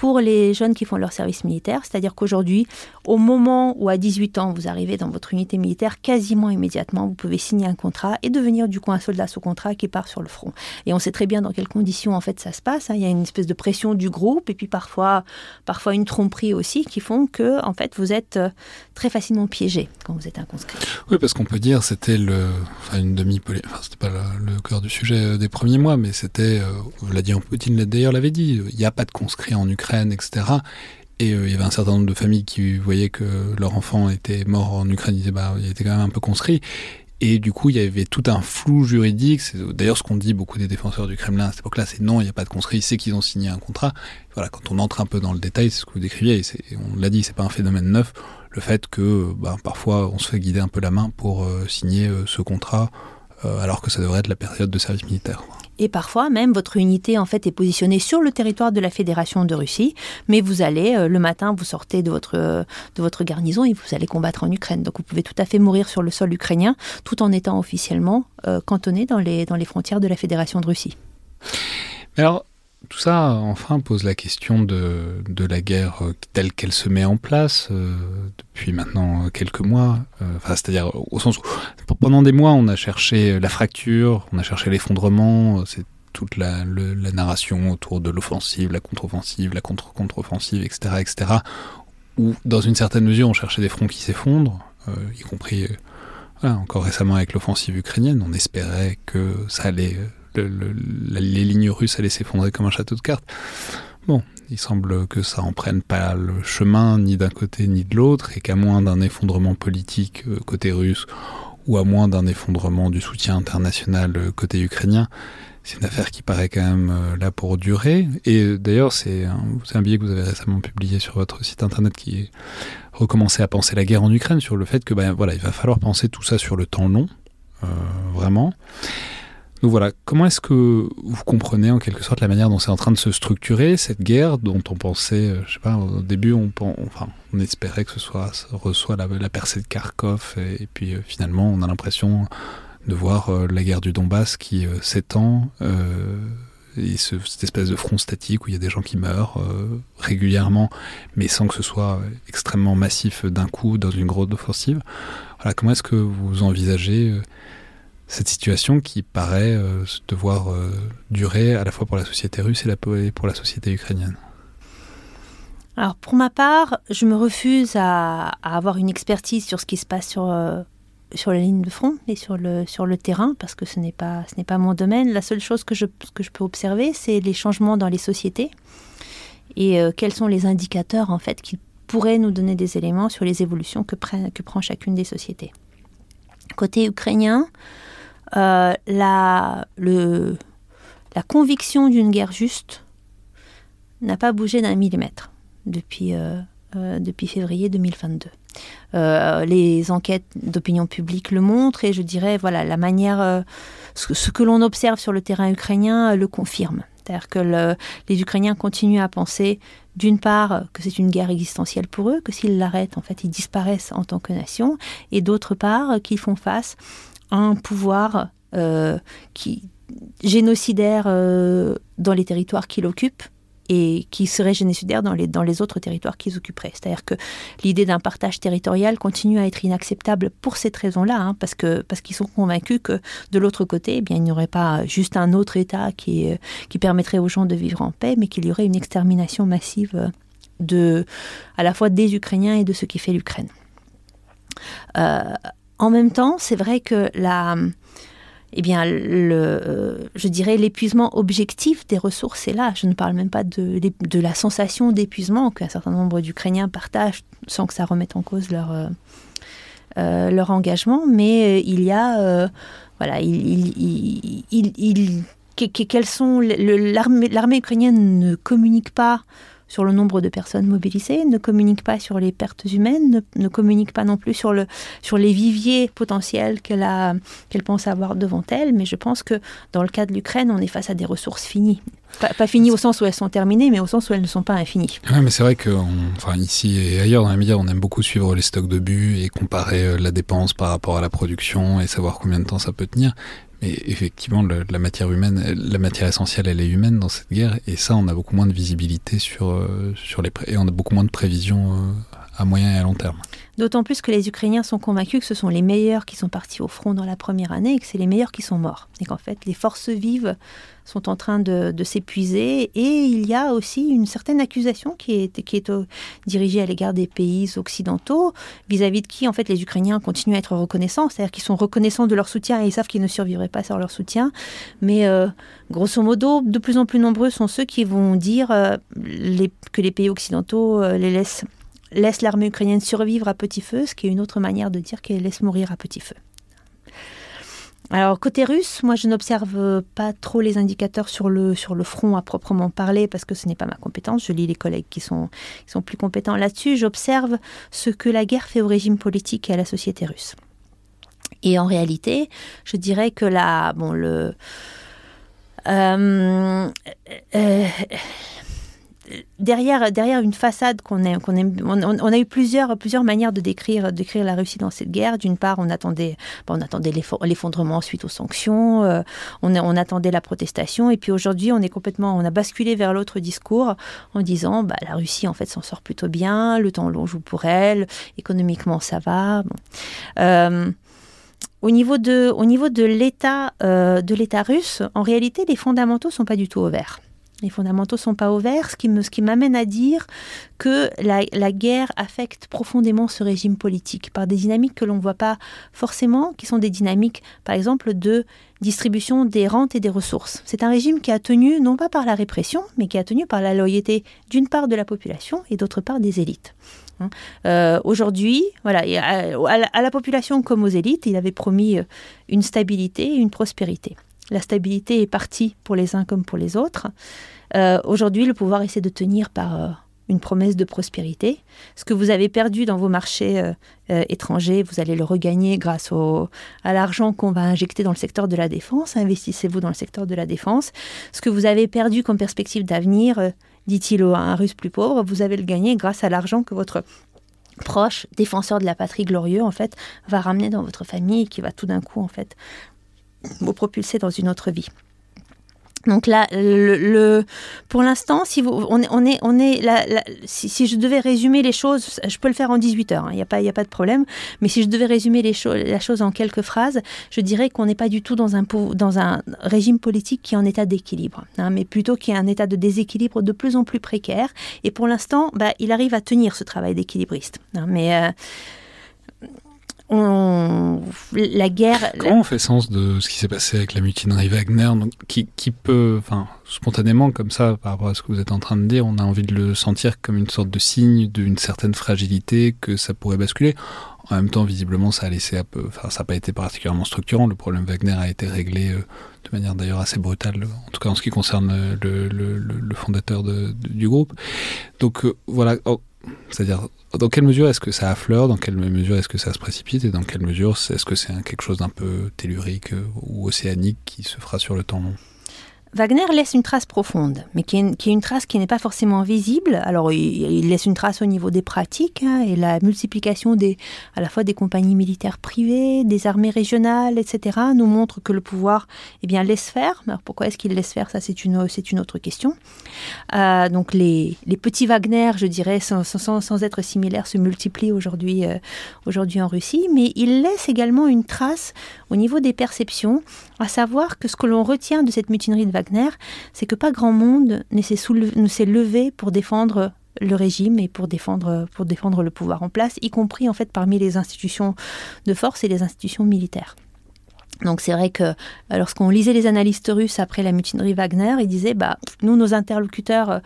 S2: pour les jeunes qui font leur service militaire. C'est-à-dire qu'aujourd'hui, au moment où à 18 ans, vous arrivez dans votre unité militaire, quasiment immédiatement, vous pouvez signer un contrat et devenir du coup un soldat sous contrat qui part sur le front. Et on sait très bien dans quelles conditions en fait ça se passe. Hein. Il y a une espèce de pression du groupe et puis parfois, parfois une tromperie aussi qui font que en fait vous êtes euh, très facilement piégé quand vous êtes un conscrit.
S1: Oui, parce qu'on peut dire c'était le, enfin une demi, enfin c'était pas le, cœur du sujet euh, des premiers mois, mais c'était, euh, Vladimir Poutine d'ailleurs l'avait dit, il n'y a pas de conscrits en Ukraine etc. Et euh, il y avait un certain nombre de familles qui voyaient que leur enfant était mort en Ukraine, ils disaient bah il était quand même un peu conscrit. Et du coup, il y avait tout un flou juridique. C'est d'ailleurs ce qu'on dit beaucoup des défenseurs du Kremlin à cette époque-là, c'est non, il n'y a pas de conscrit, c'est qu'ils ont signé un contrat. Voilà, quand on entre un peu dans le détail, c'est ce que vous décriviez, et on l'a dit, c'est pas un phénomène neuf. Le fait que bah, parfois on se fait guider un peu la main pour euh, signer euh, ce contrat, alors que ça devrait être la période de service militaire
S2: et parfois même votre unité en fait est positionnée sur le territoire de la Fédération de Russie, mais vous allez euh, le matin, vous sortez de votre euh, de votre garnison et vous allez combattre en Ukraine. Donc vous pouvez tout à fait mourir sur le sol ukrainien tout en étant officiellement euh, cantonné dans les dans les frontières de la Fédération de Russie.
S1: Alors tout ça, enfin, pose la question de, la guerre euh, telle qu'elle se met en place euh, depuis maintenant quelques mois. Euh, enfin, c'est-à-dire au sens où pendant des mois, on a cherché la fracture, on a cherché l'effondrement. C'est toute la, la, narration autour de l'offensive, la contre-offensive, la contre-contre-offensive, etc., etc. Où, dans une certaine mesure, on cherchait des fronts qui s'effondrent, y compris encore récemment avec l'offensive ukrainienne. On espérait que ça allait les lignes russes allaient s'effondrer comme un château de cartes. Bon, il semble que ça en prenne pas le chemin ni d'un côté ni de l'autre, et qu'à moins d'un effondrement politique euh, côté russe, ou à moins d'un effondrement du soutien international euh, côté ukrainien, c'est une affaire qui paraît quand même euh, là pour durer. Et d'ailleurs, c'est un, billet que vous avez récemment publié sur votre site internet qui recommençait à penser la guerre en Ukraine sur le fait que ben voilà, il va falloir penser tout ça sur le temps long, vraiment. Donc voilà, comment est-ce que vous comprenez en quelque sorte la manière dont c'est en train de se structurer cette guerre dont on pensait, euh, je sais pas, au début on, enfin, on espérait que ce soit reçoit la, percée de Kharkov et, puis euh, finalement on a l'impression de voir euh, la guerre du Donbass qui s'étend et cette espèce de front statique où il y a des gens qui meurent régulièrement mais sans que ce soit extrêmement massif d'un coup dans une grosse offensive. Voilà, comment est-ce que vous envisagez cette situation qui paraît euh, devoir euh, durer à la fois pour la société russe et, pour la société ukrainienne
S2: Alors pour ma part, je me refuse à, avoir une expertise sur ce qui se passe sur, euh, sur la ligne de front et sur le, sur le terrain, parce que ce n'est pas, pas mon domaine. La seule chose que je, que je peux observer, c'est les changements dans les sociétés et quels sont les indicateurs en fait qui pourraient nous donner des éléments sur les évolutions que, que prend chacune des sociétés. Côté ukrainien, euh, la, conviction d'une guerre juste n'a pas bougé d'un millimètre depuis, euh, euh, février 2022. les enquêtes d'opinion publique le montrent et je dirais, voilà, la manière, ce, que l'on observe sur le terrain ukrainien le confirme. C'est-à-dire que les Ukrainiens continuent à penser, d'une part, que c'est une guerre existentielle pour eux, que s'ils l'arrêtent, en fait, ils disparaissent en tant que nation, et d'autre part, qu'ils font face un pouvoir euh, qui génocidaire euh, dans les territoires qu'il occupe et qui serait génocidaire dans les, dans les autres territoires qu'ils occuperaient. C'est-à-dire que l'idée d'un partage territorial continue à être inacceptable pour cette raison-là, hein, parce parce qu'ils sont convaincus que de l'autre côté, eh bien, il n'y aurait pas juste un autre État qui, qui permettrait aux gens de vivre en paix, mais qu'il y aurait une extermination massive de, à la fois des Ukrainiens et de ce qui fait l'Ukraine. Euh, en même temps, c'est vrai que la, eh bien, le, je dirais l'épuisement objectif des ressources est là. Je ne parle même pas de, la sensation d'épuisement qu'un certain nombre d'Ukrainiens partagent sans que ça remette en cause leur, euh, euh, leur engagement, mais il y a, euh, voilà, il, il, il, l'armée ukrainienne ne communique pas sur le nombre de personnes mobilisées, ne communique pas sur les pertes humaines, ne, communique pas non plus sur, le, sur les viviers potentiels qu'elle pense avoir devant elle. Mais je pense que dans le cas de l'Ukraine, on est face à des ressources finies. Pas, finies au sens où elles sont terminées, mais au sens où elles ne sont pas infinies.
S1: Oui, mais c'est vrai que, enfin, ici et ailleurs dans les médias, on aime beaucoup suivre les stocks de but et comparer euh, la dépense par rapport à la production et savoir combien de temps ça peut tenir. Mais effectivement, la matière humaine, la matière essentielle, elle est humaine dans cette guerre, et ça, on a beaucoup moins de visibilité sur, euh, sur les et on a beaucoup moins de prévisions euh, à moyen et à long terme.
S2: D'autant plus que les Ukrainiens sont convaincus que ce sont les meilleurs qui sont partis au front dans la première année et que c'est les meilleurs qui sont morts. Et qu'en fait, les forces vives sont en train de, s'épuiser. Et il y a aussi une certaine accusation qui est, est dirigée à l'égard des pays occidentaux, vis-à-vis de qui, en fait, les Ukrainiens continuent à être reconnaissants. C'est-à-dire qu'ils sont reconnaissants de leur soutien et ils savent qu'ils ne survivraient pas sans leur soutien. Mais euh, grosso modo, de plus en plus nombreux sont ceux qui vont dire euh, que les pays occidentaux euh, les laissent laissent l'armée ukrainienne survivre à petit feu, ce qui est une autre manière de dire qu'elle laisse mourir à petit feu. Alors côté russe, moi je n'observe pas trop les indicateurs sur le, front à proprement parler parce que ce n'est pas ma compétence. Je lis les collègues qui sont, qui sont plus compétents là-dessus. J'observe ce que la guerre fait au régime politique et à la société russe. Et en réalité, je dirais que la, bon, le, euh, euh, derrière, derrière une façade qu'on aime, on, a eu plusieurs, plusieurs manières de décrire, la Russie dans cette guerre. D'une part, on attendait, on attendait l'effondrement suite aux sanctions, euh, on, attendait la protestation, et puis aujourd'hui, on est complètement, on a basculé vers l'autre discours en disant, bah, la Russie en fait s'en sort plutôt bien, le temps long joue pour elle, économiquement ça va. Euh, au niveau de, au niveau de l'État, euh, de l'État russe, en réalité, les fondamentaux sont pas du tout ouverts. Les fondamentaux sont pas ouverts, ce qui, m'amène à dire que la, la, guerre affecte profondément ce régime politique par des dynamiques que l'on ne voit pas forcément, qui sont des dynamiques, par exemple, de distribution des rentes et des ressources. C'est un régime qui a tenu non pas par la répression, mais qui a tenu par la loyauté d'une part de la population et d'autre part des élites. Hein. Euh, aujourd'hui, voilà, à la population comme aux élites, il avait promis euh, une stabilité et une prospérité. La stabilité est partie pour les uns comme pour les autres. Euh, aujourd'hui, le pouvoir essaie de tenir par euh, une promesse de prospérité. Ce que vous avez perdu dans vos marchés euh, étrangers, vous allez le regagner grâce à l'argent qu'on va injecter dans le secteur de la défense. Investissez-vous dans le secteur de la défense. Ce que vous avez perdu comme perspective d'avenir, dit-il à un russe plus pauvre, vous avez le gagné grâce à l'argent que votre proche, défenseur de la patrie glorieux, en fait, va ramener dans votre famille et qui va tout d'un coup, en fait, vous propulser dans une autre vie. Donc là, le, pour l'instant, si vous, on, on est, on est là, si, je devais résumer les choses, je peux le faire en 18 heures, il hein, n'y a, pas, y a pas de problème, mais si je devais résumer les choses, la chose en quelques phrases, je dirais qu'on n'est pas du tout dans un, dans un régime politique qui est en état d'équilibre, hein, mais plutôt qui est un état de déséquilibre de plus en plus précaire, et pour l'instant, bah, il arrive à tenir ce travail d'équilibriste. Hein, mais... Euh, on, la guerre.
S1: Comment on fait sens de ce qui s'est passé avec la mutinerie Wagner, qui, peut, enfin, spontanément, comme ça, par rapport à ce que vous êtes en train de dire, on a envie de le sentir comme une sorte de signe d'une certaine fragilité, que ça pourrait basculer. En même temps, visiblement, ça a laissé ça n'a pas été particulièrement structurant. Le problème Wagner a été réglé euh, de manière d'ailleurs assez brutale, en tout cas en ce qui concerne le, fondateur du groupe. Donc euh, voilà, oh, c'est-à-dire, dans quelle mesure est-ce que ça affleure, dans quelle mesure est-ce que ça se précipite, et dans quelle mesure est-ce que c'est quelque chose d'un peu tellurique euh, ou océanique qui se fera sur le temps long?
S2: Wagner laisse une trace profonde, mais qui est une, trace qui n'est pas forcément visible. Alors, il, laisse une trace au niveau des pratiques hein, et la multiplication des, à la fois des compagnies militaires privées, des armées régionales, etc., nous montre que le pouvoir eh bien, laisse faire. Alors, pourquoi est-ce qu'il laisse faire? Ça, c'est une, c'est une autre question. Euh, donc, les, les, petits Wagner, je dirais, sans, sans, sans être similaires, se multiplient aujourd'hui, euh, aujourd'hui en Russie, mais il laisse également une trace au niveau des perceptions, à savoir que ce que l'on retient de cette mutinerie de Wagner, c'est que pas grand monde ne s'est levé pour défendre le régime et pour défendre, pour défendre le pouvoir en place, y compris en fait parmi les institutions de force et les institutions militaires. Donc c'est vrai que euh, lorsqu'on lisait les analystes russes après la mutinerie Wagner, ils disaient bah nous nos interlocuteurs euh,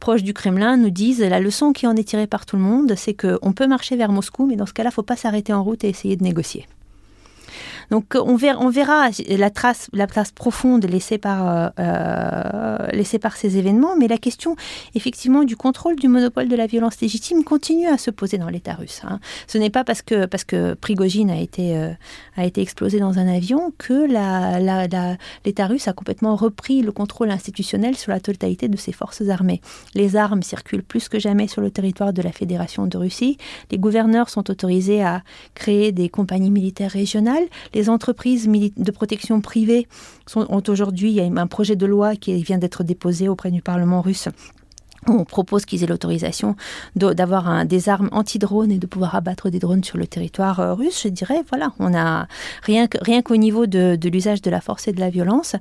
S2: proches du Kremlin nous disent la leçon qui en est tirée par tout le monde, c'est qu'on peut marcher vers Moscou, mais dans ce cas-là, faut pas s'arrêter en route et essayer de négocier. Donc on verra, on verra la trace, la trace profonde laissée par, euh, euh, laissée par ces événements, mais la question effectivement du contrôle du monopole de la violence légitime continue à se poser dans l'État russe. Hein. Ce n'est pas parce que, parce Prigogine a été, euh, explosé dans un avion que l'État russe a complètement repris le contrôle institutionnel sur la totalité de ses forces armées. Les armes circulent plus que jamais sur le territoire de la Fédération de Russie. Les gouverneurs sont autorisés à créer des compagnies militaires régionales. Les entreprises de protection privée sont, ont aujourd'hui, un projet de loi qui vient d'être déposé auprès du Parlement russe on propose qu'ils aient l'autorisation d'avoir des armes anti-drones et de pouvoir abattre des drones sur le territoire euh, russe. Je dirais, voilà, on a rien qu'au niveau de, l'usage de la force et de la violence,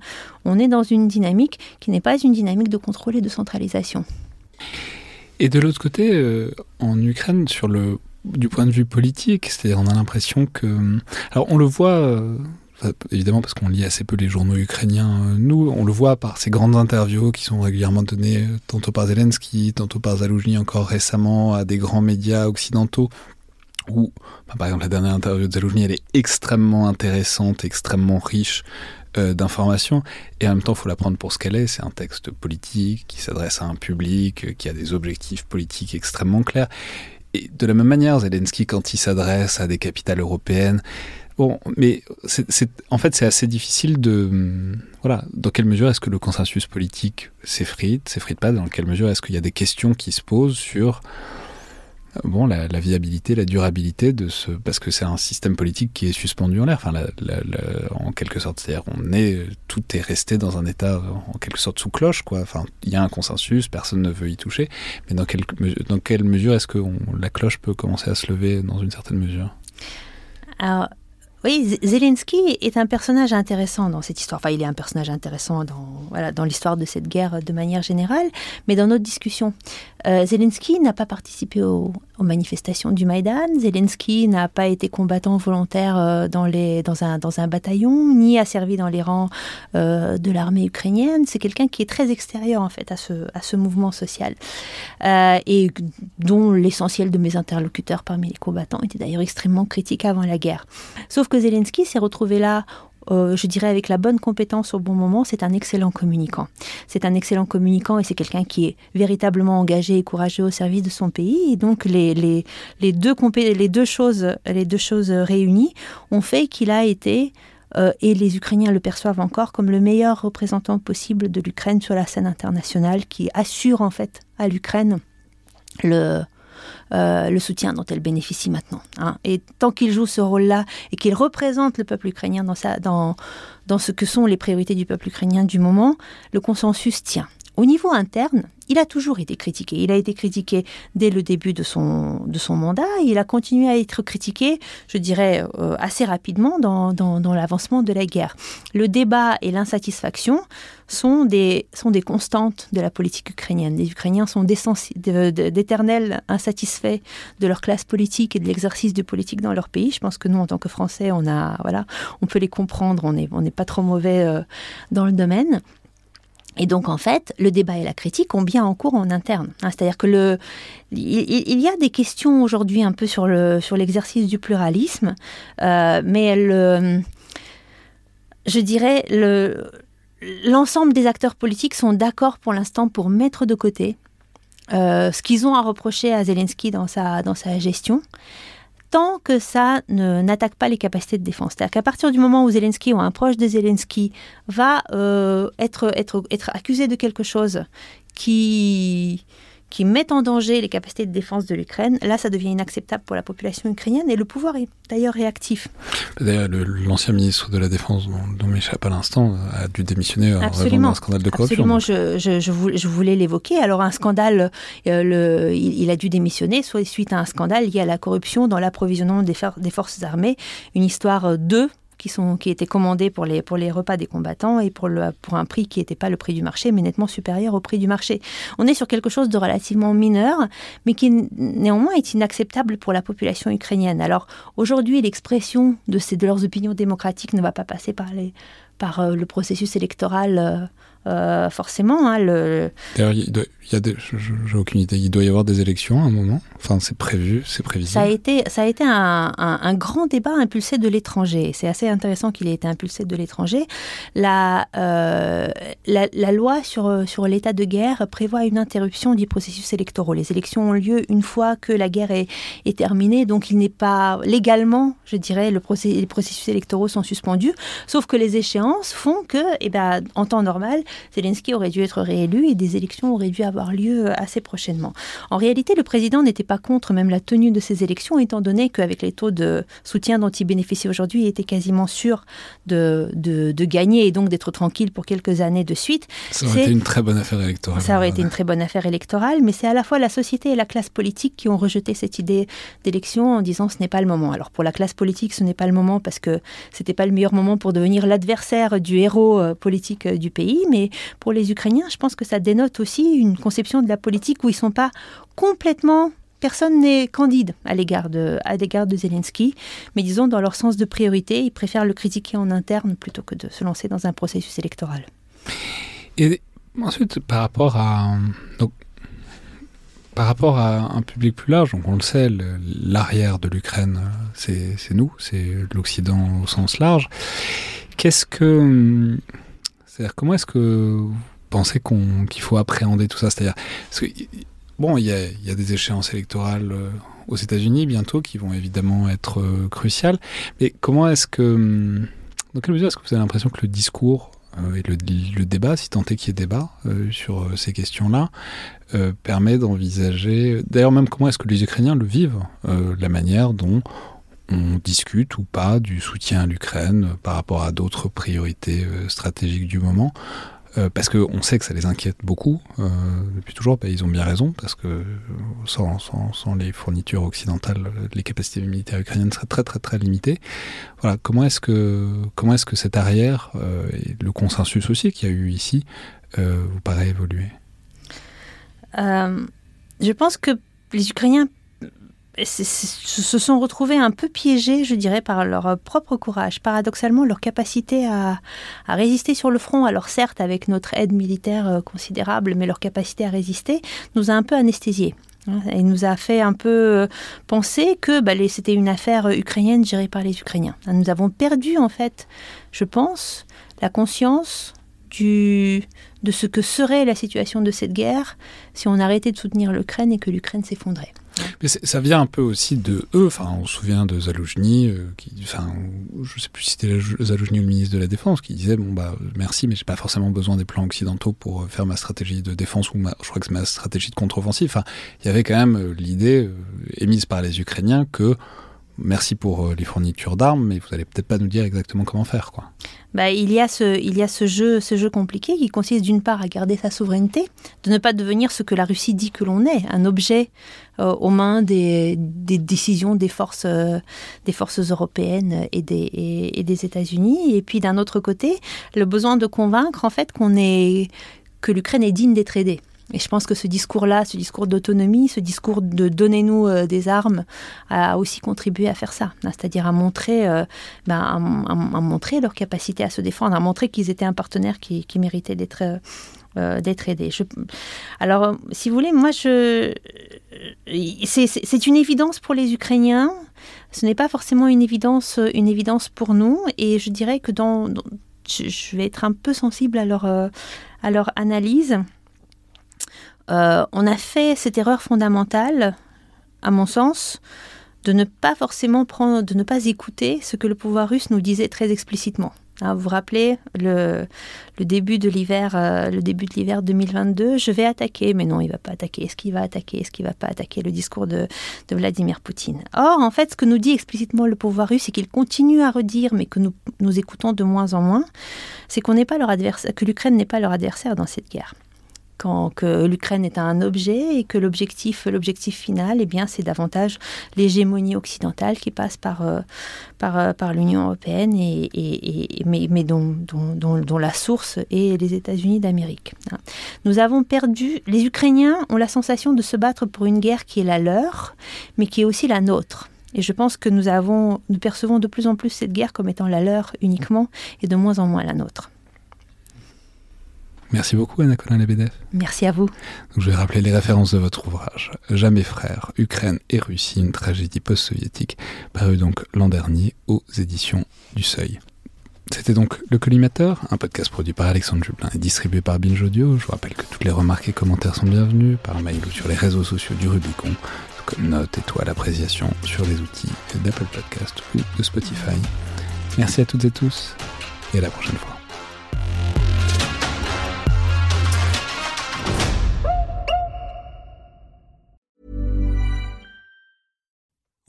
S2: on est dans une dynamique qui n'est pas une dynamique de contrôle et de centralisation.
S1: Et de l'autre côté, euh, en Ukraine, sur le du point de vue politique, c'est-à-dire on a l'impression que... Alors on le voit, euh, évidemment parce qu'on lit assez peu les journaux ukrainiens, euh, nous, on le voit par ces grandes interviews qui sont régulièrement données euh, tantôt par Zelensky, tantôt par Zaloujny encore récemment à des grands médias occidentaux, où, bah, par exemple, la dernière interview de Zaloujny, elle est extrêmement intéressante, extrêmement riche d'informations, et en même temps, il faut la prendre pour ce qu'elle est. C'est un texte politique qui s'adresse à un public, qui a des objectifs politiques extrêmement clairs. Et de la même manière, Zelensky, quand il s'adresse à des capitales européennes, bon, mais c'est, en fait, c'est assez difficile de. Voilà, dans quelle mesure est-ce que le consensus politique s'effrite, s'effrite pas Dans quelle mesure est-ce qu'il y a des questions qui se posent sur bon, la, viabilité, la durabilité de ce, parce que c'est un système politique qui est suspendu en l'air, enfin, en quelque sorte, c'est-à-dire on est, tout est resté dans un état en quelque sorte sous cloche. Enfin, il y a un consensus, personne ne veut y toucher, mais dans quelle, dans quelle mesure est-ce que la cloche peut commencer à se lever dans une certaine mesure?
S2: Alors, oui, Zelensky est un personnage intéressant dans cette histoire. Enfin, il est un personnage intéressant dans, voilà, dans l'histoire de cette guerre de manière générale, mais dans notre discussion. Euh, Zelensky n'a pas participé aux, manifestations du Maïdan. Zelensky n'a pas été combattant volontaire euh, dans, un, bataillon, ni a servi dans les rangs euh, de l'armée ukrainienne. C'est quelqu'un qui est très extérieur, en fait, à ce, mouvement social. et dont l'essentiel de mes interlocuteurs parmi les combattants étaient d'ailleurs extrêmement critiques avant la guerre. Sauf que Zelensky s'est retrouvé là euh, je dirais avec la bonne compétence au bon moment, c'est un excellent communicant. C'est un excellent communicant et c'est quelqu'un qui est véritablement engagé et courageux au service de son pays. Et donc les, deux choses réunies ont fait qu'il a été euh, et les Ukrainiens le perçoivent encore comme le meilleur représentant possible de l'Ukraine sur la scène internationale, qui assure en fait à l'Ukraine le, euh, le soutien dont elle bénéficie maintenant. Hein. Et tant qu'il joue ce rôle-là et qu'il représente le peuple ukrainien dans, dans, dans ce que sont les priorités du peuple ukrainien du moment, le consensus tient. Au niveau interne, il a toujours été critiqué. Il a été critiqué dès le début de son, mandat. Il a continué à être critiqué, je dirais, euh, assez rapidement dans, l'avancement de la guerre. Le débat et l'insatisfaction sont des, constantes de la politique ukrainienne. Les Ukrainiens sont d'éternels insatisfaits de leur classe politique et de l'exercice de politique dans leur pays. Je pense que nous, en tant que Français, on, peut les comprendre. On n'est pas trop mauvais euh, dans le domaine. Et donc, en fait, le débat et la critique ont bien en cours en interne. Hein. C'est-à-dire que le, il, y a des questions aujourd'hui un peu sur, le, sur l'exercice du pluralisme, euh, mais je dirais, le, l'ensemble des acteurs politiques sont d'accord pour l'instant pour mettre de côté euh, ce qu'ils ont à reprocher à Zelensky dans sa, dans sa gestion tant que ça n'attaque pas les capacités de défense. C'est-à-dire qu'à partir du moment où Zelensky ou un proche de Zelensky va euh, être, accusé de quelque chose qui, qui met en danger les capacités de défense de l'Ukraine, là, ça devient inacceptable pour la population ukrainienne et le pouvoir est d'ailleurs réactif.
S1: D'ailleurs, l'ancien ministre de la Défense, dont, m'échappe à l'instant, a dû démissionner en raison d'un scandale de corruption.
S2: Absolument, je, je, je, voulais l'évoquer. Alors, un scandale, euh, le, il, a dû démissionner soit suite à un scandale lié à la corruption dans l'approvisionnement des, des forces armées, une histoire de qui, sont, qui étaient commandés pour les, pour les repas des combattants et pour, le, pour un prix qui n'était pas le prix du marché, mais nettement supérieur au prix du marché. On est sur quelque chose de relativement mineur, mais qui néanmoins est inacceptable pour la population ukrainienne. Alors aujourd'hui, l'expression de, de leurs opinions démocratiques ne va pas passer par, les, par euh, le processus électoral. Euh, euh, forcément. Hein, le...
S1: il, y a j'ai aucune idée. Il doit y avoir des élections à un moment. Enfin, c'est prévu, c'est prévisible.
S2: Ça a été, ça a été un, grand débat impulsé de l'étranger. C'est assez intéressant qu'il ait été impulsé de l'étranger. La, euh, loi sur, l'état de guerre prévoit une interruption du processus électoral. Les élections ont lieu une fois que la guerre est, est terminée, donc il n'est pas légalement, je dirais, le les processus électoraux sont suspendus. Sauf que les échéances font que, eh ben, en temps normal, Zelensky aurait dû être réélu et des élections auraient dû avoir lieu assez prochainement. En réalité, le président n'était pas contre même la tenue de ces élections, étant donné qu'avec les taux de soutien dont il bénéficie aujourd'hui, il était quasiment sûr de, de, gagner et donc d'être tranquille pour quelques années de suite.
S1: Ça aurait été une très bonne affaire électorale.
S2: Ça aurait été une très bonne affaire électorale, mais c'est à la fois la société et la classe politique qui ont rejeté cette idée d'élection en disant ce n'est pas le moment. Alors pour la classe politique, ce n'est pas le moment parce que c'était pas le meilleur moment pour devenir l'adversaire du héros euh, politique euh, du pays, mais pour les Ukrainiens, je pense que ça dénote aussi une conception de la politique où ils ne sont pas complètement personne n'est candide à l'égard de, à l'égard de Zelensky, mais disons dans leur sens de priorité, ils préfèrent le critiquer en interne plutôt que de se lancer dans un processus électoral.
S1: Et ensuite, par rapport à donc, par rapport à un public plus large, donc on le sait, l'arrière de l'Ukraine, c'est nous, c'est l'Occident au sens large. Qu'est-ce que c'est-à-dire, comment est-ce que vous pensez qu'il faut appréhender tout ça C'est-à-dire, bon, il y a, des échéances électorales euh, aux États-Unis bientôt qui vont évidemment être cruciales. Mais comment est-ce que, hum, dans quelle mesure est-ce que vous avez l'impression que le discours et le, débat, si tant est qu'il y ait débat sur ces questions-là, permet d'envisager, d'ailleurs même comment est-ce que les Ukrainiens le vivent, la manière dont on discute ou pas du soutien à l'Ukraine par rapport à d'autres priorités stratégiques du moment. Euh, parce qu'on sait que ça les inquiète beaucoup euh, depuis toujours. Bah, ils ont bien raison, parce que euh, sans, les fournitures occidentales, les capacités militaires ukrainiennes seraient très très très limitées. Voilà, comment est-ce que comment est-ce que cette arrière et le consensus aussi qu'il y a eu ici vous paraît évoluer?
S2: Je pense que les Ukrainiens se sont retrouvés un peu piégés, je dirais, par leur euh, propre courage. Paradoxalement, leur capacité à, résister sur le front, alors certes avec notre aide militaire euh, considérable, mais leur capacité à résister nous a un peu anesthésiés. Hein. Et nous a fait un peu euh, penser que bah, c'était une affaire ukrainienne gérée par les Ukrainiens. Nous avons perdu, en fait, je pense, la conscience de ce que serait la situation de cette guerre si on arrêtait de soutenir l'Ukraine et que l'Ukraine s'effondrait.
S1: Mais ça vient un peu aussi de eux. Enfin, on se souvient de Zaloujny, euh, qui, enfin, je sais plus si c'était ou le ministre de la Défense, qui disait bon bah merci, mais j'ai pas forcément besoin des plans occidentaux pour euh, faire ma stratégie de défense ou ma, je crois que c'est ma stratégie de contre-offensive. Enfin, il y avait quand même euh, l'idée émise par les Ukrainiens que merci pour les fournitures d'armes, mais vous allez peut-être pas nous dire exactement comment faire, quoi.
S2: Bah, il y a, ce, jeu, compliqué qui consiste d'une part à garder sa souveraineté, de ne pas devenir ce que la Russie dit que l'on est, un objet euh, aux mains des, décisions des forces, euh, des forces européennes et des, et, des États-Unis. Et puis d'un autre côté, le besoin de convaincre en fait qu'on est que l'Ukraine est digne d'être aidée. Et je pense que ce discours-là, ce discours d'autonomie, ce discours de donnez-nous euh, des armes, a aussi contribué à faire ça, hein, c'est-à-dire à montrer, euh, ben, à, montrer leur capacité à se défendre, à montrer qu'ils étaient un partenaire qui, méritait d'être euh, d'être aidé. alors, si vous voulez, moi, c'est une évidence pour les Ukrainiens. Ce n'est pas forcément une évidence, une évidence pour nous. Et je dirais que dans, je, vais être un peu sensible à leur, à leur analyse. Euh, on a fait cette erreur fondamentale, à mon sens, de ne pas forcément prendre, de ne pas écouter ce que le pouvoir russe nous disait très explicitement. Hein, vous vous rappelez le, début de l'hiver, euh, le début de l'hiver 2022, je vais attaquer, mais non, il va pas attaquer. Est-ce qu'il va attaquer? Est-ce qu'il va pas attaquer Le discours de, Vladimir Poutine? Or, en fait, ce que nous dit explicitement le pouvoir russe et qu'il continue à redire, mais que nous, nous écoutons de moins en moins, c'est qu'on n'est pas leur adversaire, que l'Ukraine n'est pas leur adversaire dans cette guerre quand, que l'Ukraine est un objet et que l'objectif, final, eh bien, c'est davantage l'hégémonie occidentale qui passe par, euh, euh, l'Union européenne, et, mais, dont, dont, la source est les États-Unis d'Amérique. Hein. Nous avons perdu, les Ukrainiens ont la sensation de se battre pour une guerre qui est la leur, mais qui est aussi la nôtre. Et je pense que nous, avons, nous percevons de plus en plus cette guerre comme étant la leur uniquement et de moins en moins la nôtre.
S1: Merci beaucoup Anna Colin Lebedev.
S2: Merci à vous.
S1: je vais rappeler les références de votre ouvrage Jamais frères, Ukraine et Russie, une tragédie post-soviétique, paru donc l'an dernier aux éditions du Seuil. C'était donc Le Collimateur, un podcast produit par Alexandre Jublin et distribué par Binge Audio. Je vous rappelle que toutes les remarques et commentaires sont bienvenus par mail ou sur les réseaux sociaux du Rubicon, comme note, étoile, appréciation sur les outils d'Apple Podcast ou de Spotify. Merci à toutes et tous et à la prochaine fois.